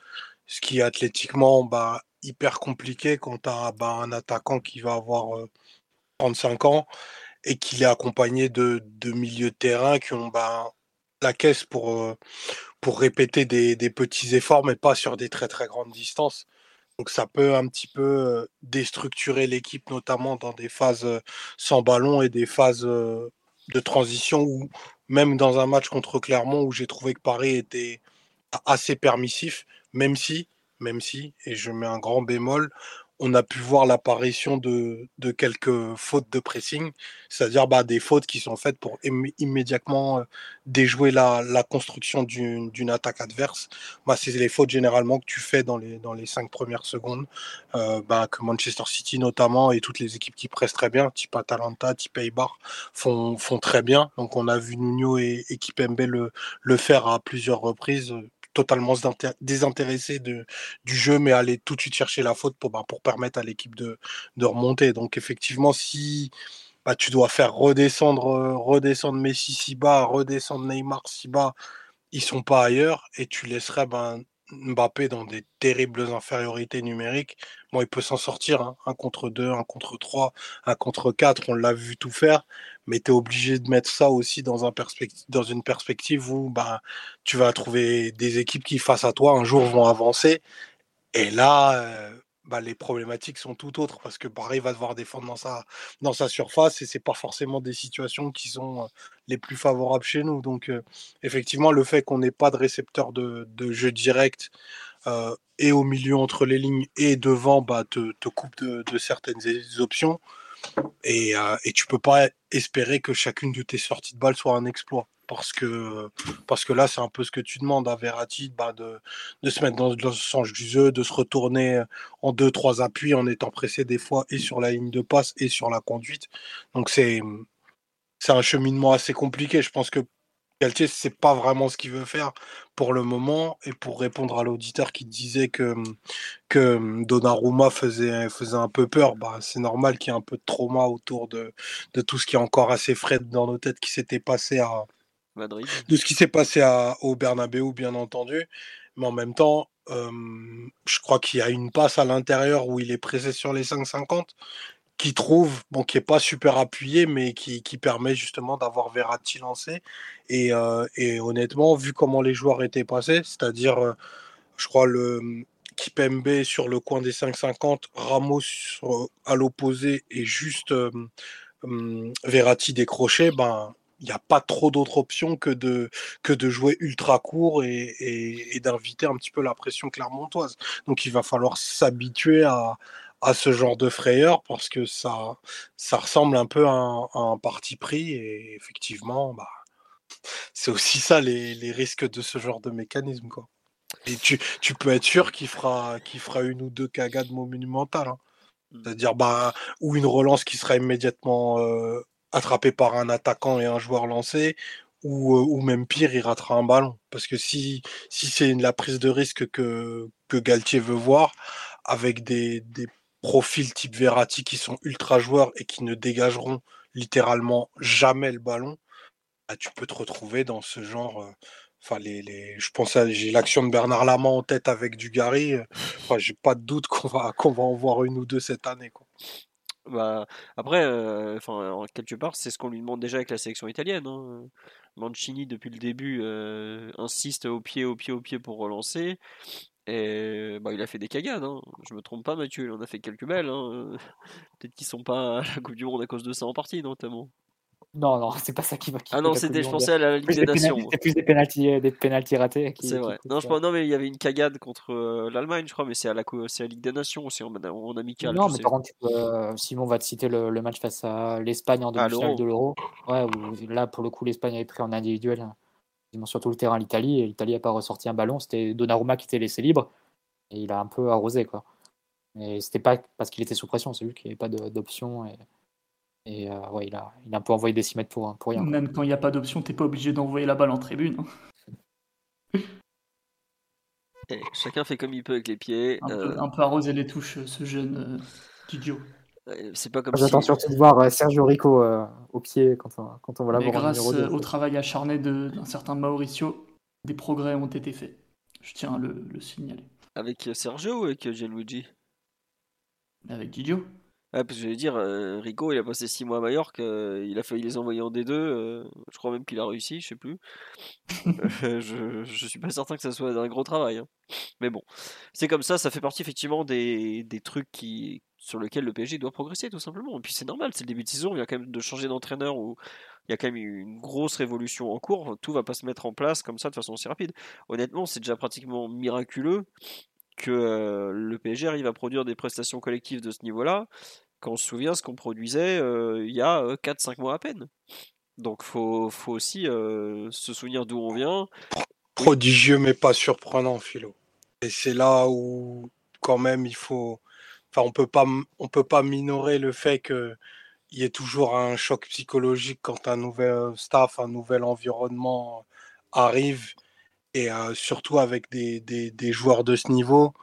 ce qui athlétiquement bah, hyper compliqué quand tu as bah, un attaquant qui va avoir 35 ans et qu'il est accompagné de, de milieux de terrain qui ont la caisse pour, pour répéter des, petits efforts, mais pas sur des très très grandes distances. Donc ça peut un petit peu déstructurer l'équipe, notamment dans des phases sans ballon et des phases de transition, ou même dans un match contre Clermont où j'ai trouvé que Paris était assez permissif, même si même si, et je mets un grand bémol, on a pu voir l'apparition de, quelques fautes de pressing, c'est-à-dire bah, des fautes qui sont faites pour immédiatement euh, déjouer la, construction d'une attaque adverse. Bah, c'est les fautes généralement que tu fais dans les, cinq premières secondes, euh, bah, que Manchester City notamment et toutes les équipes qui pressent très bien, type Atalanta, type Eibar, font, font très bien. Donc on a vu Nuno et, et Kipembe le, le faire à plusieurs reprises totalement désintéressé du jeu, mais aller tout de suite chercher la faute pour, pour permettre à l'équipe de, remonter. Donc effectivement, si bah, tu dois faire redescendre, euh, redescendre Messi si bas, redescendre Neymar si bas, ils sont pas ailleurs, et tu laisserais ben, Mbappé dans des terribles infériorités numériques. Bon, il peut s'en sortir, hein. un contre deux, un contre trois, un contre quatre, on l'a vu tout faire, mais tu es obligé de mettre ça aussi dans, un dans une perspective où bah, tu vas trouver des équipes qui, face à toi, un jour vont avancer. Et là, euh, bah, les problématiques sont tout autres parce que Paris va devoir défendre dans sa, dans sa surface et c'est pas forcément des situations qui sont euh, les plus favorables chez nous. Donc, euh, effectivement, le fait qu'on n'ait pas de récepteur de, de, jeu direct et au milieu entre les lignes et devant bah, te, coupe de, certaines options. Et, et tu peux pas espérer que chacune de tes sorties de balle soit un exploit parce que, parce que là, c'est un peu ce que tu demandes à Verratti, bah, de, de, se mettre dans, le sens du jeu, de se retourner en deux, trois appuis en étant pressé des fois et sur la ligne de passe et sur la conduite. Donc c'est un cheminement assez compliqué. Je pense que Galtier, c'est pas vraiment ce qu'il veut faire pour le moment. Et pour répondre à l'auditeur qui disait que, que Donnarumma faisait, faisait un peu peur, bah, c'est normal qu'il y ait un peu de trauma autour de, de tout ce qui est encore assez frais dans nos têtes qui s'était passé à, Madrid. de ce qui s'est passé à, au Bernabeu, bien entendu. Mais en même temps, euh, je crois qu'il y a une passe à l'intérieur où il est pressé sur les 5,50 qui trouve, bon, qui est pas super appuyé, mais qui, qui permet justement d'avoir Verratti lancé. Et, euh, et, honnêtement, vu comment les joueurs étaient passés, c'est-à-dire, euh, je crois, le Kipembe sur le coin des 5,50, Ramos à l'opposé et juste Verratti décroché, ben, il n'y a pas trop d'autres options que de, que de jouer ultra court et, et, d'inviter un petit peu la pression clermontoise. Donc il va falloir s'habituer à, à, ce genre de frayeur parce que ça, ça ressemble un peu à un, un parti pris et effectivement, bah, c'est aussi ça les, les, risques de ce genre de mécanisme. Quoi. Et tu, tu peux être sûr qu'il fera, qu'il fera une ou deux cagades monumentales. Hein. Mmh. C'est-à-dire, bah, ou une relance qui sera immédiatement euh, attrapé par un attaquant et un joueur lancé, ou, ou même pire, il ratera un ballon. Parce que si, si c'est la prise de risque que, que Galtier veut voir, avec des, des profils type Verratti qui sont ultra joueurs et qui ne dégageront littéralement jamais le ballon, bah, tu peux te retrouver dans ce genre. Enfin, les, les, je pense j'ai l'action de Bernard Lama en tête avec Dugarry. Enfin, j'ai pas de doute qu'on va qu'on va en voir une ou deux cette année. Quoi. Bah, après, euh, enfin, quelque part, c'est ce qu'on lui demande déjà avec la sélection italienne. Hein. Mancini, depuis le début, euh, insiste au pied, au pied, au pied pour relancer. Et bah, il a fait des cagades. Hein. Je me trompe pas, Mathieu. Il en a fait quelques belles. Hein. Peut-être qu'ils sont pas à la Coupe du Monde à cause de ça en partie, notamment. Non, non, c'est pas ça qui va. Ah non, c'était, je pensais à la Ligue des Nations. C'était plus des pénalties, des pénalties ratés. C'est vrai. non, je, non, mais il y avait une cagade contre euh, l'Allemagne, je crois, mais c'est à la, c'est la Ligue des Nations aussi en, en amical. Non, mais par contre, euh, Simon va te citer le, le, match face à l'Espagne en ah, demi-finale de l'Euro. Ouais, où, là, pour le coup, l'Espagne avait pris en individuel hein, sur tout le terrain l'Italie, et l'Italie n'a pas ressorti un ballon. C'était Donnarumma qui était laissé libre, et il a un peu arrosé, quoi. Et c'était pas parce qu'il était sous pression, c'est juste qu'il n'y avait pas d'option. Et... Et euh, ouais, il a, il a un peu envoyé des 6 mètres pour, pour rien. Même quand il n'y a pas d'option, t'es pas obligé d'envoyer la balle en tribune. Hein. Et chacun fait comme il peut avec les pieds. Un, peu, euh. un peu, arroser les touches, ce jeune euh, idiot. C'est pas comme J'attends surtout de voir Sergio Rico au pied quand on, quand on va l'avoir grâce au travail acharné d'un certain Mauricio, des progrès ont été faits. Je tiens à le, le signaler. Avec Sergio ou avec Gianluigi? Avec Didio. Ouais, parce que j'allais dire, euh, Rico, il a passé 6 mois à Majorque, euh, il a failli les envoyer en D2, euh, je crois même qu'il a réussi, je sais plus. je, je suis pas certain que ça soit un gros travail. Hein. Mais bon, c'est comme ça, ça fait partie effectivement des, des trucs qui, sur lesquels le PSG doit progresser tout simplement. Et puis c'est normal, c'est le début de saison, il y a quand même de changer d'entraîneur ou il y a quand même une grosse révolution en cours, tout va pas se mettre en place comme ça de façon aussi rapide. Honnêtement, c'est déjà pratiquement miraculeux que le PSG arrive à produire des prestations collectives de ce niveau-là quand on se souvient ce qu'on produisait euh, il y a 4-5 euh, mois à peine. Donc faut, faut aussi euh, se souvenir d'où on vient. Prodigieux mais pas surprenant, Philo. Et c'est là où quand même il faut. Enfin, on peut pas, on peut pas minorer le fait que il y ait toujours un choc psychologique quand un nouvel staff, un nouvel environnement arrive et surtout avec des, des, joueurs de ce niveau.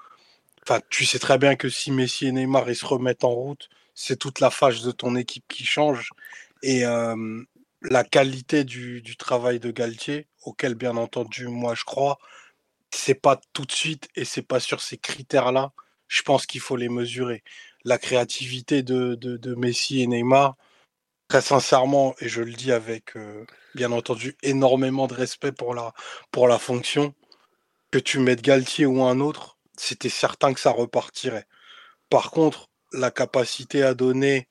Enfin, tu sais très bien que si Messi et Neymar ils se remettent en route, c'est toute la phase de ton équipe qui change. Et la qualité du, travail de Galtier, auquel bien entendu moi je crois, c'est pas tout de suite et c'est pas sur ces critères-là. Je pense qu'il faut les mesurer. La créativité de, de, Messi et Neymar, très sincèrement, et je le dis avec bien entendu énormément de respect pour la, pour la fonction, que tu mettes Galtier ou un autre, c'était certain que ça repartirait. Par contre, la capacité à donner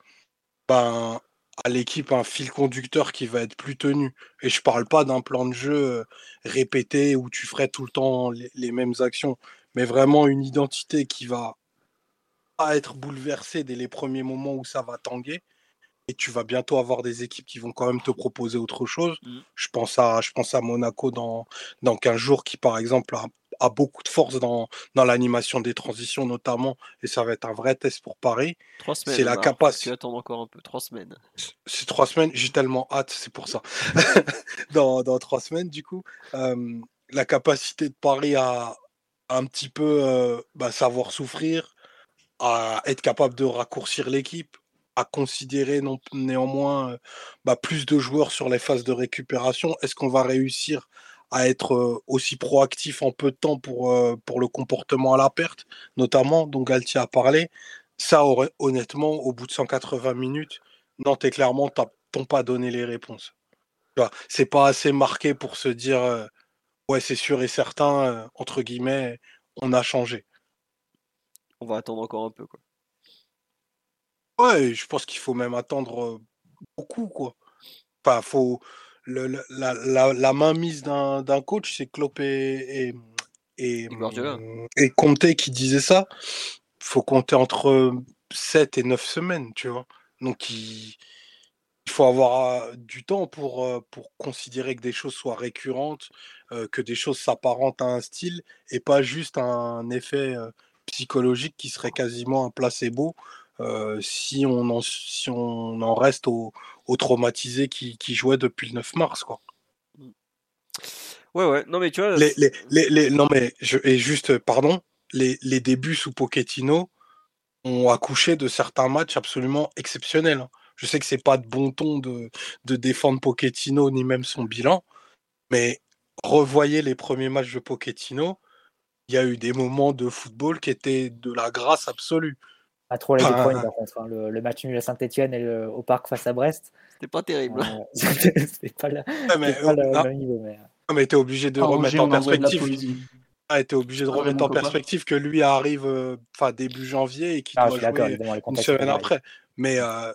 ben, à l'équipe un fil conducteur qui va être plus tenu. Et je parle pas d'un plan de jeu répété où tu ferais tout le temps les, mêmes actions, mais vraiment une identité qui va pas être bouleversée dès les premiers moments où ça va tanguer. Et tu vas bientôt avoir des équipes qui vont quand même te proposer autre chose. Mm. Je, pense à, je pense à Monaco dans, dans 15 jours qui, par exemple, a, a beaucoup de force dans, dans l'animation des transitions notamment. Et ça va être un vrai test pour Paris. Trois semaines. C'est la capacité. Tu attends encore un peu. Trois semaines. C'est trois semaines, j'ai tellement hâte, c'est pour ça. dans, dans trois semaines, du coup, euh, la capacité de Paris à un petit peu euh, bah, savoir souffrir, à être capable de raccourcir l'équipe, à considérer néanmoins euh, bah, plus de joueurs sur les phases de récupération. Est-ce qu'on va réussir à être euh, aussi proactif en peu de temps pour, pour le comportement à la perte, notamment, dont Galtier a parlé? Ça, aurait- honnêtement, au bout de 180 minutes, Nantes Clermont t'as- t'ont pas donné les réponses. C'est pas assez marqué pour se dire ouais, c'est sûr et certain, euh, entre guillemets, on a changé. On va attendre encore un peu. Quoi. Ouais, je pense qu'il faut même attendre euh, beaucoup, quoi. Enfin, faut le, le- la, la, la mainmise d'un d'un coach, c'est Klopp et, et, et, Et Conte qui disait ça. Faut compter entre 7 et 9 semaines, tu vois. Donc, il, il faut avoir du temps pour, pour considérer que des choses soient récurrentes, que des choses s'apparentent à un style et pas juste un effet psychologique qui serait quasiment un placebo euh, si, on en, si on en reste au, au traumatisé qui, qui jouait depuis le 9 mars. Quoi. Ouais, ouais. Non, mais tu vois. Les, les, les, les- non, mais je, et juste, pardon, les, les débuts sous Pochettino ont accouché de certains matchs absolument exceptionnels. Hein. Je sais que c'est pas de bon ton de, de défendre Pochettino ni même son bilan, mais revoyez les premiers matchs de Pochettino. Il y a eu des moments de football qui étaient de la grâce absolue. Pas trop les deux Ah. premiers, par contre. hein. Le, le match nul à Saint-Etienne et le- au parc face à Brest. C'était pas terrible. euh, C'était pas, le, Ouais, mais, pas le ah, même niveau. Mais... ah, mais t'es obligé de remettre en la perspective. Ah, t'es obligé de Ah remettre en copain. perspective que lui arrive euh, enfin début janvier et qu'il Ah, doit jouer une semaine après. Mais euh,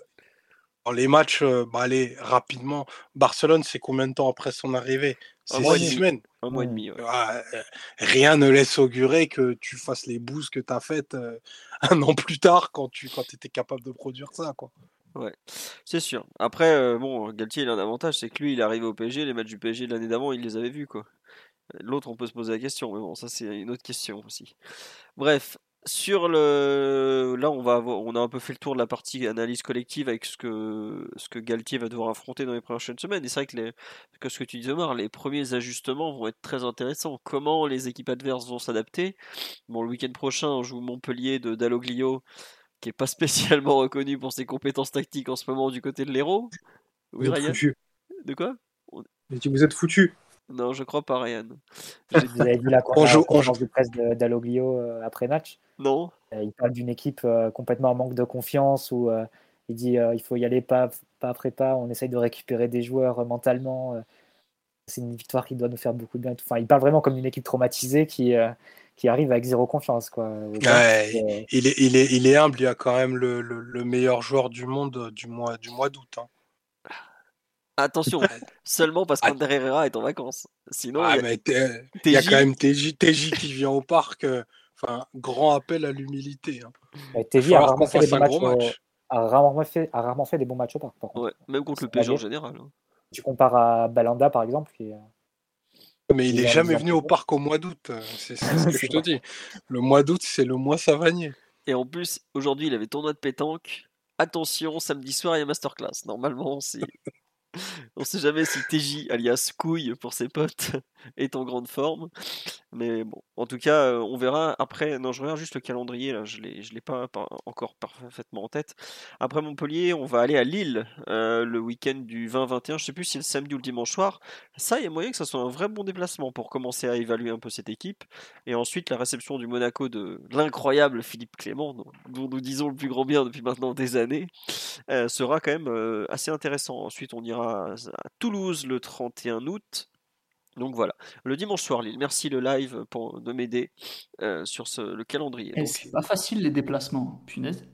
dans les matchs, euh, bah, allez, rapidement. Barcelone, c'est combien de temps après son arrivée? Un C'est six semaines. Un mois et demi. ouais. Ah, euh, rien ne laisse augurer que tu fasses les bouses que tu as faites euh, un an plus tard quand tu quand étais capable de produire ça. Quoi. C'est sûr. Après, euh, bon, Galtier, il a un avantage, c'est que lui, il est arrivé au PSG, les matchs du PSG de l'année d'avant, il les avait vus, quoi. L'autre, on peut se poser la question, mais bon, ça, c'est une autre question aussi. Bref, sur le. Là, on, va avoir- on a un peu fait le tour de la partie analyse collective avec ce que, ce que Galtier va devoir affronter dans les prochaines semaines. Et c'est vrai que, les... que ce que tu dis, Omar, les premiers ajustements vont être très intéressants. Comment les équipes adverses vont s'adapter? Bon, le week-end prochain, on joue Montpellier de Dalloglio qui est pas spécialement reconnu pour ses compétences tactiques en ce moment du côté de l'héros. Oui, Vous êtes Ryan? De quoi? Dit, vous êtes foutus. Non, je crois pas, Ryan. Vous avez vu la, On la joue- on conférence de presse d'Aloglio euh, après match Non Euh, Il parle d'une équipe euh, complètement en manque de confiance où euh, il dit euh, il faut y aller pas, pas après pas, on essaye de récupérer des joueurs euh, mentalement. euh, c'est une victoire qui doit nous faire beaucoup de bien. Enfin, il parle vraiment comme une équipe traumatisée qui, euh, qui arrive avec zéro confiance. Quoi. Ouais, il, est, il, est, il est humble, il a quand même le, le, le meilleur joueur du monde du mois, du mois d'août. hein. Attention, seulement parce qu'Ander Herrera est en vacances. Sinon, Ah, il y a- y quand même TJ, TJ qui vient au parc. euh, Enfin, grand appel à l'humilité. hein. TJ a falloir rarement qu'on fait des fasse bons un matchs. gros au- match. a rarement fait, a rarement fait des bons matchs au parc. Par contre. ouais, même contre le C'est PSG en général. hein. Tu compares à Balanda par exemple, qui est- Mais il Il est a jamais venu au parc au mois d'août. euh, C'est c'est ce que je C'est te dis. Le mois d'août, c'est le mois savanier. Et en plus, aujourd'hui, il avait tournoi de pétanque. Attention, samedi soir, il y a masterclass. Normalement, si... on sait jamais si TJ, alias Couille pour ses potes, est en grande forme. Mais bon, en tout cas, euh, on verra. Après, non, je regarde juste le calendrier, là, je je l'ai pas encore parfaitement en tête. Après Montpellier, on va aller à Lille euh, le week-end du 20-21. Je sais plus si c'est le samedi ou le dimanche soir. Ça, il y a moyen que ça soit un vrai bon déplacement pour commencer à évaluer un peu cette équipe. Et ensuite, la réception du Monaco de l'incroyable Philippe Clément, dont, nous disons le plus grand bien depuis maintenant des années, euh, sera quand même assez intéressant. Ensuite, on ira à, à Toulouse le 31 août. Donc voilà, le dimanche soir Lille. Merci le live pour de m'aider euh, sur ce, le calendrier. Eh, Donc, c'est pas facile les déplacements, punaise.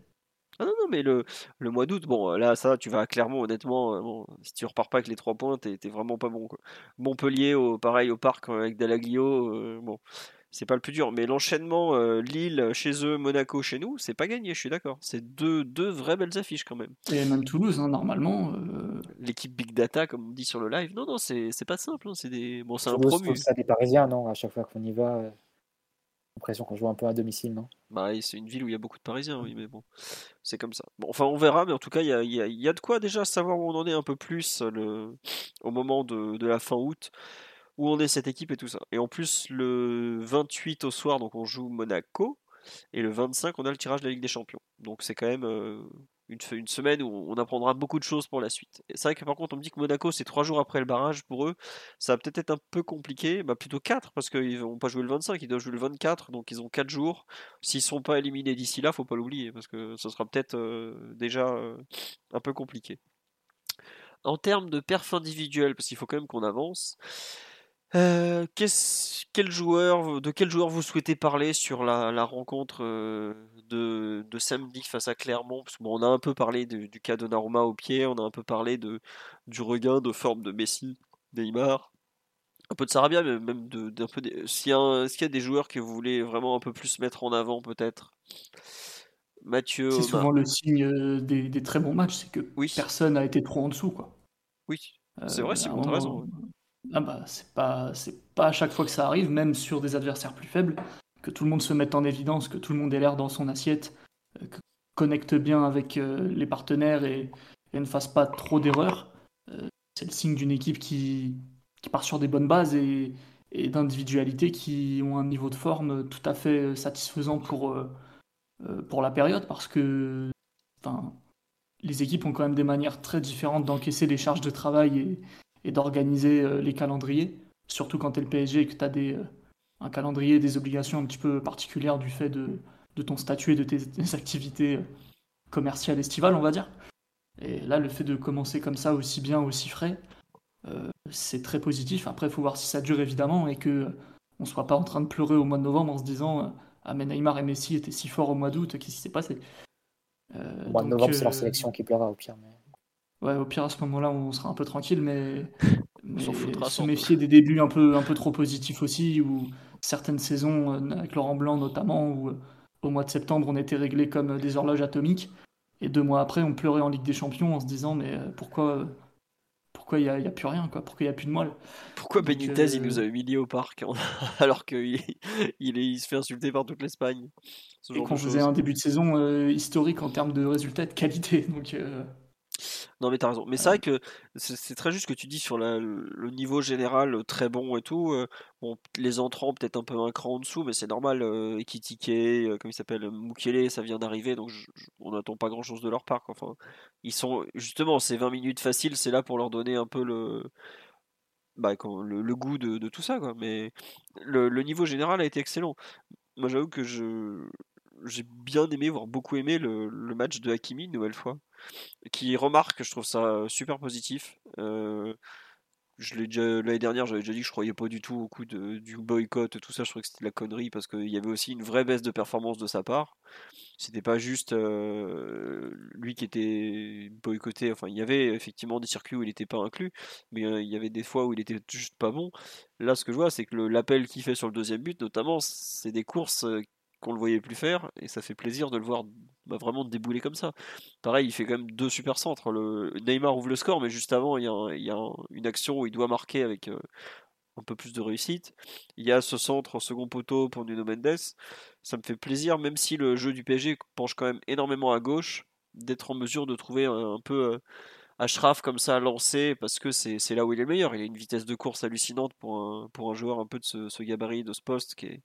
ah non, non, mais le, le mois d'août, bon, là, ça, tu vas à Clermont, honnêtement, euh, bon, si tu repars pas avec les trois points, t'es vraiment pas bon. Quoi. Montpellier, au, pareil, au parc euh, avec Dalaglio, euh, bon, c'est pas le plus dur. Mais l'enchaînement euh, Lille chez eux, Monaco chez nous, c'est pas gagné, je suis d'accord. C'est deux, deux vraies belles affiches quand même. Et même Toulouse, hein, normalement. L'équipe Big Data, comme on dit sur le live, non, non, c'est pas simple. Hein, c'est des... bon, un promu. Ça des Parisiens, non À chaque fois qu'on y va, l'impression qu'on joue un peu à domicile, non? Bah, c'est une ville où il y a beaucoup de Parisiens, oui, mais bon, c'est comme ça. Bon, enfin, on verra, mais en tout cas, il y a, y a, de quoi déjà savoir où on en est un peu plus le... au moment de, de la fin août, où on est cette équipe et tout ça. Et en plus, le 28 au soir, donc on joue Monaco, et le 25, on a le tirage de la Ligue des Champions. Donc c'est quand même euh, une, semaine où on apprendra beaucoup de choses pour la suite. C'est vrai que par contre, on me dit que Monaco, c'est trois jours après le barrage pour eux. Ça va peut-être être un peu compliqué, bah, plutôt quatre, parce qu'ils vont pas jouer le 25, ils doivent jouer le 24, donc ils ont quatre jours. S'ils sont pas éliminés d'ici là, faut pas l'oublier, parce que ce sera peut-être euh, déjà euh, un peu compliqué. En termes de perf individuel, parce qu'il faut quand même qu'on avance. Euh, quel joueur, de quel joueur vous souhaitez parler sur la, rencontre euh, de, samedi face à Clermont? Parce on a un peu parlé du cas de Naruma au pied, on a un peu parlé de, du regain de forme de Messi, Neymar, un peu de Sarabia, mais même d'un peu. S'il y, a des joueurs que vous voulez vraiment un peu plus mettre en avant, peut-être? Mathieu. C'est souvent le signe euh, des, très bons matchs, c'est que personne n'a été trop en dessous. Quoi. Oui, c'est vrai, Simon, t'as raison. Ah bah, c'est pas, c'est pas à chaque fois que ça arrive, même sur des adversaires plus faibles, que tout le monde se mette en évidence, que tout le monde ait l'air dans son assiette, euh, que connecte bien avec euh, les partenaires et, ne fasse pas trop d'erreurs. Euh, c'est le signe d'une équipe qui, qui, part sur des bonnes bases et, d'individualités qui ont un niveau de forme tout à fait satisfaisant pour, pour la période, parce que les équipes ont quand même des manières très différentes d'encaisser les charges de travail et d'organiser euh, les calendriers, surtout quand tu es le PSG et que tu as des, euh, un calendrier des obligations un petit peu particulières du fait de, de ton statut et de tes, activités euh, commerciales estivales, on va dire. Et là, le fait de commencer comme ça, aussi bien, aussi frais, c'est très positif. Après, il faut voir si ça dure évidemment et que on soit pas en train de pleurer au mois de novembre en se disant Ah, mais Neymar et Messi étaient si forts au mois d'août, qu'est-ce qui s'est passé? Au mois de novembre, c'est leur sélection qui pleura au pire. Mais... Ouais, au pire, à ce moment-là, on sera un peu tranquille, mais, se méfier des débuts un peu, un peu trop positifs aussi, ou certaines saisons, euh, avec Laurent Blanc notamment, où euh, au mois de septembre, on était réglé comme des horloges atomiques, et deux mois après, on pleurait en Ligue des Champions en se disant, mais euh, pourquoi pourquoi il n'y a, plus rien, quoi? Pourquoi il n'y a plus de moelle? Pourquoi Benitez, il nous a humiliés au parc, alors qu'il il, il, se fait insulter par toute l'Espagne. Et qu'on faisait un début de saison historique en termes de résultats et de qualité, donc... Non, mais t'as raison. Mais c'est vrai que c'est très juste ce que tu dis sur le niveau général euh, très bon et tout. Euh, bon, les entrants peut-être un peu un cran en dessous, mais c'est normal. Euh, Ekitike, euh, comme il s'appelle, Mukele, ça vient d'arriver, donc on n'attend pas grand-chose de leur part. Enfin, ils sont justement ces 20 minutes faciles, c'est là pour leur donner un peu le bah, le, goût de, tout ça, quoi. Mais le, le niveau général a été excellent. Moi, j'avoue que je j'ai bien aimé, voire beaucoup aimé le, le match de Hakimi une nouvelle fois qui remarque, je trouve ça super positif. Euh, je l'ai déjà l'année dernière, j'avais déjà dit que je croyais pas du tout au coup de, du boycott, tout ça. Je trouvais que c'était de la connerie parce qu'il y avait aussi une vraie baisse de performance de sa part. C'était pas juste euh, lui qui était boycotté. Enfin, il y avait effectivement des circuits où il n'était pas inclus, mais euh, il y avait des fois où il était juste pas bon. Là, ce que je vois, c'est que l'appel qu'il fait sur le deuxième but, notamment, c'est des courses qu'on le voyait plus faire, et ça fait plaisir de le voir bah, vraiment débouler comme ça. Pareil, il fait quand même deux super centres. Le... Neymar ouvre le score, mais juste avant, il y a, une action où il doit marquer avec euh, un peu plus de réussite. Il y a ce centre en second poteau pour Nuno Mendes. Ça me fait plaisir, même si le jeu du PSG penche quand même énormément à gauche, d'être en mesure de trouver un, peu... Euh, Ashraf comme ça lancé parce que c'est là où il est meilleur. Il a une vitesse de course hallucinante pour un, pour un joueur un peu de ce, ce gabarit, de ce poste qui est,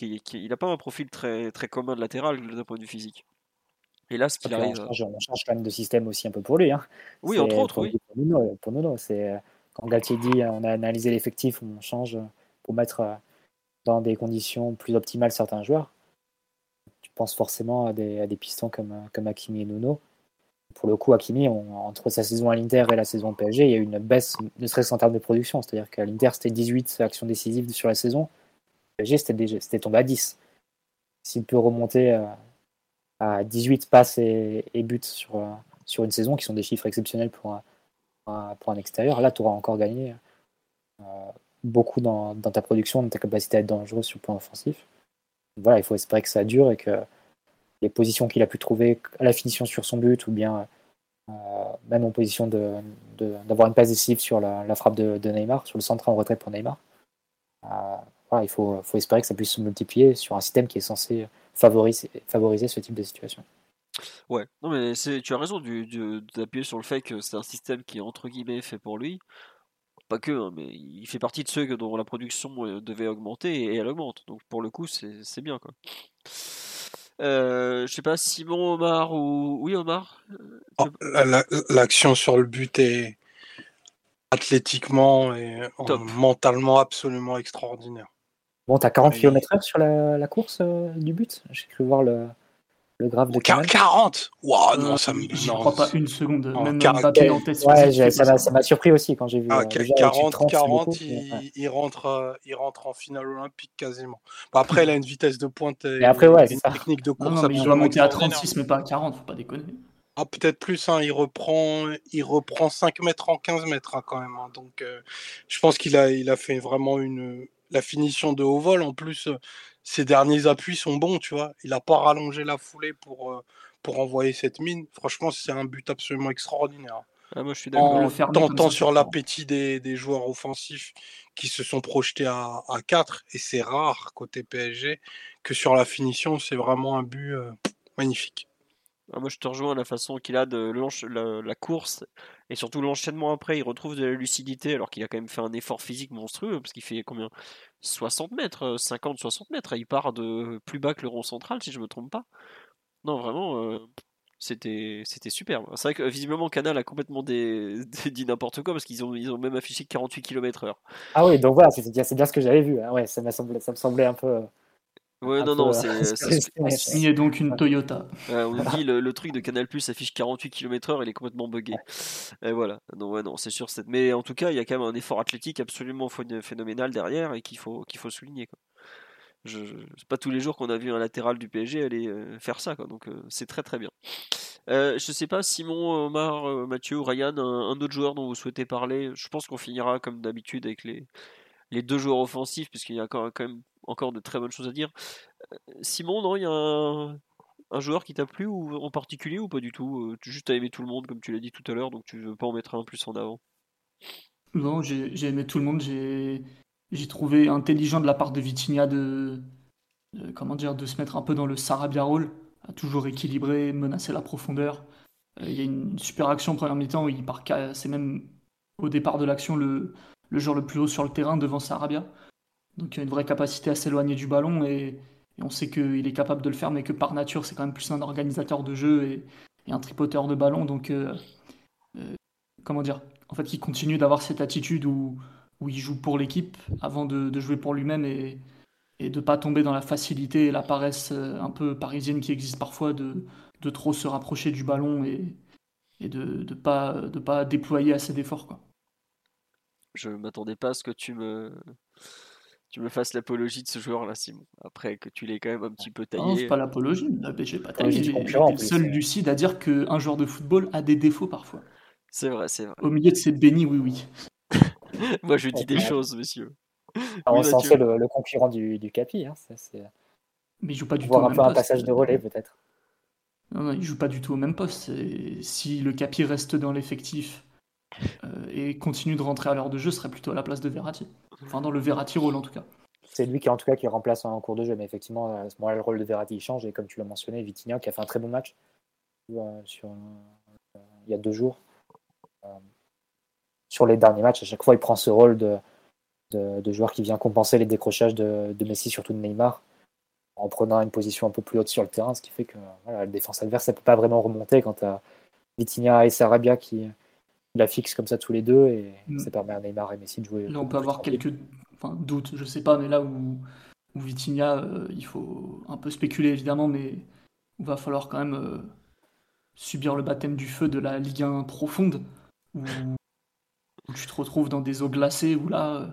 il n'a pas un profil très, très commun de latéral d'un point de vue physique. Et là, ce qu'il arrive. On change, on change, quand même de système aussi un peu pour lui. Hein. Oui, entre autres, oui. Pour Nuno, c'est quand Galtier dit on a analysé l'effectif, on change pour mettre euh, dans des conditions plus optimales certains joueurs. Tu penses forcément à des, à des pistons comme, comme Hakimi et Nuno. Pour le coup, Hakimi, entre sa saison à l'Inter et la saison au PSG, il y a eu une baisse, ne serait-ce en termes de production. C'est-à-dire qu'à l'Inter, c'était 18 actions décisives sur la saison c'était tombé à 10. S'il peut remonter euh, à 18 passes et, buts sur, euh, sur une saison, qui sont des chiffres exceptionnels pour un, pour un extérieur, là, tu auras encore gagné. Euh, beaucoup dans, ta production, dans ta capacité à être dangereux sur le plan offensif. Voilà, il faut espérer que ça dure et que les positions qu'il a pu trouver à la finition sur son but ou bien même en position d'avoir de, d'avoir une passe décisive sur la, frappe de, Neymar, sur le centre en retrait pour Neymar. Voilà, il faut, faut, espérer que ça puisse se multiplier sur un système qui est censé favoriser, favoriser ce type de situation. Ouais, non mais tu as raison d'appuyer sur le fait que c'est un système qui est entre guillemets fait pour lui. Pas que, hein, mais il fait partie de ceux dont la production euh, devait augmenter et elle augmente. Donc pour le coup, c'est bien quoi. Euh, je sais pas, Simon, Omar ou. Oui, Omar euh, oh, L'action sur le but est athlétiquement et mentalement absolument extraordinaire. Bon, t'as 40 km/h sur la, course du but? J'ai cru voir le, le graphe de 40 Waouh, non, ça me. Je crois pas une seconde. même Mbappé en test. Ouais, ça m'a surpris aussi quand j'ai vu. Ah, 40, 40 il, rentre, euh, il rentre en finale olympique quasiment. après, il a une vitesse de pointe et, après, ouais, une technique de course. Non, mais il doit monter à 36, mais pas à 40, faut pas déconner. Ah, peut-être plus, hein, il, reprend, il reprend 5 mètres en 15 mètres hein, quand même. Hein. donc, euh, je pense qu'il a, il a fait vraiment une, la finition de haut vol. En plus, ses derniers appuis sont bons, tu vois? Il n'a pas rallongé la foulée pour, euh, pour envoyer cette mine. Franchement, c'est un but absolument extraordinaire. Ah, moi, je suis d'accord. En tentant sur l'appétit des, des, joueurs offensifs qui se sont projetés à, à 4, et c'est rare côté PSG, que sur la finition, c'est vraiment un but euh, magnifique. Ah, moi, je te rejoins la façon qu'il a de la, la, course et surtout l'enchaînement après. Il retrouve de la lucidité alors qu'il a quand même fait un effort physique monstrueux parce qu'il fait combien? 60 mètres, 50, euh, 60 mètres. Il part de plus bas que le rond central, si je me trompe pas. Non, vraiment, euh, c'était c'était super. C'est vrai que visiblement Canal a complètement dit n'importe quoi parce qu'ils ont, ils ont même affiché 48 km/h. Ah oui, donc voilà, c'est bien, bien, ce que j'avais vu. Hein. Ouais, ça, ça me semblait un peu. Ouais, non, non, c'est. signé donc une Toyota. on dit le, le, truc de Canal Plus affiche 48 km/h, il est complètement buggé. Et voilà. Non, ouais, non, c'est sûr. Mais en tout cas, il y a quand même un effort athlétique absolument phénoménal derrière et qu'il faut, qu'il faut souligner. Quoi. Je, c'est pas tous les jours qu'on a vu un latéral du PSG aller euh, faire ça, quoi. Donc euh, c'est très très bien. Euh, je sais pas, Simon, Omar, Mathieu ou Ryan, un, un, autre joueur dont vous souhaitez parler. Je pense qu'on finira comme d'habitude avec les, les deux joueurs offensifs, puisqu'il y a quand même encore de très bonnes choses à dire. Euh, Simon, non, il y a un, joueur qui t'a plu ou, en particulier ou pas du tout? Euh, Tu juste as aimé tout le monde, comme tu l'as dit tout à l'heure, donc tu veux pas en mettre un plus en avant? Non, j'ai aimé tout le monde. J'ai trouvé intelligent de la part de Vitinha de, comment dire, de se mettre un peu dans le Sarabia rôle, à toujours équilibrer, menacer la profondeur. Euh, il y a une super action en première mi-temps où il part, c'est même au départ de l'action le, le joueur le plus haut sur le terrain devant Sarabia. Donc il a une vraie capacité à s'éloigner du ballon et, on sait qu'il est capable de le faire, mais que par nature, c'est quand même plus un organisateur de jeu et, un tripoteur de ballon. Donc, euh, euh, comment dire En fait, il continue d'avoir cette attitude où, il joue pour l'équipe avant de, jouer pour lui-même et, et de pas tomber dans la facilité et la paresse euh, un peu parisienne qui existe parfois de, trop se rapprocher du ballon et, de ne pas, déployer assez d'efforts. Je m'attendais pas à ce que tu me tu me fasses l'apologie de ce joueur-là, Simon. Après que tu l'aies quand même un petit peu taillé. Non, c'est pas l'apologie. J'ai pas taillé. J'ai le seul lucide à dire qu'un joueur de football a des défauts parfois. C'est vrai, c'est vrai. Au milieu de ces bénis, oui, oui. Moi, je dis des choses, monsieur. On oui, le, le, concurrent du, du Capi. Hein, Mais il joue pas du tout. Voir un peu un passage de relais, peut-être. Non, non, il joue pas du tout au même poste. Si le Capi reste dans l'effectif euh, et continue de rentrer à l'heure de jeu, serait plutôt à la place de Verratti. Enfin, dans le Verratti rôle en tout cas. C'est lui qui, en tout cas, qui remplace en cours de jeu. Mais effectivement, à ce moment-là, le rôle de Verratti change. Et comme tu l'as mentionné, Vitinha qui a fait un très bon match euh, euh, il y a deux jours. sur les derniers matchs, à chaque fois, il prend ce rôle de, joueur qui vient compenser les décrochages de, Messi, surtout de Neymar, en prenant une position un peu plus haute sur le terrain, ce qui fait que la défense adverse ne peut pas vraiment remonter quand tu as Vitinha et Sarabia qui, la fixe comme ça tous les deux et mm. ça permet à Neymar et Messi de jouer. Là, on peut avoir quelques enfin, doutes, je sais pas, mais là où, où Vitinha, euh, il faut un peu spéculer évidemment, mais il va falloir quand même euh, subir le baptême du feu de la Ligue 1 profonde où, tu te retrouves dans des eaux glacées où là,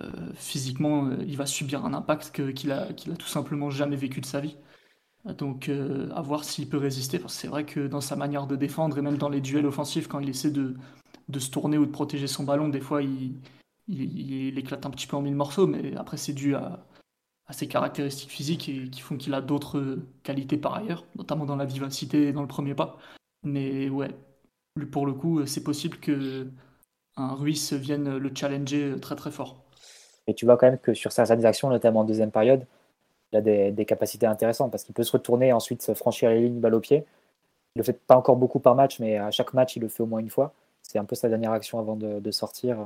euh, physiquement, il va subir un impact qu'il a, qu'il a tout simplement jamais vécu de sa vie. Donc euh, à voir s'il peut résister, parce que c'est vrai que dans sa manière de défendre et même dans les duels offensifs, quand il essaie de, de se tourner ou de protéger son ballon, des fois il, il, éclate un petit peu en mille morceaux, mais après c'est dû à, ses caractéristiques physiques et qui font qu'il a d'autres qualités par ailleurs, notamment dans la vivacité et dans le premier pas. Mais ouais, pour le coup, c'est possible que un Ruiz vienne le challenger très très fort. Et tu vois quand même que sur certaines actions, notamment en deuxième période, il a des, capacités intéressantes parce qu'il peut se retourner et ensuite franchir les lignes balle au pied. Il le fait pas encore beaucoup par match, mais à chaque match, il le fait au moins une fois. C'est un peu sa dernière action avant de, sortir.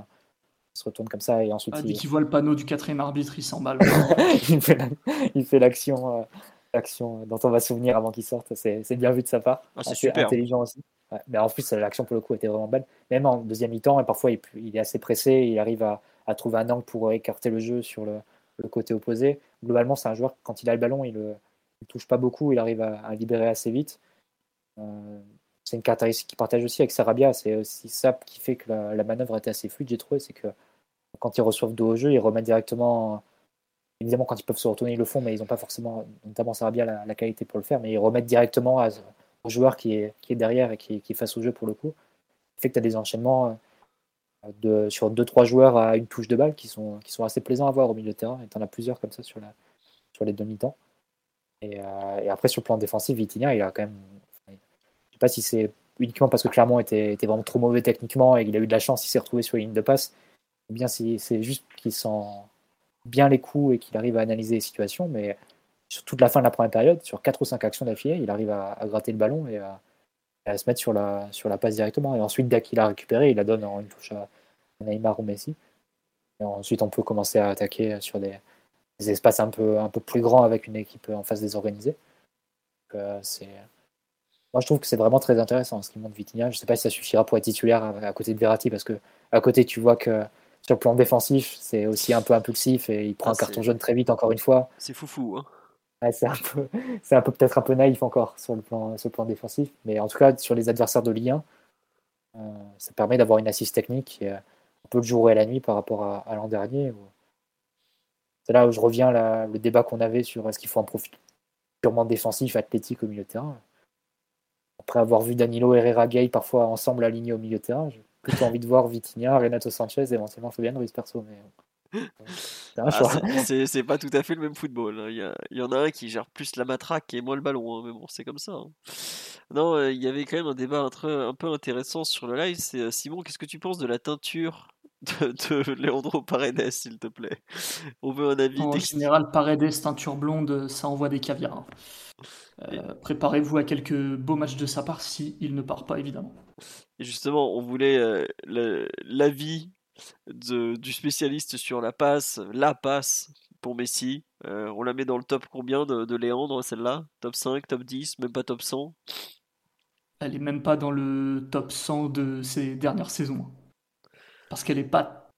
Il se retourne comme ça et ensuite. Ah, dès qu'il voit le panneau du quatrième arbitre, il s'emballe. il fait l'action l'action dont on va se souvenir avant qu'il sorte. C'est bien vu de sa part. Ah, c'est intelligent aussi. Mais en plus, l'action pour le coup était vraiment belle. Même en deuxième mi-temps, et parfois il, est assez pressé, il arrive à, trouver un angle pour écarter le jeu sur le, côté opposé. Globalement, c'est un joueur, quand il a le ballon, il ne touche pas beaucoup, il arrive à, libérer assez vite. Euh, c'est une caractéristique qu'il partage aussi avec Sarabia. C'est aussi ça qui fait que la, manœuvre était assez fluide, j'ai trouvé. C'est que quand ils reçoivent dos au jeu, ils remettent directement Évidemment, quand ils peuvent se retourner, ils le font, mais ils n'ont pas forcément, notamment Sarabia, la, qualité pour le faire. Mais ils remettent directement au joueur qui est, qui est derrière et qui, qui, est face au jeu pour le coup. Ça fait que tu as des enchaînements euh, sur 2-3 joueurs à une touche de balle qui sont, qui sont assez plaisants à voir au milieu de terrain. Et tu en as plusieurs comme ça sur, la, sur les demi-temps. Et, euh, et, après, sur le plan défensif, Vitinha, il a quand même. Je ne sais pas si c'est uniquement parce que Clermont était, était, vraiment trop mauvais techniquement et qu'il a eu de la chance, il s'est retrouvé sur les lignes de passe. Ou bien si c'est juste qu'il s'en bien les coups et qu'il arrive à analyser les situations, mais sur toute la fin de la première période, sur 4 ou 5 actions d'affilée, il arrive à, gratter le ballon et à, se mettre sur la, sur la passe directement. Et ensuite, dès qu'il a récupéré, il la donne en une touche à Neymar ou Messi. Et ensuite, on peut commencer à attaquer sur des, espaces un peu, un peu plus grands avec une équipe en face désorganisée. Euh. Moi, je trouve que c'est vraiment très intéressant ce qui montre Vitinha. Je ne sais pas si ça suffira pour être titulaire à, côté de Verratti, parce que à côté, tu vois que sur le plan défensif, c'est aussi un peu impulsif et il prend ah, un carton jaune très vite encore une fois. C'est foufou. Hein. C'est un peu, c'est peu peut-être un peu naïf encore sur le plan, sur le plan défensif, mais en tout cas sur les adversaires de Ligue 1, euh, ça permet d'avoir une assise technique un peu le jour et la nuit par rapport à, l'an dernier. C'est là où je reviens le débat qu'on avait sur est-ce qu'il faut un profil purement défensif, athlétique au milieu de terrain. Après avoir vu Danilo Herrera Gay parfois ensemble alignés au milieu de terrain, plutôt envie de voir Vitinha, Renato Sanchez éventuellement Fabian Ruiz perso. Mais... Ah, c'est pas tout à fait le même football. Hein. Il y, en a un qui gère plus la matraque et moi le ballon. Hein. Mais bon, c'est comme ça. Hein. Non, euh, il y avait quand même un débat un, peu intéressant sur le live. C'est euh, Simon, qu'est-ce que tu penses de la teinture de, de Leandro Paredes, s'il te plaît? On veut un avis. En général, Paredes, teinture blonde, ça envoie des caviars. Euh, préparez-vous à quelques beaux matchs de sa part si il ne part pas, évidemment. Et justement, on voulait euh, l'avis du spécialiste sur la passe, la passe pour Messi. Euh, on la met dans le top combien de, Léandre, celle-là? Top 5, top 10, même pas top 100 Elle est même pas dans le top 100 de ces dernières saisons. Parce qu'elle est pas.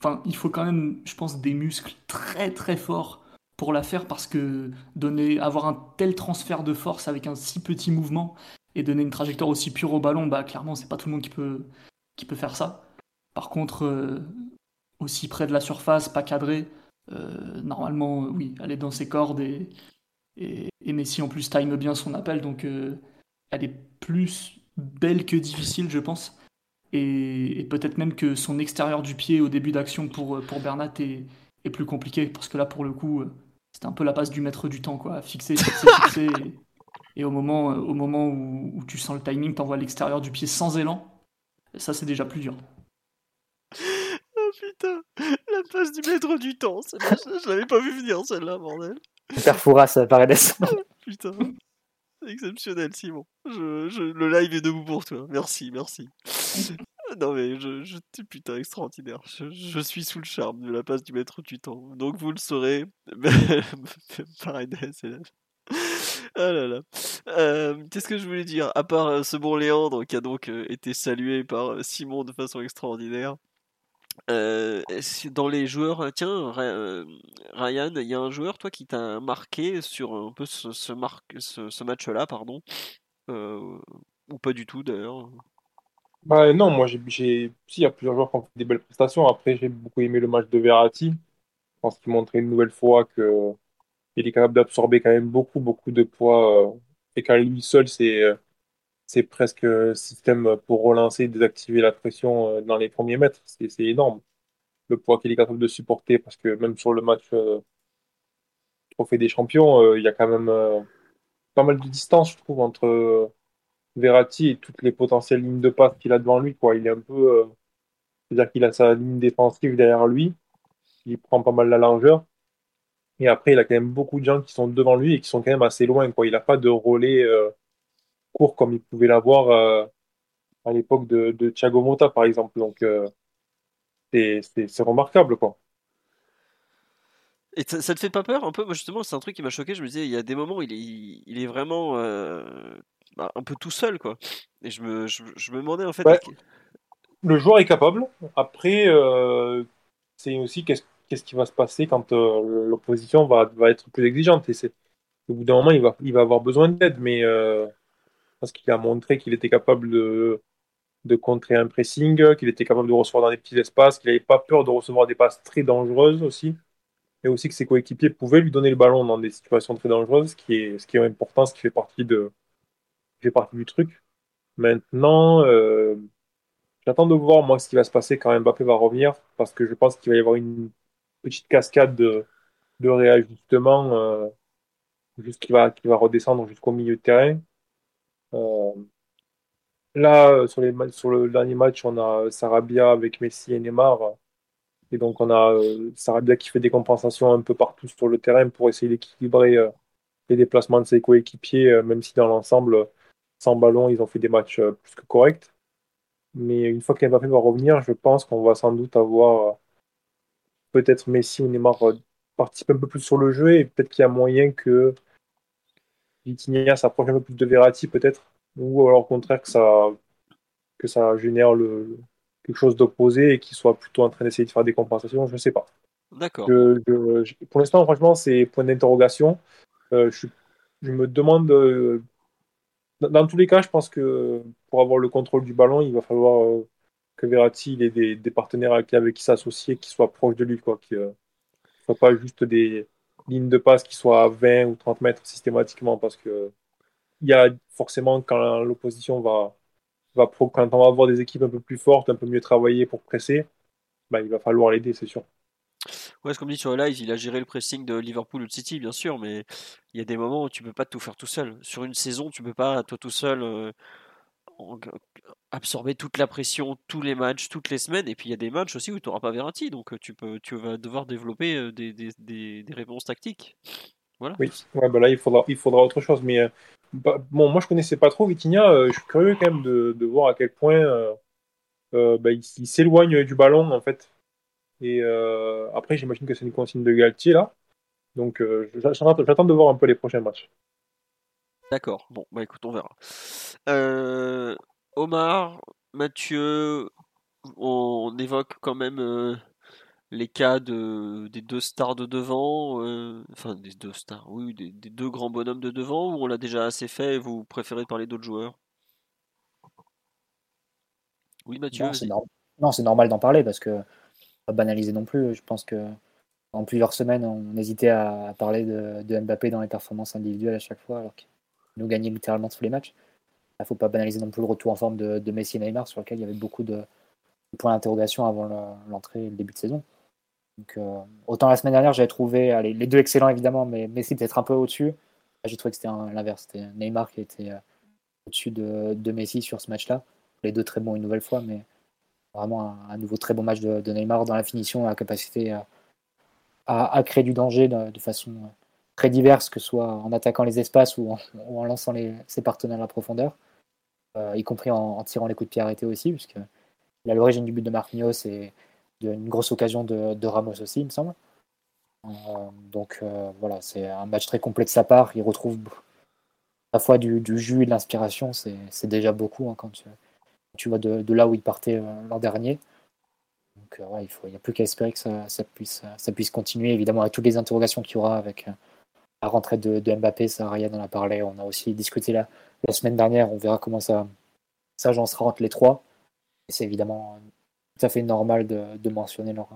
Enfin, il faut quand même, je pense, des muscles très très forts pour la faire parce que donner, avoir un tel transfert de force avec un si petit mouvement et donner une trajectoire aussi pure au ballon, bah clairement c'est pas tout le monde qui peut, qui peut faire ça. Par contre, euh, aussi près de la surface, pas cadré, euh, normalement oui, elle est dans ses cordes et, et, Messi en plus time bien son appel, donc euh, elle est plus belle que difficile je pense. Et, peut-être même que son extérieur du pied au début d'action pour, pour Bernat est, est plus compliqué parce que là pour le coup c'était un peu la passe du maître du temps, quoi. Fixer, fixer, fixer. et, au moment, euh, au moment où, tu sens le timing, t'envoies l'extérieur du pied sans élan. ça, c'est déjà plus dur. Putain, la passe du maître du temps. Je, l'avais pas vu venir, celle-là, bordel. Super Fouras, Paredes. putain. Exceptionnel, Simon. Je, le live est debout pour toi. Merci, merci. Non mais je, je putain extraordinaire. Je, suis sous le charme de la passe du maître du temps. Donc vous le saurez. c'est là. Ah là là. Euh, qu'est-ce que je voulais dire? À part euh, ce bon Léandre qui a donc euh, été salué par Simon de façon extraordinaire. Dans les joueurs, tiens, Ryan, il y a un joueur toi qui t'a marqué sur un peu ce, match-là, pardon, ou pas du tout d'ailleurs? Bah, non, moi, j'ai, si, il y a plusieurs joueurs qui ont fait des belles prestations. Après, j'ai beaucoup aimé le match de Verratti. Je pense qu'il montrait une nouvelle fois qu'il est capable d'absorber quand même beaucoup, beaucoup de poids. Euh, et qu'à lui seul, c'est, euh, c'est presque un système pour relancer, désactiver la pression euh, dans les premiers mètres. C'est, énorme. le poids qu'il est capable de supporter, parce que même sur le match euh, Trophée des Champions, euh, il y a quand même euh, pas mal de distance, je trouve, entre Verratti et toutes les potentielles lignes de passe qu'il a devant lui. Il est un peu. C'est-à-dire qu'il a sa ligne défensive derrière lui, il prend pas mal la largeur. Et après, il a quand même beaucoup de gens qui sont devant lui et qui sont quand même assez loin. Il n'a pas de relais court comme il pouvait l'avoir à l'époque de, de Thiago Motta, par exemple. Donc, c'est remarquable, quoi. Et ça, te fait pas peur un peu? Moi, justement, c'est un truc qui m'a choqué. Je me disais, il y a des moments où il est, il est vraiment euh, bah, un peu tout seul, quoi. Et je me, je, me demandais, en fait. Le joueur est capable. Après, euh, c'est aussi qu'est-ce qu'est-ce qui va se passer quand euh, l'opposition va, va être plus exigeante. Et au bout d'un moment, il va, il va avoir besoin d'aide. Mais qu'il a montré qu'il était capable de de contrer un pressing, qu'il était capable de recevoir dans des petits espaces, qu'il n'avait pas peur de recevoir des passes très dangereuses aussi. Et aussi que ses coéquipiers pouvaient lui donner le ballon dans des situations très dangereuses, ce qui est, ce qui est important, ce qui fait partie, de, fait partie du truc. Maintenant, euh, j'attends de voir moi ce qui va se passer quand Mbappé va revenir, parce que je pense qu'il va y avoir une petite cascade de, de réajustement euh, qui va, qui va redescendre jusqu'au milieu de terrain. Euh, Là, euh, sur, le dernier match, on a Sarabia avec Messi et Neymar. Et donc, on a euh, Sarabia qui fait des compensations un peu partout sur le terrain pour essayer d'équilibrer euh, les déplacements de ses coéquipiers, même si dans l'ensemble, sans ballon, ils ont fait des matchs plus que corrects. Mais une fois qu'Mbappé va revenir, je pense qu'on va sans doute avoir peut-être Messi ou Neymar participer un peu plus sur le jeu et peut-être qu'il y a moyen que Vitinha s'approche un peu plus de Verratti peut-être ou alors au contraire que ça, que ça génère le, quelque chose d'opposé et qu'il soit plutôt en train d'essayer de faire des compensations, je ne sais pas. D'accord. pour l'instant, franchement, c'est point d'interrogation. Euh, je, je, me demande. Euh, dans, tous les cas, je pense que pour avoir le contrôle du ballon, il va falloir euh, que Verratti ait des, des, partenaires avec, avec qui s'associer qui soient proches de lui, quoi. Qui ne soient pas juste des lignes de passe qui soient à 20 ou 30 mètres systématiquement parce que il y a forcément quand l'opposition va, va quand on va avoir des équipes un peu plus fortes, un peu mieux travaillées pour presser, bah, il va falloir l'aider, c'est sûr. Ouais, comme dit sur le live, il a géré le pressing de Liverpool ou de City, bien sûr, mais il y a des moments où tu peux pas tout faire tout seul. Sur une saison, tu peux pas toi tout seul euh, absorber toute la pression, tous les matchs, toutes les semaines. Et puis il y a des matchs aussi où tu n'auras pas Verratti, donc euh, tu peux, tu vas devoir développer euh, des, des, des, réponses tactiques. Voilà. Oui, ouais, bah là il faudra, il faudra autre chose, mais bah, bon, moi je connaissais pas trop Vitinha. Euh, je suis curieux quand même de, voir à quel point euh, euh, bah, il, s'éloigne du ballon en fait. Et après, j'imagine que c'est une consigne de Galtier là. Donc j'attends de voir un peu les prochains matchs. D'accord. Bon, bah écoute, on verra. Omar, Mathieu, on évoque quand même les cas de, des deux stars de devant, euh, enfin des deux stars, oui, des, deux grands bonhommes de devant, ou on l'a déjà assez fait et vous préférez parler d'autres joueurs? Oui, Mathieu Non, c'est normal d'en parler parce que pas banaliser non plus. Je pense que en plusieurs semaines, on hésitait à, parler de, Mbappé dans les performances individuelles à chaque fois, alors qu'il nous gagnait littéralement tous les matchs. Il ne faut pas banaliser non plus le retour en forme de, Messi et Neymar, sur lequel il y avait beaucoup de points d'interrogation avant l'entrée et le début de saison. Euh, autant la semaine dernière, j'avais trouvé les deux excellents évidemment, mais Messi peut-être un peu au-dessus. J'ai trouvé que c'était l'inverse. C'était Neymar qui était euh, au-dessus de, Messi sur ce match-là. Les deux très bons une nouvelle fois, mais vraiment un, nouveau très bon match de, Neymar dans la finition, la capacité à, créer du danger de, façon euh, très diverse, que ce soit en attaquant les espaces ou en, lançant ses partenaires à la profondeur, y compris en, tirant les coups de pied arrêtés aussi, puisque il l'origine du but de Marquinhos et une grosse occasion de, Ramos aussi, il me semble. Euh, donc euh, voilà, c'est un match très complet de sa part. Il retrouve à la fois du, jus et de l'inspiration. C'est déjà beaucoup hein, quand tu, vois de, là où il partait euh, l'an dernier. Donc il n'y a plus qu'à espérer que ça, puisse, ça puisse continuer, évidemment, avec toutes les interrogations qu'il y aura avec la rentrée de, Mbappé. Ça, Ryan en a parlé. On a aussi discuté la, la semaine dernière. On verra comment ça s'agencera entre les trois. C'est évidemment tout à fait normal de, mentionner leur,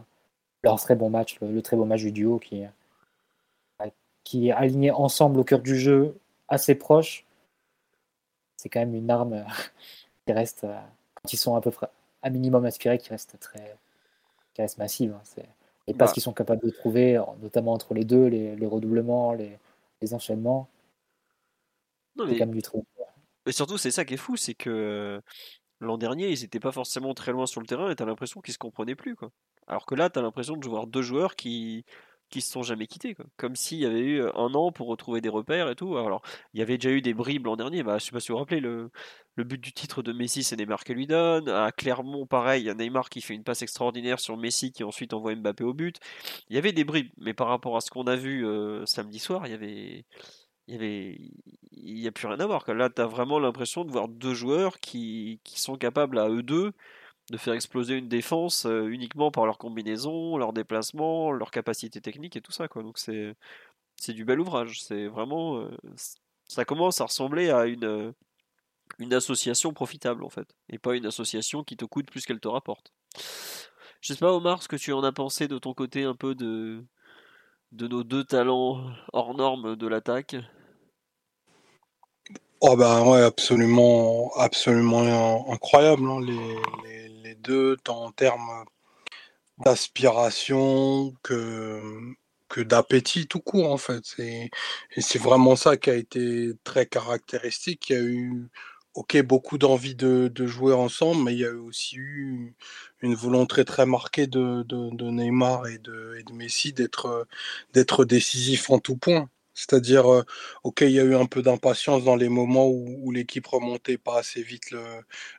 très bon match, le, très beau match du duo qui, qui est aligné ensemble au cœur du jeu, assez proche. C'est quand même une arme qui reste, quand ils sont à peu près à minimum aspirés, qui reste très, massive. Hein. Et pas ce bah. qu'ils sont capables de trouver, notamment entre les deux, les, redoublements, les, enchaînements. Non, mais... du mais surtout, c'est ça qui est fou, c'est que l'an dernier, ils n'étaient pas forcément très loin sur le terrain et tu as l'impression qu'ils se comprenaient plus. Quoi. Alors que là, tu as l'impression de voir deux joueurs qui qui se sont jamais quittés, comme s'il y avait eu un an pour retrouver des repères et tout. Alors, il y avait déjà eu des bribes l'an dernier, bah, je sais pas si vous vous rappelez, le, but du titre de Messi, c'est Neymar qui lui donne. À Clermont, pareil, il y a Neymar qui fait une passe extraordinaire sur Messi qui ensuite envoie Mbappé au but. Il y avait des bribes, mais par rapport à ce qu'on a vu samedi soir, il y avait. Il y a plus rien à voir. Là, tu as vraiment l'impression de voir deux joueurs qui sont capables à eux deux de faire exploser une défense euh, uniquement par leur combinaison, leur déplacement, leur capacité technique et tout ça. Quoi. Donc c'est, c'est du bel ouvrage. C'est vraiment. Euh, ça commence à ressembler à une, euh, une association profitable en fait. Et pas une association qui te coûte plus qu'elle te rapporte. Je sais pas Omar ce que tu en as pensé de ton côté un peu de, de nos deux talents hors normes de l'attaque? Oh ben ouais, absolument, absolument incroyable. Hein, les, deux, tant en termes d'aspiration que, que d'appétit tout court, en fait. Et, c'est vraiment ça qui a été très caractéristique. Il y a eu, ok, beaucoup d'envie de, jouer ensemble, mais il y a aussi eu une volonté très marquée de, Neymar et de, et de Messi d'être décisif en tout point. C'est-à-dire, euh, ok, il y a eu un peu d'impatience dans les moments où, l'équipe remontait pas assez vite le,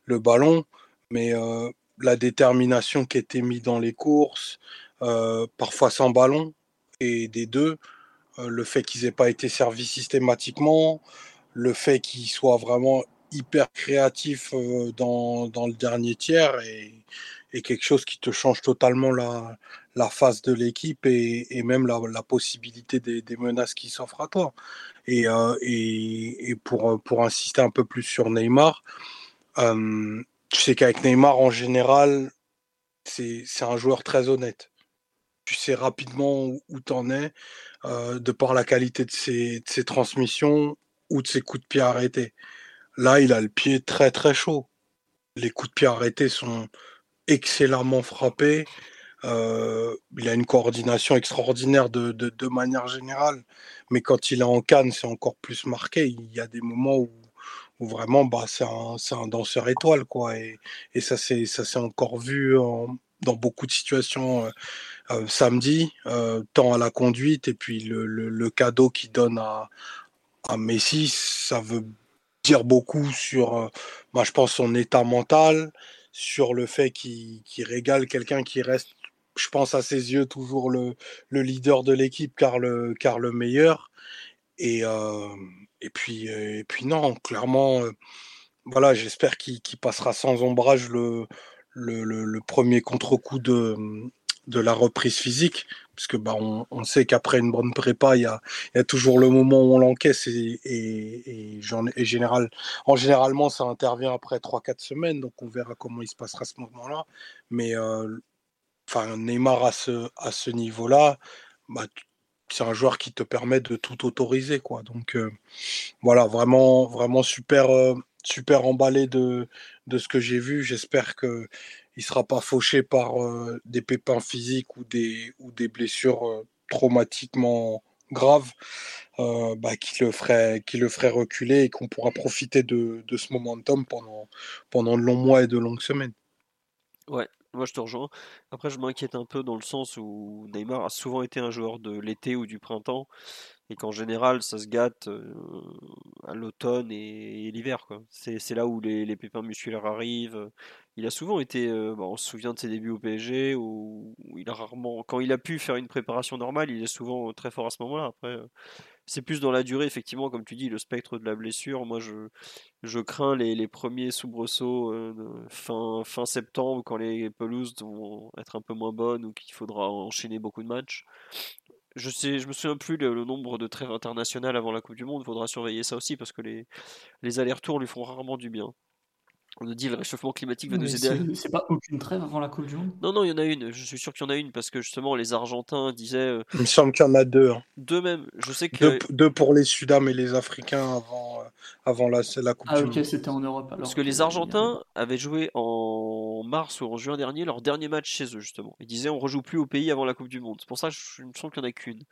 le ballon, mais euh, la détermination qui était mise dans les courses, euh, parfois sans ballon, et des deux, euh, le fait qu'ils n'aient pas été servis systématiquement, le fait qu'ils soient vraiment hyper créatifs euh, dans, dans, le dernier tiers et, et, quelque chose qui te change totalement la, la face de l'équipe et, et, même la, possibilité des, menaces qui s'offrent à toi. Et, et, et, pour, pour insister un peu plus sur Neymar, tu sais qu'avec Neymar, en général, c'est un joueur très honnête. Tu sais rapidement où, tu en es, euh, de par la qualité de ses, de ses, transmissions ou de ses coups de pied arrêtés. Là, il a le pied très très chaud. Les coups de pied arrêtés sont excellemment frappés. Euh, il a une coordination extraordinaire de, de, de, manière générale, mais quand il est en canne, c'est encore plus marqué. Il y a des moments où où vraiment bah, c'est un, un, danseur étoile quoi et, et ça s'est encore vu dans beaucoup de situations euh, samedi tant à la conduite et puis le, le, cadeau qu'il donne à, à Messi ça veut dire beaucoup sur bah, je pense son état mental sur le fait qu'il régale quelqu'un qui reste je pense à ses yeux toujours le, le leader de l'équipe car le car le meilleur. Et et puis, et puis non, clairement, voilà, j'espère qu'il passera sans ombrage le, premier contre-coup de, de la reprise physique, puisque bah, on, sait qu'après une bonne prépa, il y a, toujours le moment où on l'encaisse et, et, général, en généralement ça intervient après 3-4 semaines, donc on verra comment il se passera ce moment-là. Mais Neymar à ce, à ce niveau-là, bah, c'est un joueur qui te permet de tout autoriser quoi. Donc euh, voilà, vraiment vraiment super euh, super emballé de, de ce que j'ai vu. J'espère que il sera pas fauché par euh, des pépins physiques ou des ou des blessures traumatiquement graves bah, qui le ferait qui le ferait reculer et qu'on pourra profiter de, de ce momentum pendant pendant de longs mois et de longues semaines. Ouais, moi, je te rejoins. Après, je m'inquiète un peu dans le sens où Neymar a souvent été un joueur de l'été ou du printemps, et qu'en général, ça se gâte à l'automne et, l'hiver. C'est, là où les, pépins musculaires arrivent. Il a souvent été, bah, on se souvient de ses débuts au PSG, où, il a rarement, quand il a pu faire une préparation normale, il est souvent très fort à ce moment-là. Après, c'est plus dans la durée, effectivement, comme tu dis, le spectre de la blessure. Moi, je, crains les, premiers soubresauts euh, fin, fin septembre, quand les pelouses vont être un peu moins bonnes ou qu'il faudra enchaîner beaucoup de matchs. Je sais, je me souviens plus le, nombre de trêves internationales avant la Coupe du Monde. Il faudra surveiller ça aussi parce que les, les allers-retours lui font rarement du bien. On nous dit le réchauffement climatique va nous aider. À... C'est pas aucune trêve avant la Coupe du Monde? Non, non, il y en a une. Je suis sûr qu'il y en a une parce que justement les Argentins disaient. Euh, il me semble qu'il y en a deux. Hein. Deux même. Je sais que. Deux, pour les Sudam et les Africains avant, euh, avant la, la Coupe ah, du ok, c'était en Europe. parce que les Argentins avaient joué en mars ou en juin dernier leur dernier match chez eux, justement. Ils disaient on rejoue plus au pays avant la Coupe du Monde. C'est pour ça que je, me sens qu'il n'y en a qu'une.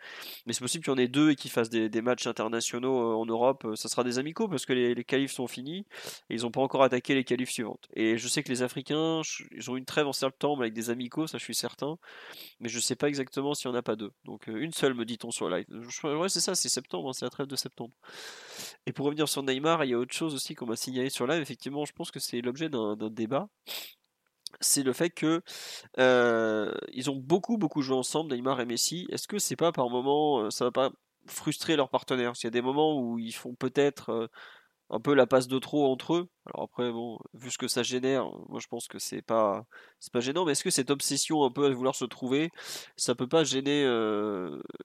Mais c'est possible qu'il y en ait deux et qu'ils fassent des, matchs internationaux euh, en Europe. Ça sera des amicaux parce que les, les qualifs sont finis et ils n'ont pas encore attaqué les qualifs suivantes. Et je sais que les Africains, ils ont une trêve en septembre avec des amicaux, ça je suis certain. Mais je sais pas exactement s'il n'y en a pas deux. Donc une seule, me dit-on sur live. Ouais, c'est ça, c'est septembre, hein, c'est la trêve de septembre. Et pour revenir sur Neymar, il y a autre chose aussi qu'on m'a signalé sur live. Effectivement, je pense que c'est l'objet d'un débat c'est le fait que euh, ils ont beaucoup beaucoup joué ensemble, Neymar et Messi. Est-ce que c'est pas par moment, euh, ça va pas frustrer leurs partenaires? S'il y a des moments où ils font peut-être euh, un peu la passe de trop entre eux. Alors après, bon, vu ce que ça génère, moi je pense que c'est pas c'est pas gênant. Mais est-ce que cette obsession un peu à vouloir se trouver, ça peut pas gêner,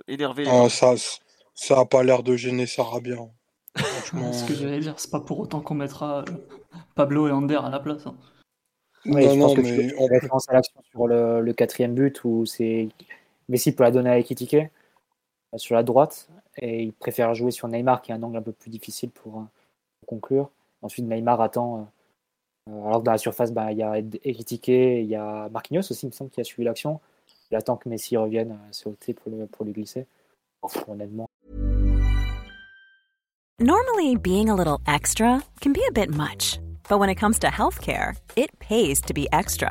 énerver les ça, ça a pas l'air de gêner Sarah bien. ce que j'allais dire, c'est pas pour autant qu'on mettra Pablo et Ander à la place. Hein. Oui, je pense que mais tu fais référence à l'action sur le, quatrième but où c'est Messi peut la donner à Ekitike euh, sur la droite et il préfère jouer sur Neymar qui a un angle un peu plus difficile pour, euh, conclure. Ensuite, Neymar attend. Euh, alors que dans la surface, bah, il y a Ekitike, il y a Marquinhos aussi, il me semble, qui a suivi l'action. Il attend que Messi revienne sauter pour, le, pour lui glisser. honnêtement. Normally, being a little extra can be a bit much. But when it comes to healthcare, it pays to be extra.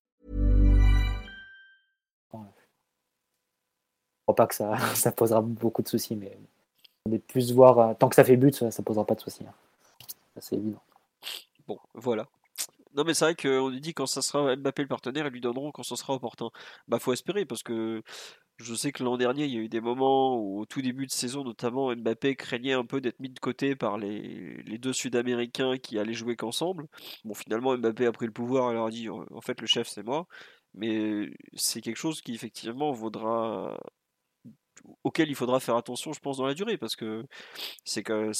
Pas que ça, posera beaucoup de soucis, mais on est plus voir, euh, tant que ça fait but, ça, ne posera pas de soucis. Hein. C'est évident. Bon, voilà. Non mais c'est vrai qu'on lui dit quand ça sera Mbappé le partenaire, ils lui donneront quand ça sera opportun. Bah faut espérer parce que je sais que l'an dernier il y a eu des moments où au tout début de saison notamment Mbappé craignait un peu d'être mis de côté par les, les deux Sud-Américains qui allaient jouer qu'ensemble. Bon finalement Mbappé a pris le pouvoir et leur a dit en fait le chef c'est moi. Mais c'est quelque chose qui effectivement vaudra auquel il faudra faire attention, je pense, dans la durée, parce que c'est que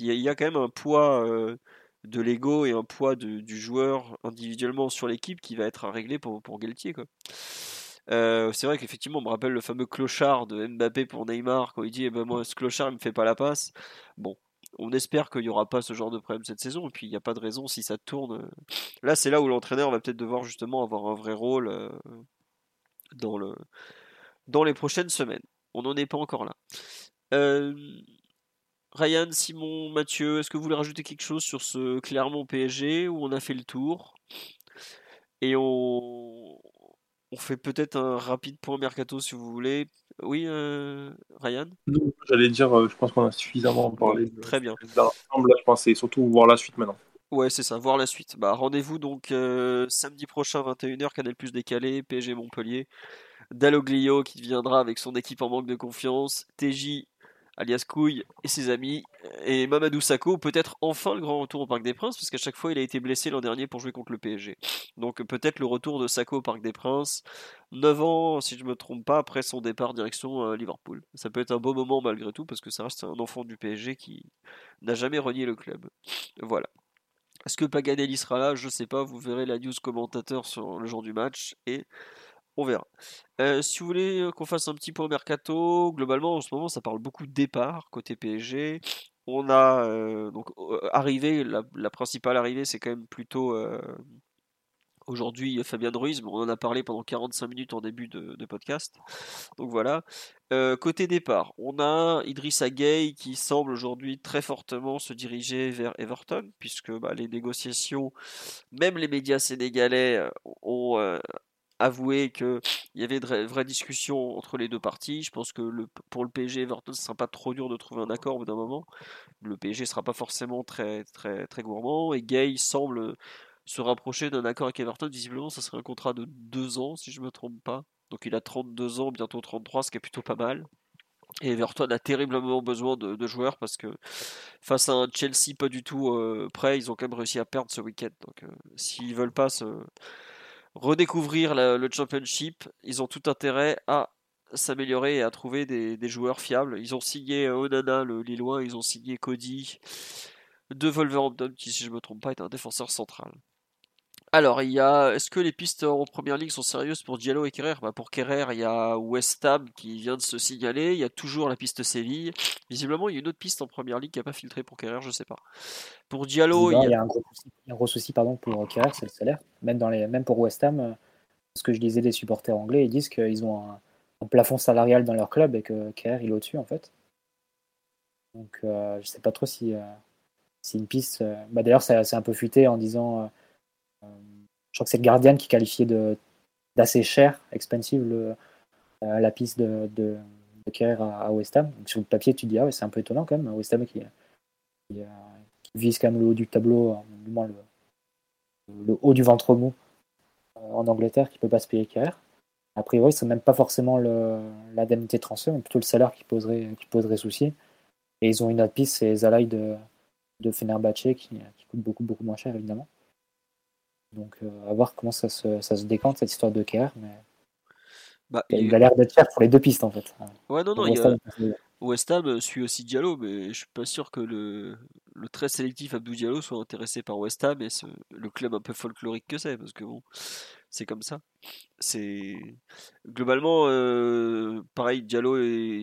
y, a quand même un poids euh, de l'ego et un poids du joueur individuellement sur l'équipe qui va être à régler pour, pour Galtier. Euh, c'est vrai qu'effectivement, on me rappelle le fameux clochard de Mbappé pour Neymar quand il dit eh ben moi ce clochard il me fait pas la passe. Bon, on espère qu'il n'y aura pas ce genre de problème cette saison et puis il n'y a pas de raison si ça tourne. Là, c'est là où l'entraîneur va peut-être devoir justement avoir un vrai rôle euh, dans le dans les prochaines semaines. On n'en est pas encore là. Euh, Ryan, Simon, Mathieu, est-ce que vous voulez rajouter quelque chose sur ce Clermont PSG où on a fait le tour? Et on, on fait peut-être un rapide point mercato si vous voulez. Oui, euh, Ryan? J'allais dire, euh, je pense qu'on a suffisamment parlé. Très bien. Là, je pense c'est surtout voir la suite maintenant. Ouais, c'est ça, voir la suite. Bah, rendez-vous donc samedi prochain, 21h, Canal Plus décalé, PSG Montpellier. Dalloglio qui viendra avec son équipe en manque de confiance, TJ alias Couille et ses amis, et Mamadou Sakho, peut-être enfin le grand retour au Parc des Princes, parce qu'à chaque fois il a été blessé l'an dernier pour jouer contre le PSG. Donc peut-être le retour de Sakho au Parc des Princes, 9 ans, si je ne me trompe pas, après son départ direction euh, Liverpool. Ça peut être un beau moment malgré tout, parce que ça reste un enfant du PSG qui n'a jamais renié le club. Voilà. Est-ce que Paganelli sera là? Je ne sais pas, vous verrez la news commentateur sur le jour du match, et on verra. Euh, si vous voulez euh, qu'on fasse un petit point mercato, globalement en ce moment ça parle beaucoup de départ côté PSG. On a euh, donc arrivé, la, principale arrivée c'est quand même plutôt aujourd'hui Fabien Ruiz, on en a parlé pendant 45 minutes en début de, podcast. Donc voilà. côté départ, on a Idrissa Gueye qui semble aujourd'hui très fortement se diriger vers Everton, puisque bah, les négociations, même les médias sénégalais ont avouer qu'il y avait de vraies discussions entre les deux parties. Je pense que pour le PSG Everton, ce ne sera pas trop dur de trouver un accord au bout d'un moment. Le PSG ne sera pas forcément très, très, très gourmand. Et Gay semble se rapprocher d'un accord avec Everton. Visiblement, ça serait un contrat de deux ans, si je ne me trompe pas. Donc il a 32 ans, bientôt 33, ce qui est plutôt pas mal. Et Everton a terriblement besoin de, joueurs parce que face à un Chelsea pas du tout euh, prêt, ils ont quand même réussi à perdre ce week-end. Donc euh, s'ils veulent pas se redécouvrir le championship, ils ont tout intérêt à s'améliorer et à trouver des, joueurs fiables. Ils ont signé Onana, le Lillois, ils ont signé Cody de Wolverhampton, qui, si je ne me trompe pas, est un défenseur central. Alors, il y a. Est-ce que les pistes en première ligue sont sérieuses pour Diallo et Kerrer? Bah Pour Kerrer, il y a West Ham qui vient de se signaler. Il y a toujours la piste Séville. Visiblement, il y a une autre piste en première ligue qui n'a pas filtré pour Kerrer, je ne sais pas. Pour Diallo, il, y a... un gros souci, pardon, pour Kerrer, c'est le salaire. Même, dans les... Même pour West Ham, euh, ce que je disais des supporters anglais, ils disent qu'ils ont un... plafond salarial dans leur club et que Kerrer, il est au-dessus, en fait. Donc, euh, je ne sais pas trop si, euh, si une piste. Bah, D'ailleurs, c'est un peu fuité en disant je crois que c'est le Guardian qui qualifiait de d'assez cher, expensive, euh, la piste de, de, de à, West Ham. Sur le papier, tu te dis, ah ouais, c'est un peu étonnant quand même, West Ham qui, qui, vise quand même le haut du tableau, du moins le, haut du ventre mou euh, en Angleterre, qui peut pas se payer Kerr. A priori, c'est même pas forcément l'indemnité de transfert, mais plutôt le salaire qui poserait, qui poserait souci. Et ils ont une autre piste, c'est Zalai de, de qui, qui coûte beaucoup, beaucoup moins cher, évidemment. Donc, euh, à voir comment ça se, ça se décante, cette histoire de KR. Mais... Bah, il, a l'air d'être cher pour les deux pistes, en fait. Ouais, non, non, West, Ham, West Ham suit aussi Diallo, mais je suis pas sûr que le, le très sélectif Abdou Diallo soit intéressé par West Ham et le club un peu folklorique que c'est, parce que bon, c'est comme ça. C'est globalement euh, pareil. Diallo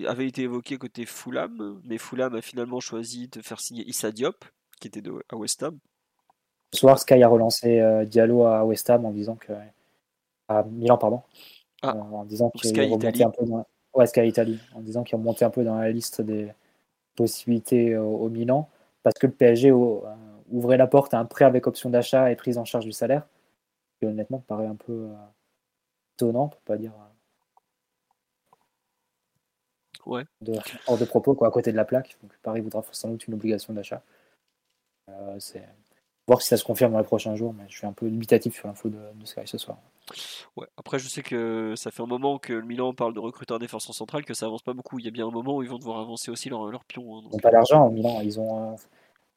avait été évoqué côté Fulham, mais Fulham a finalement choisi de faire signer Issa Diop, qui était de, à West Ham. Ce soir, Sky a relancé euh, Diallo à West Ham en disant que. à Milan, pardon. Ah. Euh, en disant qu'il remontait un peu dans. Ouais, Sky Italie. En disant qu'il remontait un peu dans la liste des possibilités au, Milan. Parce que le PSG euh, ouvrait la porte à un prêt avec option d'achat et prise en charge du salaire. Qui honnêtement paraît un peu étonnant, pour pas dire. Ouais. hors de propos, quoi, à côté de la plaque. Donc Paris voudra sans doute une obligation d'achat. c'est voir si ça se confirme dans les prochains jours, mais je suis un peu limitatif sur l'info de, de, Sky ce soir. Ouais, après, je sais que ça fait un moment que le Milan parle de recruter un défenseur central, que ça avance pas beaucoup. Il y a bien un moment où ils vont devoir avancer aussi leur, leur pion. Hein, ils n'ont pas d'argent au Milan. Ils ont, euh,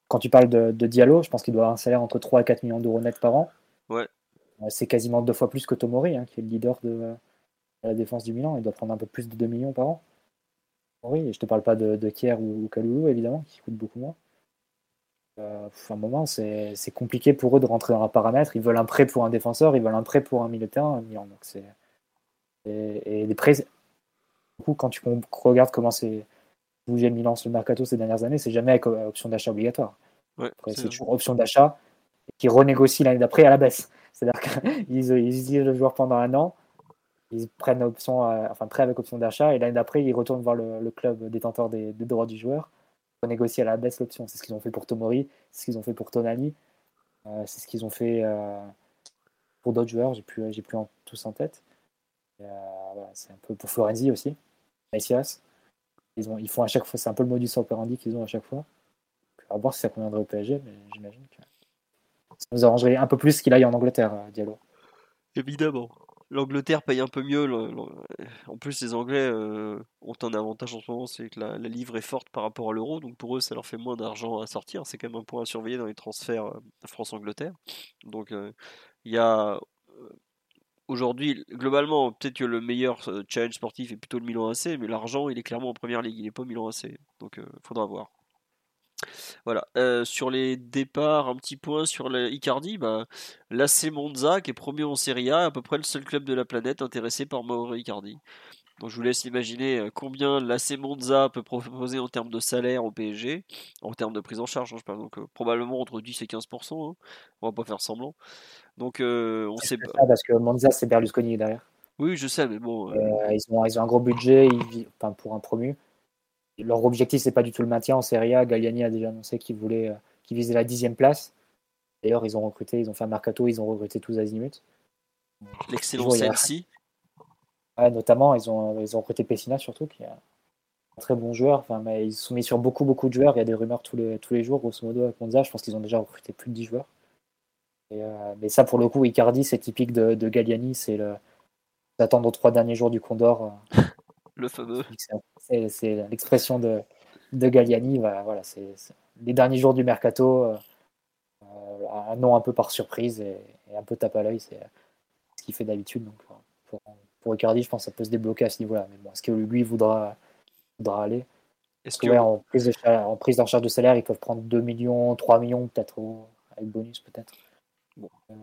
Quand tu parles de, Diallo, je pense qu'il doit avoir un salaire entre 3 et 4 millions d'euros net par an. Ouais. C'est quasiment deux fois plus que Tomori, hein, qui est le leader de, la défense du Milan. Il doit prendre un peu plus de 2 millions par an. Oui, et je te parle pas de, de Kier ou, ou Kaloulou, évidemment, qui coûtent beaucoup moins. Euh, un moment, c'est compliqué pour eux de rentrer dans un paramètre. Ils veulent un prêt pour un défenseur, ils veulent un prêt pour un milieu de terrain. Donc et, les prêts, coup, quand tu regardes comment c'est bougé Milan sur le mercato ces dernières années, c'est jamais avec euh, option d'achat obligatoire. c'est toujours option d'achat qui renégocie l'année d'après à la baisse. C'est-à-dire qu'ils ils utilisent le joueur pendant un an, ils prennent option, enfin prêt avec option d'achat, et l'année d'après, ils retournent voir le, club détenteur des droits du joueur négocier à la baisse l'option. C'est ce qu'ils ont fait pour Tomori, c'est ce qu'ils ont fait pour Tonali, euh, c'est ce qu'ils ont fait euh, pour d'autres joueurs, j'ai plus, j'ai plus en, tous en tête. Euh, c'est un peu pour Florenzi aussi, Messias. Ils, ont, ils font à chaque fois, c'est un peu le modus operandi qu'ils ont à chaque fois. Va voir si ça conviendrait au PSG, mais j'imagine que ça nous arrangerait un peu plus qu'il aille en Angleterre, Diallo. Évidemment l'Angleterre paye un peu mieux. En plus, les Anglais euh, ont un avantage en ce moment, c'est que la, livre est forte par rapport à l'euro, donc pour eux, ça leur fait moins d'argent à sortir. C'est quand même un point à surveiller dans les transferts euh, France-Angleterre. Donc, euh, il y a aujourd'hui, globalement, peut-être que le meilleur challenge sportif est plutôt le Milan AC, mais l'argent, il est clairement en première ligue, il n'est pas Milan AC. Donc, il faudra voir. Voilà. Euh, sur les départs, un petit point sur le Icardi. Bah, L'AC Monza, qui est premier en Serie A, à peu près le seul club de la planète intéressé par Mauro Icardi. Donc je vous laisse imaginer euh, combien l'AC Monza peut proposer en termes de salaire au PSG, en termes de prise en charge, hein, je parle donc euh, probablement entre 10 et 15%, hein. on va pas faire semblant. Donc on sait pas. Parce que Monza c'est Berlusconi derrière? Oui, je sais, mais bon. ils, ont, ils ont un gros budget, enfin, pour un promu leur objectif, c'est pas du tout le maintien en Serie A. Galliani a déjà annoncé qu'il voulait, euh, qu'il visait la dixième place. D'ailleurs, ils ont recruté, ils ont fait un mercato, ils ont recruté tous azimuts. L'excellent Chelsea. notamment, ils ont, ils ont recruté Pessina surtout, qui est un très bon joueur. Enfin, mais ils sont mis sur beaucoup, beaucoup de joueurs. Il y a des rumeurs tous les, tous les jours, grosso modo, avec Monza. Je pense qu'ils ont déjà recruté plus de 10 joueurs. Euh, mais ça, pour le coup, Icardi, c'est typique de, de Galliani. C'est le d'attendre aux trois derniers jours du Condor. Euh, le fameux. C'est l'expression de, de Galliani. Voilà, c'est les derniers jours du mercato. Euh, un nom un peu par surprise et, un peu tape à l'œil, c'est ce qu'il fait d'habitude. Donc, pour, pour Icardi, je pense que ça peut se débloquer à ce niveau-là. Mais bon, est-ce que lui voudra, voudra aller? Est-ce que, en, prise de, en prise en charge de salaire, ils peuvent prendre 2 millions, 3 millions peut-être, avec bonus peut-être bon. Euh,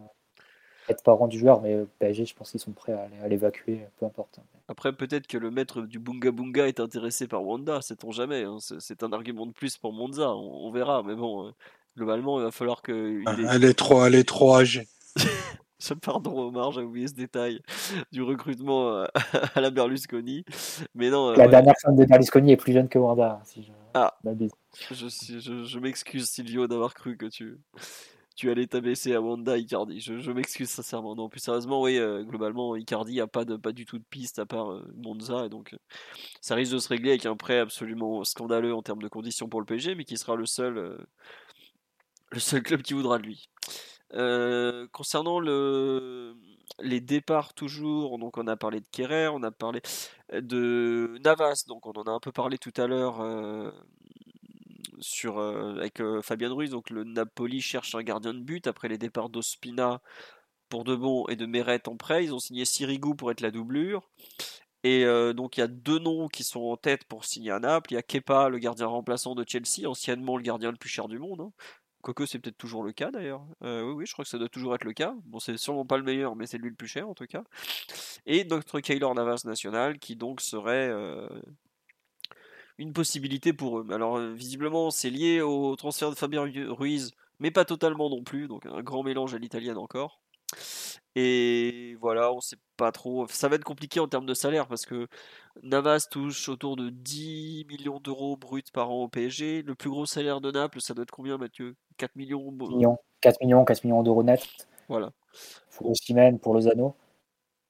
être parent du joueur, mais PSG, je pense qu'ils sont prêts à l'évacuer, peu importe. Après, peut-être que le maître du Bunga Bunga est intéressé par Wanda, sait-on jamais. Hein. C'est un argument de plus pour Monza, on, verra. Mais bon, euh, globalement, il va falloir que. Ah, elle, est trop, elle est trop âgée. Pardon Omar, j'ai oublié ce détail du recrutement euh, à la Berlusconi. Mais non. Euh, la dernière femme de Berlusconi est plus jeune que Wanda. Si je... Ah, je, je, je m'excuse Silvio d'avoir cru que tu, tu allais t'abaisser à Wanda Icardi. Je, m'excuse sincèrement. Non, plus sérieusement, oui, euh, globalement, Icardi a pas, pas du tout de piste à part euh, Monza. Et donc, euh, ça risque de se régler avec un prêt absolument scandaleux en termes de conditions pour le PSG, mais qui sera le seul, le seul club qui voudra de lui. concernant le, les départs toujours, donc on a parlé de Kerrer, on a parlé de Navas, donc on en a un peu parlé tout à l'heure sur, euh, avec euh, Fabien Ruiz. Donc le Napoli cherche un gardien de but après les départs d'Ospina pour De Bon et de Meret en prêt. Ils ont signé Sirigu pour être la doublure. Et euh, donc il y a deux noms qui sont en tête pour signer à Naples. Il y a Kepa, le gardien remplaçant de Chelsea, anciennement le gardien le plus cher du monde. Hein. Quoique c'est peut-être toujours le cas d'ailleurs. oui, oui, je crois que ça doit toujours être le cas. Bon, c'est sûrement pas le meilleur, mais c'est lui le plus cher en tout cas. Et notre Kaylor Navas national, qui donc serait une possibilité pour eux. Alors euh, visiblement c'est lié au transfert de Fabien Ruiz, mais pas totalement non plus, donc un grand mélange à l'italienne encore. Et voilà, on sait pas trop. Ça va être compliqué en termes de salaire parce que Navas touche autour de 10 millions d'euros bruts par an au PSG. Le plus gros salaire de Naples, ça doit être combien, Mathieu? 4 millions 4 millions, 4 millions d'euros net. Voilà. Pour Siemens, pour Lozano.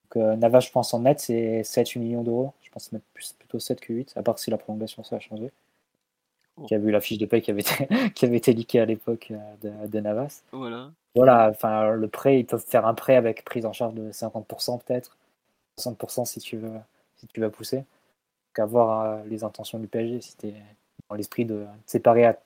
Donc, euh, Navas, je pense en net, c'est 7-8 millions d'euros. Pense mettre plutôt 7 que 8, à part si la prolongation ça a changé. Qui a vu la fiche de paie qui avait été, qui avait été leakée à l'époque euh, de, Navas. Voilà. Voilà, enfin le prêt, ils peuvent faire un prêt avec prise en charge de 50% peut-être, 60% si tu veux, si tu vas pousser. Donc à voir euh, les intentions du PSG, si tu dans l'esprit de, séparer à,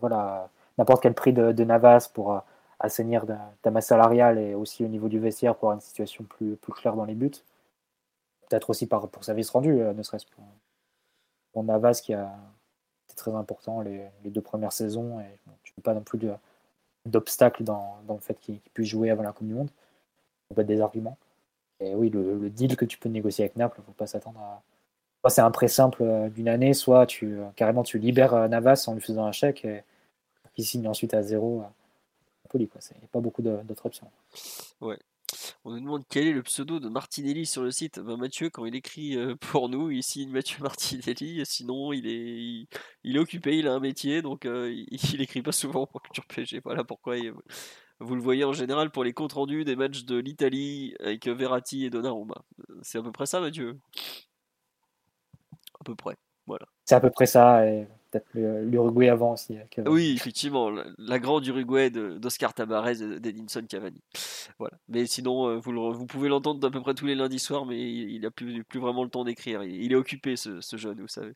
voilà n'importe quel prix de, Navas pour euh, assainir ta masse salariale et aussi au niveau du vestiaire pour avoir une situation plus, plus claire dans les buts peut-être aussi par, pour service rendu, euh, ne serait-ce pour, pour, Navas qui a été très important les, deux premières saisons. Et tu n'as pas non plus d'obstacle dans, dans, le fait qu'il puisse jouer avant la Coupe du Monde. Ça peut être des arguments. Et oui, le, deal que tu peux négocier avec Naples, il ne faut pas s'attendre à. Soit c'est un prêt simple euh, d'une année, soit tu euh, carrément tu libères Navas en lui faisant un chèque et qu'il signe ensuite à zéro à. Il n'y a pas beaucoup d'autres options. Ouais, on nous demande quel est le pseudo de Martinelli sur le site. Ben, Mathieu, quand il écrit euh, pour nous, il signe Mathieu Martinelli. Sinon, il est, il, est occupé, il a un métier, donc euh, il, écrit pas souvent pour Culture PG. Voilà pourquoi. vous le voyez en général pour les comptes rendus des matchs de l'Italie avec Verratti et Donnarumma. C'est à peu près ça, Mathieu? À peu près. Voilà. C'est à peu près ça. Peut-être l'Uruguay avant aussi. Oui, effectivement, la, grande Uruguay d'Oscar Tabarez et d'Edinson Cavani. Voilà. Mais sinon, euh, vous, pouvez l'entendre à peu près tous les lundis soirs, mais il n'a plus, vraiment le temps d'écrire. Il, est occupé, ce, jeune, vous savez.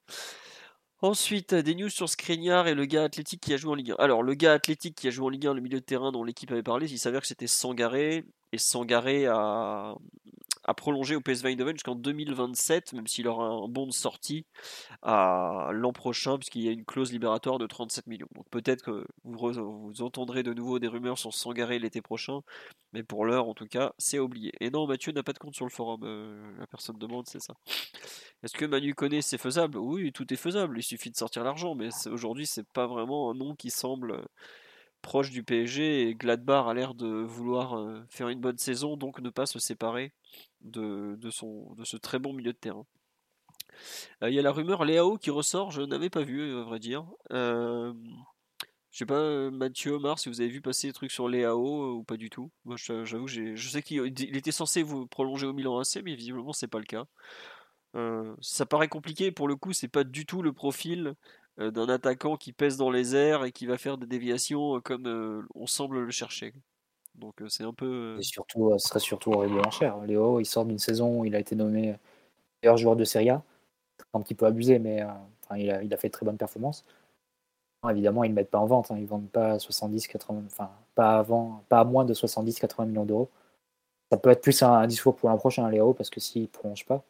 Ensuite, des news sur Skriniar et le gars athlétique qui a joué en Ligue 1. Alors, le gars athlétique qui a joué en Ligue 1, le milieu de terrain dont l'équipe avait parlé, il s'avère que c'était Sangaré. Et Sangaré a, à prolonger au PSV Eindhoven jusqu'en 2027, même s'il aura un bon de sortie à l'an prochain, puisqu'il y a une clause libératoire de 37 millions. Donc peut-être que vous, entendrez de nouveau des rumeurs sur Sangaré l'été prochain, mais pour l'heure, en tout cas, c'est oublié. Et non, Mathieu n'a pas de compte sur le forum, euh, la personne demande, c'est ça. Est-ce que Manu connaît c'est faisable? Oui, tout est faisable, il suffit de sortir l'argent, mais aujourd'hui, c'est pas vraiment un nom qui semble proche du PSG et Gladbach a l'air de vouloir euh, faire une bonne saison, donc ne pas se séparer de, son, de ce très bon milieu de terrain. Euh, il y a la rumeur Léao qui ressort, je n'avais pas vu, à vrai dire. Euh, je sais pas, Mathieu, Omar, si vous avez vu passer des trucs sur Léao ou pas du tout. Moi, j'avoue, je sais qu'il était censé vous prolonger au Milan AC, mais visiblement, c'est pas le cas. ça paraît compliqué, pour le coup, c'est pas du tout le profil euh, d'un attaquant qui pèse dans les airs et qui va faire des déviations euh, comme euh, on semble le chercher. Donc c'est un peu. Et surtout, ce serait surtout horriblement cher. Léo, il sort d'une saison où il a été nommé meilleur joueur de Serie A. Un petit peu abusé, mais il, a, il, a, fait de très bonnes performances. évidemment, ils ne mettent pas en vente. Hein. Ils ne vendent pas 70, 80, enfin, pas avant, pas à moins de 70-80 millions d'euros. ça peut être plus un, discours pour l'an prochain, Léo, parce que s'il ne prolonge pas,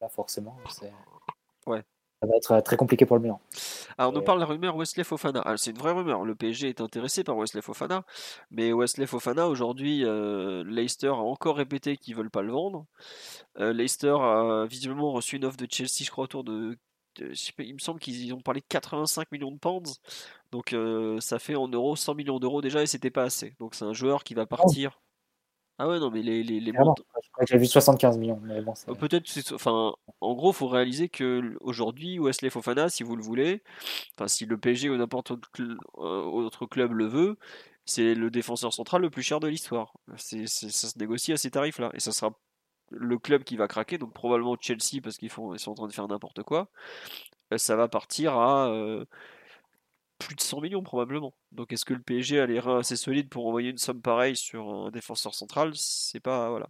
là forcément, c'est. Ouais. Ça va être très compliqué pour le Milan. Alors, on nous parle de la rumeur Wesley Fofana. Ah, c'est une vraie rumeur. Le PSG est intéressé par Wesley Fofana. Mais Wesley Fofana, aujourd'hui, euh, Leicester a encore répété qu'ils ne veulent pas le vendre. Euh, Leicester a visiblement reçu une offre de Chelsea, je crois, autour de. il me semble qu'ils ont parlé de 85 millions de pounds. Donc, euh, ça fait en euros 100 millions d'euros déjà et c'était pas assez. Donc, c'est un joueur qui va partir. Ah ouais, non, mais les, les, les J'ai vu 75 millions. Mais bon, euh, Peut-être, enfin, en gros, il faut réaliser que aujourd'hui, Wesley Fofana, si vous le voulez, enfin, si le PSG ou n'importe euh, autre, club le veut, c'est le défenseur central le plus cher de l'histoire. C'est, ça se négocie à ces tarifs-là. Et ça sera le club qui va craquer, donc probablement Chelsea, parce qu'ils font, ils sont en train de faire n'importe quoi. Euh, ça va partir à plus de 100 millions probablement. Donc est-ce que le PSG a les reins assez solides pour envoyer une somme pareille sur un défenseur central? C'est pas voilà.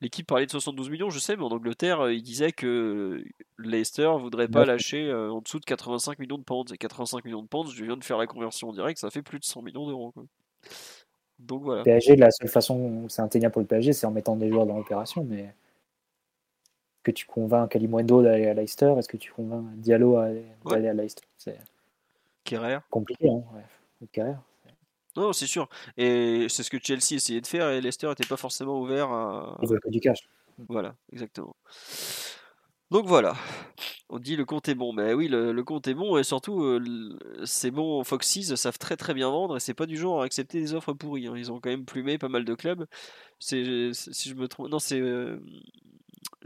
L'équipe parlait de 72 millions, je sais, mais en Angleterre, euh, il disait que Leicester voudrait pas lâcher euh, en dessous de 85 millions de pounds. Et 85 millions de pounds, je viens de faire la conversion en direct, ça fait plus de 100 millions d'euros. Donc voilà. PSG, la seule façon où c'est atteignable pour le PSG, c'est en mettant des joueurs dans l'opération, mais que tu convaincs Kalimundo d'aller à Leicester? Est-ce que tu convaincs Diallo d'aller à Leicester? Carrière. Compliqué, hein, ouais. Non, c'est sûr. Et c'est ce que Chelsea essayait de faire et Leicester n'était pas forcément ouvert à. Ils veulent que du cash. Voilà, exactement. Donc voilà, on dit le compte est bon, mais oui, le, compte est bon et surtout, euh, c'est bon, Foxys savent très très bien vendre et c'est pas du genre à accepter des offres pourries. Hein. Ils ont quand même plumé pas mal de clubs. C'est, si je me trompe, non, c'est euh,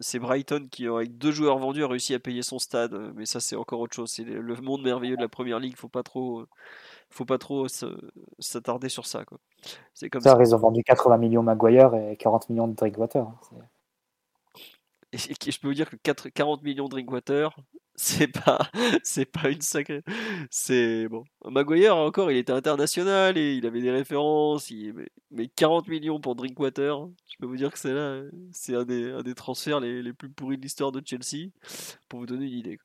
c'est Brighton qui, avec deux joueurs vendus, a réussi à payer son stade. Mais ça, c'est encore autre chose. C'est le monde merveilleux de la première ligue. Faut pas trop, faut pas trop s'attarder sur ça. C'est comme ça, Ils ont vendu 80 millions Maguire et 40 millions de Drinkwater. Hein, et je peux vous dire que 40 millions de Drinkwater, c'est pas une sacrée c'est bon. Maguire encore il était international et il avait des références mais 40 millions pour Drinkwater. Je peux vous dire que c'est là c'est un des, transferts les, plus pourris de l'histoire de Chelsea pour vous donner une idée.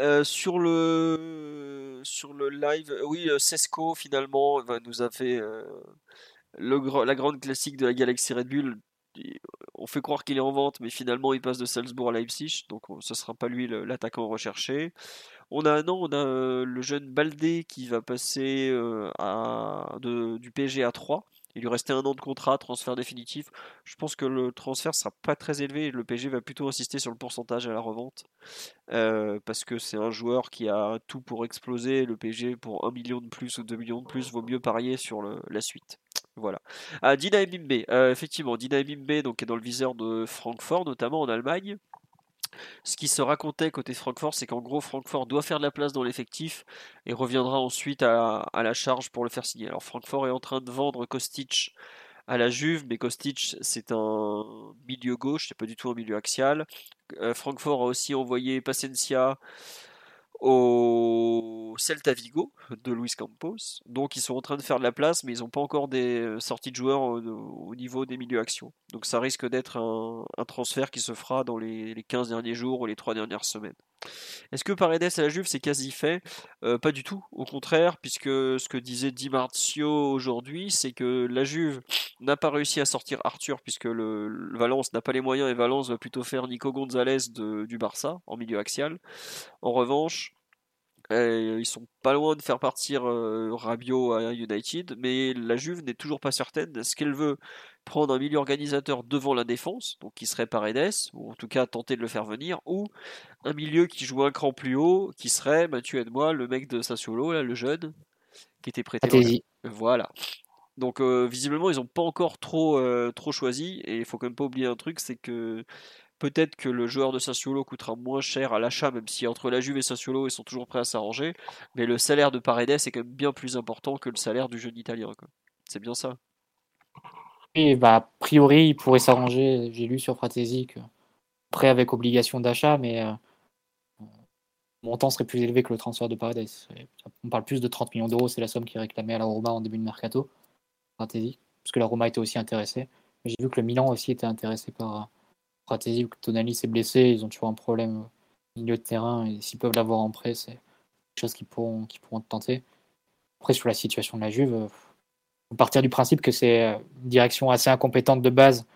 Euh, sur le sur le live oui euh, Sesco finalement nous a fait euh, la grande classique de la galaxie Red Bull on fait croire qu'il est en vente, mais finalement il passe de Salzbourg à Leipzig, donc ce ne sera pas lui l'attaquant recherché. On a non, on a euh, le jeune Baldé qui va passer euh, du PSG à 3. Il lui restait un an de contrat, transfert définitif. Je pense que le transfert sera pas très élevé. Le PSG va plutôt insister sur le pourcentage à la revente. Euh, parce que c'est un joueur qui a tout pour exploser. Le PSG, pour 1 million de plus ou 2 millions de plus, vaut mieux parier sur la suite. Voilà. Ah, Dina Mbimbe, euh, effectivement, Dina Mbimbe donc, est dans le viseur de Francfort, notamment en Allemagne. Ce qui se racontait côté Francfort, c'est qu'en gros, Francfort doit faire de la place dans l'effectif et reviendra ensuite à, la charge pour le faire signer. Alors, Francfort est en train de vendre Kostic à la Juve, mais Kostic, c'est un milieu gauche, c'est pas du tout un milieu axial. Euh, Francfort a aussi envoyé Pacencia au Celta Vigo de Luis Campos. Donc ils sont en train de faire de la place, mais ils n'ont pas encore des euh, sorties de joueurs au, niveau des milieux actions. Donc ça risque d'être un, transfert qui se fera dans les, 15 derniers jours ou les 3 dernières semaines. Est-ce que Paredes à la Juve c'est quasi fait? Euh, Pas du tout, au contraire, puisque ce que disait Di Marzio aujourd'hui, c'est que la Juve n'a pas réussi à sortir Arthur, puisque le, Valence n'a pas les moyens et Valence va plutôt faire Nico Gonzalez du Barça en milieu axial. En revanche, ils sont pas loin de faire partir euh, à United, mais la Juve n'est toujours pas certaine. Est-ce qu'elle veut prendre un milieu organisateur devant la défense, donc qui serait Paredes, ou en tout cas tenter de le faire venir, ou un milieu qui joue un cran plus haut, qui serait Mathieu moi le mec de Sassuolo, là, le jeune, qui était prêté. Voilà. Donc euh, visiblement, ils n'ont pas encore trop, euh, trop choisi, et il faut quand même pas oublier un truc, c'est que Peut-être que le joueur de Sassuolo coûtera moins cher à l'achat, même si entre la Juve et Sassuolo, ils sont toujours prêts à s'arranger. Mais le salaire de Paredes est quand même bien plus important que le salaire du jeune italien. C'est bien ça. Bah, a priori, il pourrait s'arranger. J'ai lu sur Fratesi que prêt avec obligation d'achat, mais euh, le montant serait plus élevé que le transfert de Paredes. On parle plus de 30 millions d'euros, c'est la somme qui réclamée à la Roma en début de mercato. Fratesi, parce que la Roma était aussi intéressée. J'ai vu que le Milan aussi était intéressé par Fratesi ou que Tonali s'est blessé, ils ont toujours un problème au milieu de terrain et s'ils peuvent l'avoir en prêt, c'est quelque chose qu'ils pourront, qui pourront tenter. Après, sur la situation de la Juve, partir du principe que c'est une direction assez incompétente de base,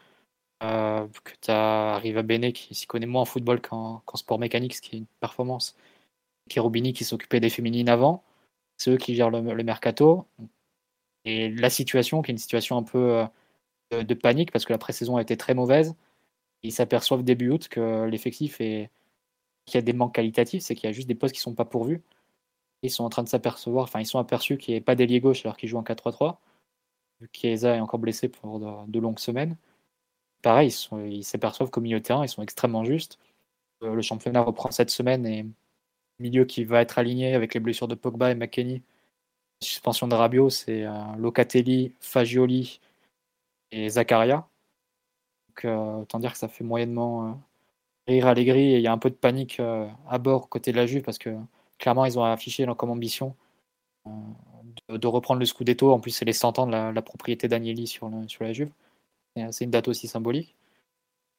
que tu as Riva Bene qui s'y connaît moins en football qu'en sport mécanique, ce qui est une performance, qui Rubini qui s'occupait des féminines avant, c'est eux qui gèrent le, mercato. Et la situation, qui est une situation un peu de, panique parce que la pré-saison a été très mauvaise. Ils s'aperçoivent début août que l'effectif est qu'il y a des manques qualitatifs, c'est qu'il y a juste des postes qui ne sont pas pourvus. Ils sont en train de s'apercevoir, enfin ils sont aperçus qu'il n'y ait pas d'ailier gauche alors qu'ils jouent en 4-3-3. Chiesa est encore blessé pour de, longues semaines. Pareil, ils s'aperçoivent qu'au milieu de terrain, ils sont extrêmement justes. Euh, le championnat reprend cette semaine et milieu qui va être aligné avec les blessures de Pogba et McKenny. Suspension de Rabiot, c'est euh, Locatelli, Fagioli, et Zakaria. Donc, euh, autant dire que ça fait moyennement rire Allegri et il y a un peu de panique à bord côté de la Juve parce que clairement ils ont affiché comme ambition de, reprendre le Scudetto. En plus, c'est les 100 ans de la, propriété d'Agnelli sur, sur la Juve. C'est une date aussi symbolique.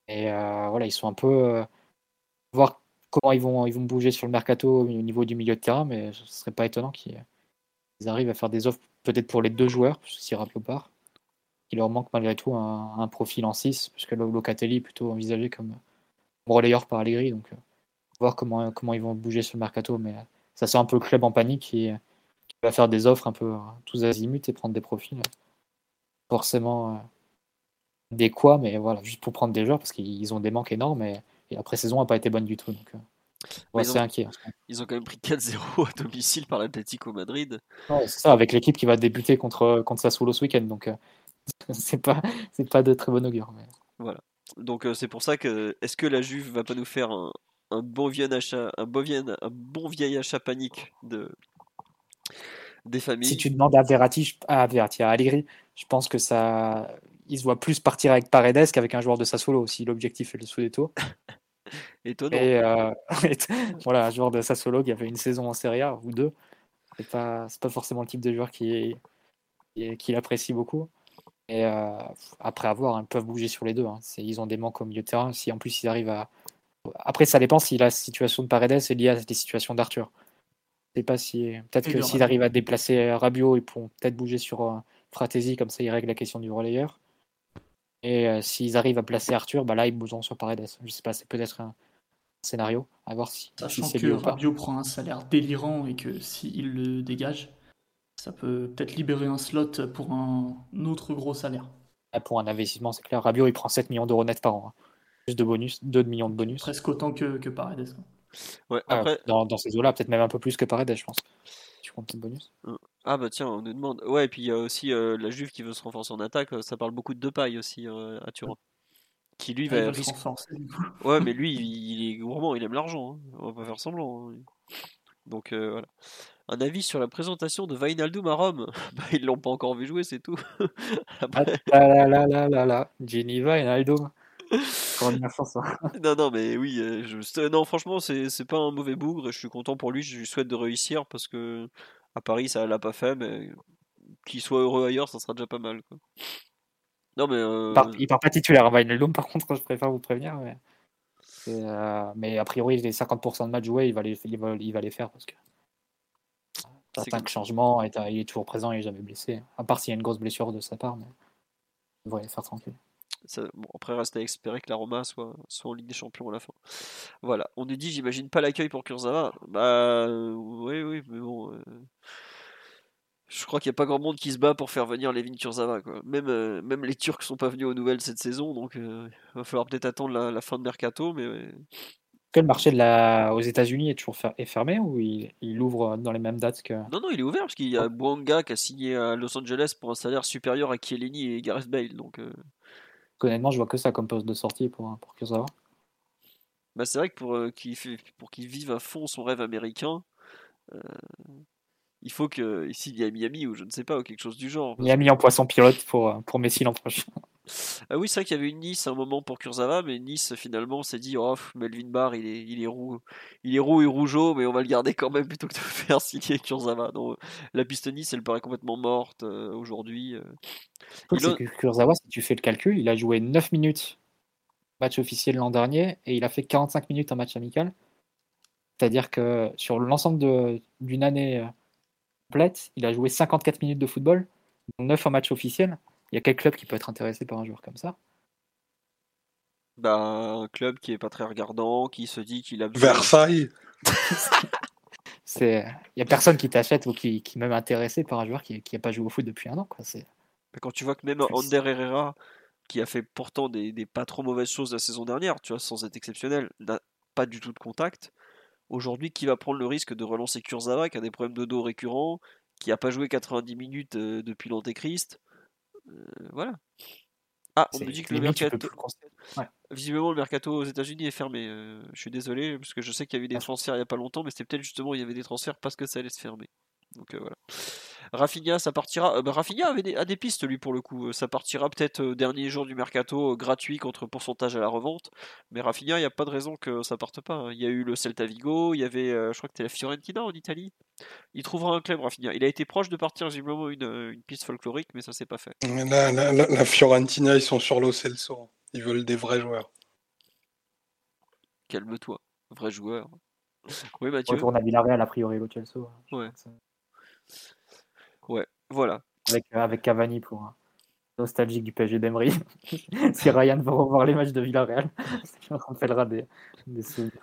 Et voilà, ils sont un peu. voir comment ils vont, ils vont bouger sur le mercato au niveau du milieu de terrain, mais ce serait pas étonnant qu'ils arrivent à faire des offres peut-être pour les deux joueurs, si Rabiot part il leur manque malgré tout un, profil en 6, puisque Locatelli est plutôt envisagé comme relayeur par Allegri. Donc, euh, voir comment, comment ils vont bouger sur le mercato. Mais ça sent un peu le club en panique va faire des offres un peu euh, tous azimuts et prendre des profils forcément euh, des quoi, mais voilà, juste pour prendre des joueurs parce qu'ils ont des manques énormes et, et la pré-saison n'a pas été bonne du tout. Donc, c'est inquiet. Ils ont quand même pris 4-0 à domicile par l'Atlético Madrid. c'est ça, avec l'équipe qui va débuter contre, contre Sassuolo ce week-end. Donc, c'est pas, c'est pas de très bon augure. Mais... Voilà. Donc euh, c'est pour ça que est-ce que la Juve va pas nous faire un, un bon vieil achat, un bon vieil, un bon vieil achat panique de des familles. Si tu demandes à Verratti, à Verratti, à Allegri, je pense que ça, il se voit plus partir avec Paredes qu'avec un joueur de Sassuolo si l'objectif est le Scudetto. Étonnant. Et euh, voilà, un joueur de Sassuolo qui a fait une saison en Serie A ou deux, c'est pas, c'est pas forcément le type de joueur qui, qui apprécie beaucoup. Et euh, après avoir, ils peuvent bouger sur les deux. Hein. Ils ont des manques au milieu de terrain. Si en plus ils arrivent à. Après, ça dépend si la situation de Paredes est liée à la situation d'Arthur. Je sais pas si. Peut-être que s'ils arrivent à déplacer Rabiot, ils pourront peut-être bouger sur euh, Fratesi, comme ça ils règlent la question du relayeur. Et euh, s'ils arrivent à placer Arthur, bah là ils bougeront sur Paredes. Je sais pas, c'est peut-être un scénario. À voir si. Sachant que Rabiot prend un salaire délirant et que s'il le dégage, ça peut peut-être libérer un slot pour un autre gros salaire. Ah, pour un investissement, c'est clair. Rabiot, il prend 7 millions d'euros net par an. Hein. Plus de bonus, 2 millions de bonus. Presque autant que, que Paredes. Ouais, ah, après... dans, dans, ces eaux-là, peut-être même un peu plus que Paredes, je pense. Tu comptes le bonus? Euh, Ah bah tiens, on nous demande. Ouais, et puis il y a aussi euh, la Juve qui veut se renforcer en attaque. Ça parle beaucoup de Depay aussi euh, à Turin. Qui lui ah, va se renforcer. Ouais, mais lui, il, est gourmand, il aime l'argent. Hein. On va pas faire semblant. Hein. Donc voilà un avis sur la présentation de Vainaldum à Rome. Bah, ils l'ont pas encore vu jouer, c'est tout. Après... Ah là là là là là, Jenny Vainaldum. non, non, mais oui, euh, je... non, franchement, c'est pas un mauvais bougre. Je suis content pour lui. Je lui souhaite de réussir parce que à Paris, ça l'a pas fait, mais qu'il soit heureux ailleurs, ça sera déjà pas mal. Quoi. Non, mais. Euh... Il, part, pas titulaire, Vainaldum, par contre, je préfère vous prévenir. Mais, euh, mais a priori, les 50% de matchs joués, il va les, il va, il va les faire parce que certains changements, il est toujours présent, il n'est jamais blessé. À part s'il y a une grosse blessure de sa part, mais il va les faire tranquille. Bon, après, reste à espérer que la Roma soit, soit en Ligue des Champions à la fin. Voilà, on nous dit, j'imagine pas l'accueil pour Kurzawa. Bah, oui, oui, mais bon. Euh, je crois qu'il n'y a pas grand monde qui se bat pour faire venir Levin Kurzawa. Quoi. Même, euh, même les Turcs sont pas venus aux nouvelles cette saison, donc euh, il va falloir peut-être attendre la, fin de mercato. Mais que le marché de la... aux États-Unis est toujours est fermé ou il... il, ouvre dans les mêmes dates que? Non, non, il est ouvert parce qu'il y a Bouanga qui a signé à Los Angeles pour un salaire supérieur à Chiellini et Gareth Bale. Donc, euh... honnêtement, je vois que ça comme poste de sortie pour, pour Kurzawa. Bah, c'est vrai que pour euh, qu'il pour qu'il vive à fond son rêve américain, euh, il faut que ici il y a Miami ou je ne sais pas ou quelque chose du genre. Miami en poisson pilote pour, euh, pour Messi l'an prochain. Ah oui, c'est vrai qu'il y avait une Nice à un moment pour Kurzawa, mais Nice finalement s'est dit oh, Melvin Barr il est, il est roux, il est roux et rougeau, mais on va le garder quand même plutôt que de faire signer Kurzawa. Donc la piste Nice elle paraît complètement morte euh, aujourd'hui. Euh. Kurzawa, si tu fais le calcul, il a joué 9 minutes match officiel l'an dernier et il a fait 45 minutes en match amical. C'est-à-dire que sur l'ensemble d'une année complète, il a joué 54 minutes de football 9 en match officiel. Il y a quel club qui peut être intéressé par un joueur comme ça? Bah, un club qui est pas très regardant, qui se dit qu'il a besoin. Versailles C'est, il y a personne qui t'achète ou qui, qui est même intéressé par un joueur qui, qui a pas joué au foot depuis un an, quoi. C'est. Quand tu vois que même Ander Herrera, qui a fait pourtant des, des, pas trop mauvaises choses la saison dernière, tu vois, sans être exceptionnel, n'a pas du tout de contact. Aujourd'hui, qui va prendre le risque de relancer Kurzawa, qui a des problèmes de dos récurrents, qui a pas joué 90 minutes euh, depuis l'Antéchrist euh, Voilà. Ah, on me dit que le mercato. Visiblement, le mercato aux États-Unis est fermé. Euh, je suis désolé, parce que je sais qu'il y avait des ah. transferts il n'y a pas longtemps, mais c'était peut-être justement il y avait des transferts parce que ça allait se fermer. Donc euh, voilà. Rafinha, ça partira. Euh, bah, Rafinha avait des, a des pistes lui pour le coup. Ça partira peut-être au dernier jour du mercato gratuit contre pourcentage à la revente. Mais Rafinha, il n'y a pas de raison que ça parte pas. Hein. Il y a eu le Celta Vigo, il y avait, je crois que c'était la Fiorentina en Italie. Il trouvera un club Rafinha. Il a été proche de partir visiblement une, une piste folklorique, mais ça s'est pas fait. La, la, la, Fiorentina, ils sont sur l'eau Celso. Ils veulent des vrais joueurs. Calme-toi, vrai joueur. Oui, Mathieu. Retourne à Villarreal, a priori, le Chelsea. Ouais. Ouais, voilà. Avec, euh, avec Cavani pour un nostalgique du PSG d'Emery. si Ryan veut revoir les matchs de Villarreal, ça rappellera des, des souvenirs.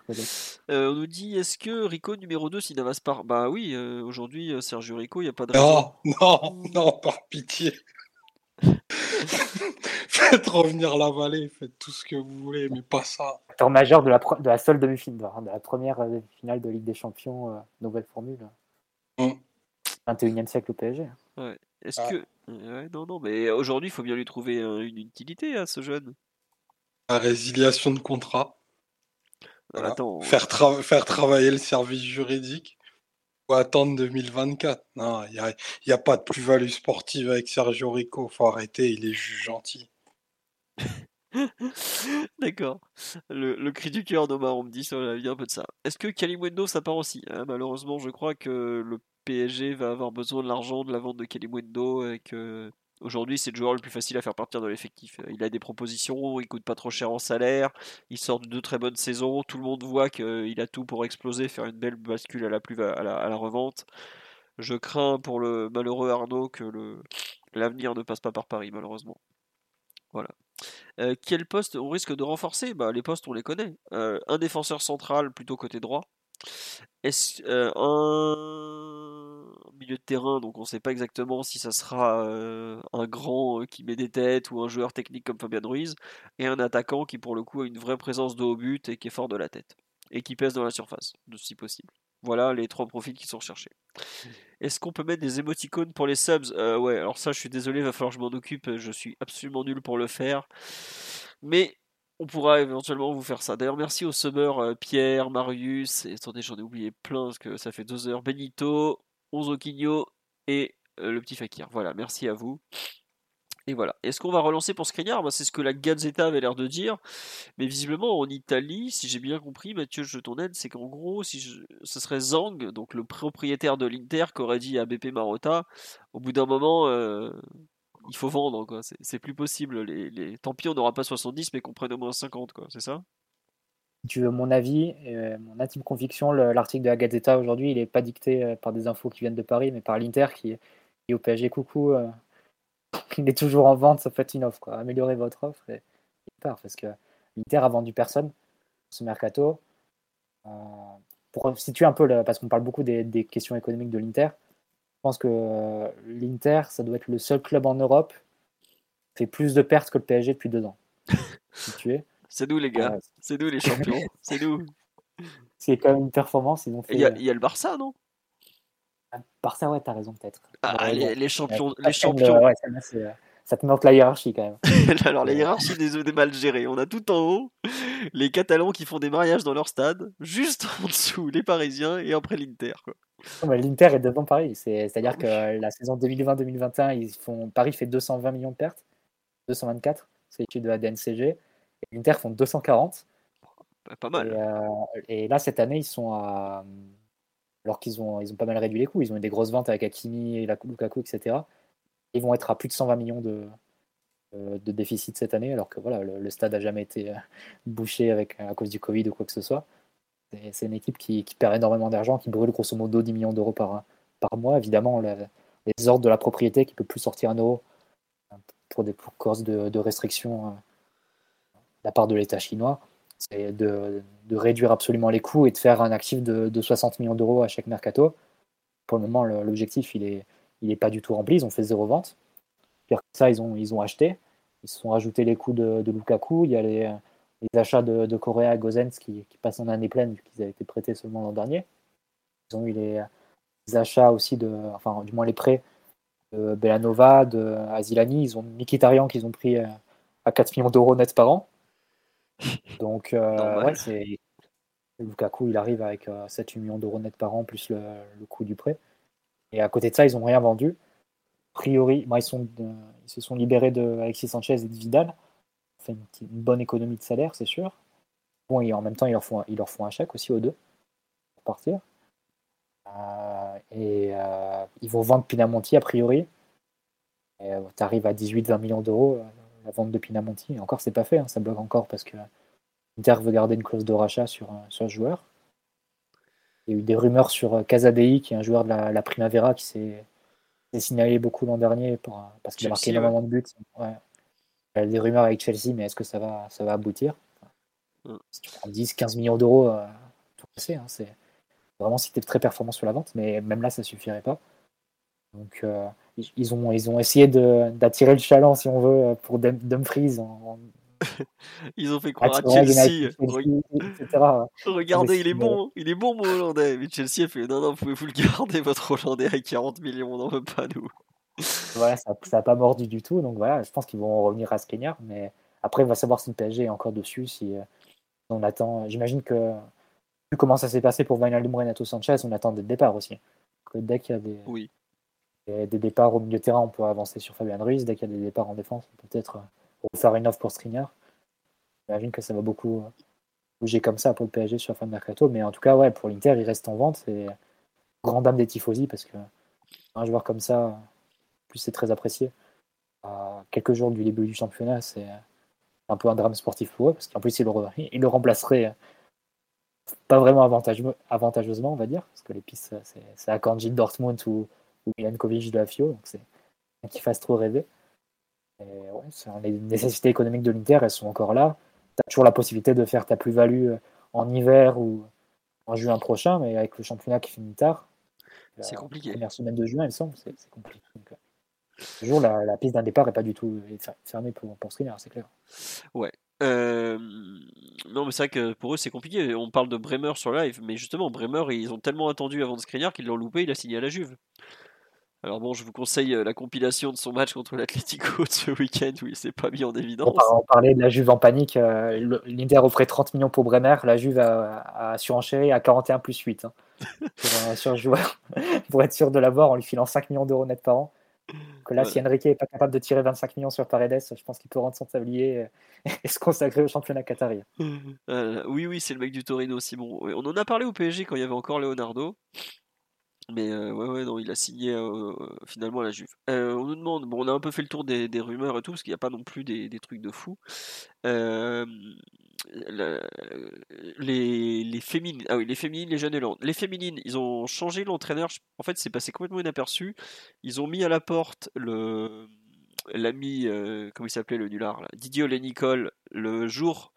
Euh, on nous dit est-ce que Rico numéro 2 s'il n'avance pas Bah oui, euh, aujourd'hui, Sergio Rico, il n'y a pas de. Non, non, non, par pitié. faites revenir la vallée, faites tout ce que vous voulez, mais pas ça. Acteur majeur de la, de la seule demi-finale, de la première finale de Ligue des Champions, euh, nouvelle formule. 21e mm. siècle au PSG. Ouais. Est-ce ah. que. Ouais, non, non, mais aujourd'hui, il faut bien lui trouver une utilité à ce jeune. La résiliation de contrat. Faire, faire travailler le service juridique attendre 2024. Non, il n'y a, a, pas de plus-value sportive avec Sergio Rico. faut arrêter, il est juste gentil. D'accord. Le, cri du cœur d'Omar, on me dit, ça vient un peu de ça. Est-ce que Kalimwendo, ça part aussi hein, Malheureusement, je crois que le PSG va avoir besoin de l'argent de la vente de Kalimwendo et que Aujourd'hui, c'est le joueur le plus facile à faire partir de l'effectif. Il a des propositions, il coûte pas trop cher en salaire, il sort de deux très bonnes saisons, tout le monde voit qu'il a tout pour exploser, faire une belle bascule à la, revente. Je crains pour le malheureux Arnaud que l'avenir ne passe pas par Paris, malheureusement. Voilà. Euh, quel poste on risque de renforcer? Bah, Les postes, on les connaît. Euh, un défenseur central plutôt côté droit. Est-ce, euh, un milieu de terrain, donc on ne sait pas exactement si ça sera euh, un grand euh, qui met des têtes ou un joueur technique comme Fabien Ruiz, et un attaquant qui pour le coup a une vraie présence de haut but et qui est fort de la tête, et qui pèse dans la surface, si possible. Voilà les trois profils qui sont recherchés. Est-ce qu'on peut mettre des émoticônes pour les subs? Ouais, alors ça je suis désolé, va falloir que je m'en occupe, je suis absolument nul pour le faire. Mais on pourra éventuellement vous faire ça. D'ailleurs, merci aux subbers euh, Pierre, Marius, et attendez, j'en ai oublié plein parce que ça fait deux heures. Benito, Onzoquinho et euh, le petit Fakir. Voilà, merci à vous. Et voilà. Est-ce qu'on va relancer pour Skriniar? C'est ce que la Gazzetta avait l'air de dire. Mais visiblement, en Italie, si j'ai bien compris, Mathieu, je t'en aide, c'est qu'en gros, si ce serait Zang, donc le propriétaire de l'Inter, qui aurait dit à BP Marotta, au bout d'un moment, euh, il faut vendre, quoi. C'est plus possible. Les, les... Tant pis, on n'aura pas 70, mais qu'on prenne au moins 50, quoi. C'est ça? Tu veux mon avis, euh, mon intime conviction, l'article de la Gazeta aujourd'hui, il n'est pas dicté euh, par des infos qui viennent de Paris, mais par l'Inter qui, est au PSG. Coucou, euh, il est toujours en vente, ça fait une offre. Améliorez votre offre et il part parce que l'Inter a vendu personne ce mercato. pour situer un peu, parce qu'on parle beaucoup des, des, questions économiques de l'Inter, je pense que euh, l'Inter, ça doit être le seul club en Europe qui fait plus de pertes que le PSG depuis deux ans. C'est nous les gars, c'est nous les champions, c'est nous. C'est quand même une performance. Il y, a, y, a le Barça, non? Ah, Barça, ouais, t'as raison peut-être. Ah, les, champions, les champions. Ouais, ça te montre la hiérarchie quand même. Alors la hiérarchie des, des mal gérés. On a tout en haut les Catalans qui font des mariages dans leur stade, juste en dessous les Parisiens et après l'Inter. L'Inter est devant Paris. C'est-à-dire que la saison 2020-2021, ils font Paris fait 220 millions de pertes, 224, c'est l'étude de la DNCG. Et l'Inter font 240. Pas mal. Euh, et, là, cette année, ils sont à. Alors qu'ils ont, ils ont pas mal réduit les coûts. Ils ont eu des grosses ventes avec Hakimi, et Lukaku, etc. Ils vont être à plus de 120 millions de, euh, de déficit cette année, alors que voilà, le, stade n'a jamais été euh, bouché avec, à cause du Covid ou quoi que ce soit. C'est une équipe qui, perd énormément d'argent, qui brûle grosso modo 10 millions d'euros par, par mois. Évidemment, les ordres de la propriété qui ne peut plus sortir un euro pour des causes de, restrictions de la part de l'État chinois. C'est de, réduire absolument les coûts et de faire un actif de, 60 millions d'euros à chaque mercato. Pour le moment, l'objectif, il n'est il est pas du tout rempli. Ils ont fait zéro vente. Pire que ça, ils ont, ils ont acheté. Ils se sont ajoutés les coûts de, Lukaku. Il y a les, achats de, de Correa à Gozens qui, passent en année pleine vu qu'ils avaient été prêtés seulement l'an dernier. Ils ont eu les, achats aussi de, enfin du moins les prêts de Belanova, de Asilani. Ils ont Mikitarian qu'ils ont pris euh, à 4 millions d'euros net par an. Donc euh, ouais, c'est Lukaku, il arrive avec 7-8 euh, millions d'euros net par an plus le, coût du prêt. Et à côté de ça, ils n'ont rien vendu. A priori, ils, sont, ils se sont libérés de Alexis Sanchez et de Vidal. Fait une, une bonne économie de salaire, c'est sûr. Bon, et en même temps, ils leur font, ils leur font un chèque aussi aux deux pour partir. Euh, et euh, ils vont vendre Pinamonti a priori. Euh, tu arrives à 18-20 millions d'euros la vente de Pinamonti. Et encore, c'est pas fait, hein, ça bloque encore parce que Inter veut garder une clause de rachat sur, sur ce joueur. Il y a eu des rumeurs sur Casadei, qui est un joueur de la, Primavera qui s'est signalé beaucoup l'an dernier pour, parce qu'il a marqué énormément de buts. Il y a des rumeurs avec Chelsea, mais est-ce que ça va, ça va aboutir? Mm. Si tu prends 10-15 millions d'euros, tout passer, hein, c'est vraiment si tu es très performant sur la vente, mais même là, ça suffirait pas. Donc, euh, ils, ont, ils ont essayé d'attirer le chaland, si on veut, pour Dumfries. En, ils ont fait croire à Chelsea. Regardez, il est bon, il est bon, mon Hollandais. Mais Chelsea a fait non, non, pouvez-vous le garder, votre Hollandais, à 40 millions, on n'en veut pas, nous. Voilà, ça n'a pas mordu du tout. Donc voilà, je pense qu'ils vont revenir à Skriniar. Mais après, on va savoir si le PSG est encore dessus. Si euh, on attend, j'imagine que vu comment ça s'est passé pour Wijnaldum Renato Sanchez, on attend des départs aussi. dès qu'il y a des, oui. des, départs au milieu de terrain, on peut avancer sur Fabien Ruiz. Dès qu'il y a des départs en défense, on peut peut-être euh, faire une offre pour Skriniar. J'imagine que ça va beaucoup euh, bouger comme ça pour le PSG sur la fin de mercato. Mais en tout cas, ouais, pour l'Inter, il reste en vente. C'est grand dame des tifosi parce que un joueur comme ça, plus c'est très apprécié. À quelques jours du début du championnat, c'est un peu un drame sportif pour eux parce qu'en plus, il le, le remplacerait pas vraiment avantageusement, on va dire, parce que les pistes, c'est Akanji de Dortmund ou, ou de la FIO, donc c'est qui fasse trop rêver. les nécessités économiques de l'Inter, elles sont encore là. Tu as toujours la possibilité de faire ta plus-value en hiver ou en juin prochain, mais avec le championnat qui finit tard, c'est compliqué. La première semaine de juin, il me semble, c'est compliqué. Donc, euh, toujours, la, la, piste d'un départ n'est pas du tout fermée pour, pour Skriniar, c'est clair. Ouais, non, mais c'est vrai que pour eux c'est compliqué. On parle de Bremer sur live, mais justement, Bremer, ils ont tellement attendu avant de Skriniar qu'ils l'ont loupé, il a signé à la Juve. Alors bon, je vous conseille la compilation de son match contre l'Atlético de ce week-end où il s'est pas mis en évidence. On parlait de la Juve en panique. L'Inter offrait 30 millions pour Bremer, la Juve a, a surenchéri à 41 plus 8 hein, pour, joueur, pour être sûr de l'avoir en lui filant 5 millions d'euros net par an. Que là, si Enrique n'est pas capable de tirer 25 millions sur Paredes, je pense qu'il peut rendre son tablier et se consacrer au championnat qatari. Euh, oui, oui, c'est le mec du Torino, Simon. On en a parlé au PSG quand il y avait encore Leonardo. Mais euh, ouais, non, il a signé euh, finalement à la Juve. on nous demande, bon, on a un peu fait le tour des, rumeurs et tout, parce qu'il n'y a pas non plus des, trucs de fou les, les féminines, ah oui, les féminines, les jeunes et Les féminines, ils ont changé l'entraîneur. En fait, c'est passé complètement inaperçu. Ils ont mis à la porte le l'ami, euh, comment il s'appelait le nulard, là, Didier Nicole le jour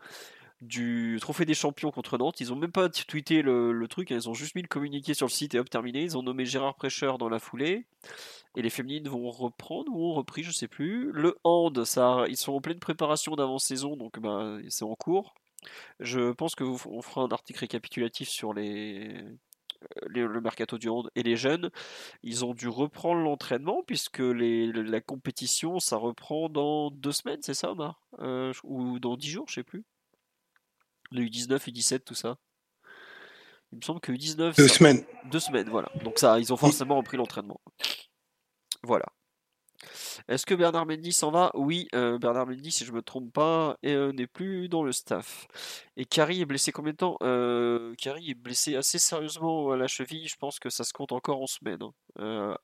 du trophée des champions contre Nantes. Ils ont même pas tweeté le, truc, hein. ils ont juste mis le communiqué sur le site et hop, terminé. Ils ont nommé Gérard Prêcheur dans la foulée. Et les féminines vont reprendre ou ont repris, je sais plus. Le hand, ils sont en pleine préparation d'avant-saison, donc ben, c'est en cours. Je pense que on fera un article récapitulatif sur le mercato du hand et les jeunes, ils ont dû reprendre l'entraînement puisque la compétition ça reprend dans deux semaines, c'est ça, Omar? Euh, Ou dans dix jours, je sais plus. Le U19, U17, tout ça. Il me semble que U19. Deux semaines. Deux semaines, voilà. Donc ça, ils ont forcément repris l'entraînement. Voilà. Est-ce que Bernard Mendy s'en va? Oui, euh, Bernard Mendy, si je ne me trompe pas, euh, n'est plus dans le staff. Et Carrie est blessé combien de temps? Euh, Carrie est blessé assez sérieusement à la cheville. Je pense que ça se compte encore en semaine. Hein. Euh,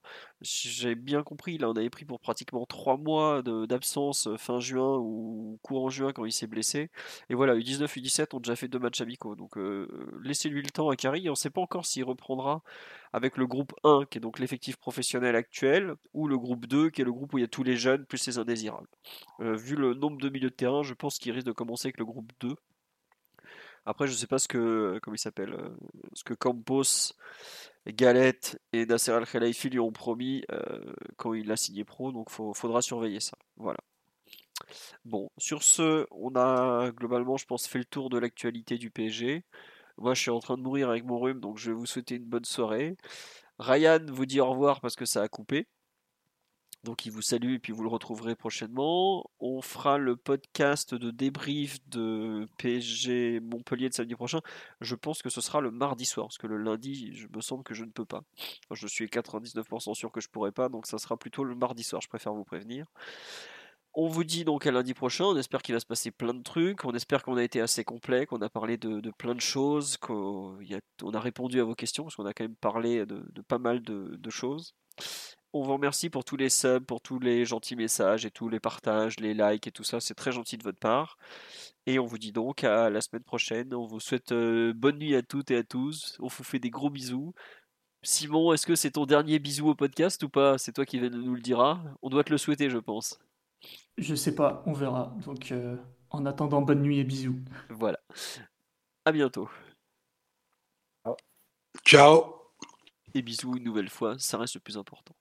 j'ai bien compris, là on avait pris pour pratiquement 3 mois d'absence euh, fin juin ou courant juin quand il s'est blessé. Et voilà, U19, U17 ont déjà fait deux matchs amicaux. Donc euh, laissez-lui le temps à Carrie. On ne sait pas encore s'il reprendra avec le groupe 1, qui est donc l'effectif professionnel actuel, ou le groupe 2, qui est le groupe où il y a tous les jeunes plus les indésirables. vu le nombre de milieux de terrain, je pense qu'il risque de commencer avec le groupe 2. Après, je sais pas ce que, comment il s'appelle, euh, ce que Campos, Galette et Nasser Al Khelaifi lui ont promis euh, quand il a signé pro, donc il faudra surveiller ça. Voilà. Bon, sur ce, on a globalement, je pense, fait le tour de l'actualité du PSG. Moi, je suis en train de mourir avec mon rhume, donc je vais vous souhaiter une bonne soirée. Ryan vous dit au revoir parce que ça a coupé. Donc il vous salue et puis vous le retrouverez prochainement. On fera le podcast de débrief de PSG Montpellier de samedi prochain. Je pense que ce sera le mardi soir, parce que le lundi, je me semble que je ne peux pas. je suis 99% sûr que je pourrai pas, donc ça sera plutôt le mardi soir, je préfère vous prévenir. On vous dit donc à lundi prochain, on espère qu'il va se passer plein de trucs, on espère qu'on a été assez complet, qu'on a parlé de, plein de choses, qu'on a, a, répondu à vos questions, parce qu'on a quand même parlé de, pas mal de choses. On vous remercie pour tous les subs, pour tous les gentils messages et tous les partages, les likes et tout ça. C'est très gentil de votre part. Et on vous dit donc à la semaine prochaine. On vous souhaite euh, bonne nuit à toutes et à tous. On vous fait des gros bisous. Simon, est-ce que c'est ton dernier bisou au podcast ou pas? C'est toi qui nous le dira. On doit te le souhaiter, je pense. Je sais pas, on verra. Donc euh, en attendant, bonne nuit et bisous. Voilà. À bientôt. Ciao. Et bisous une nouvelle fois, ça reste le plus important.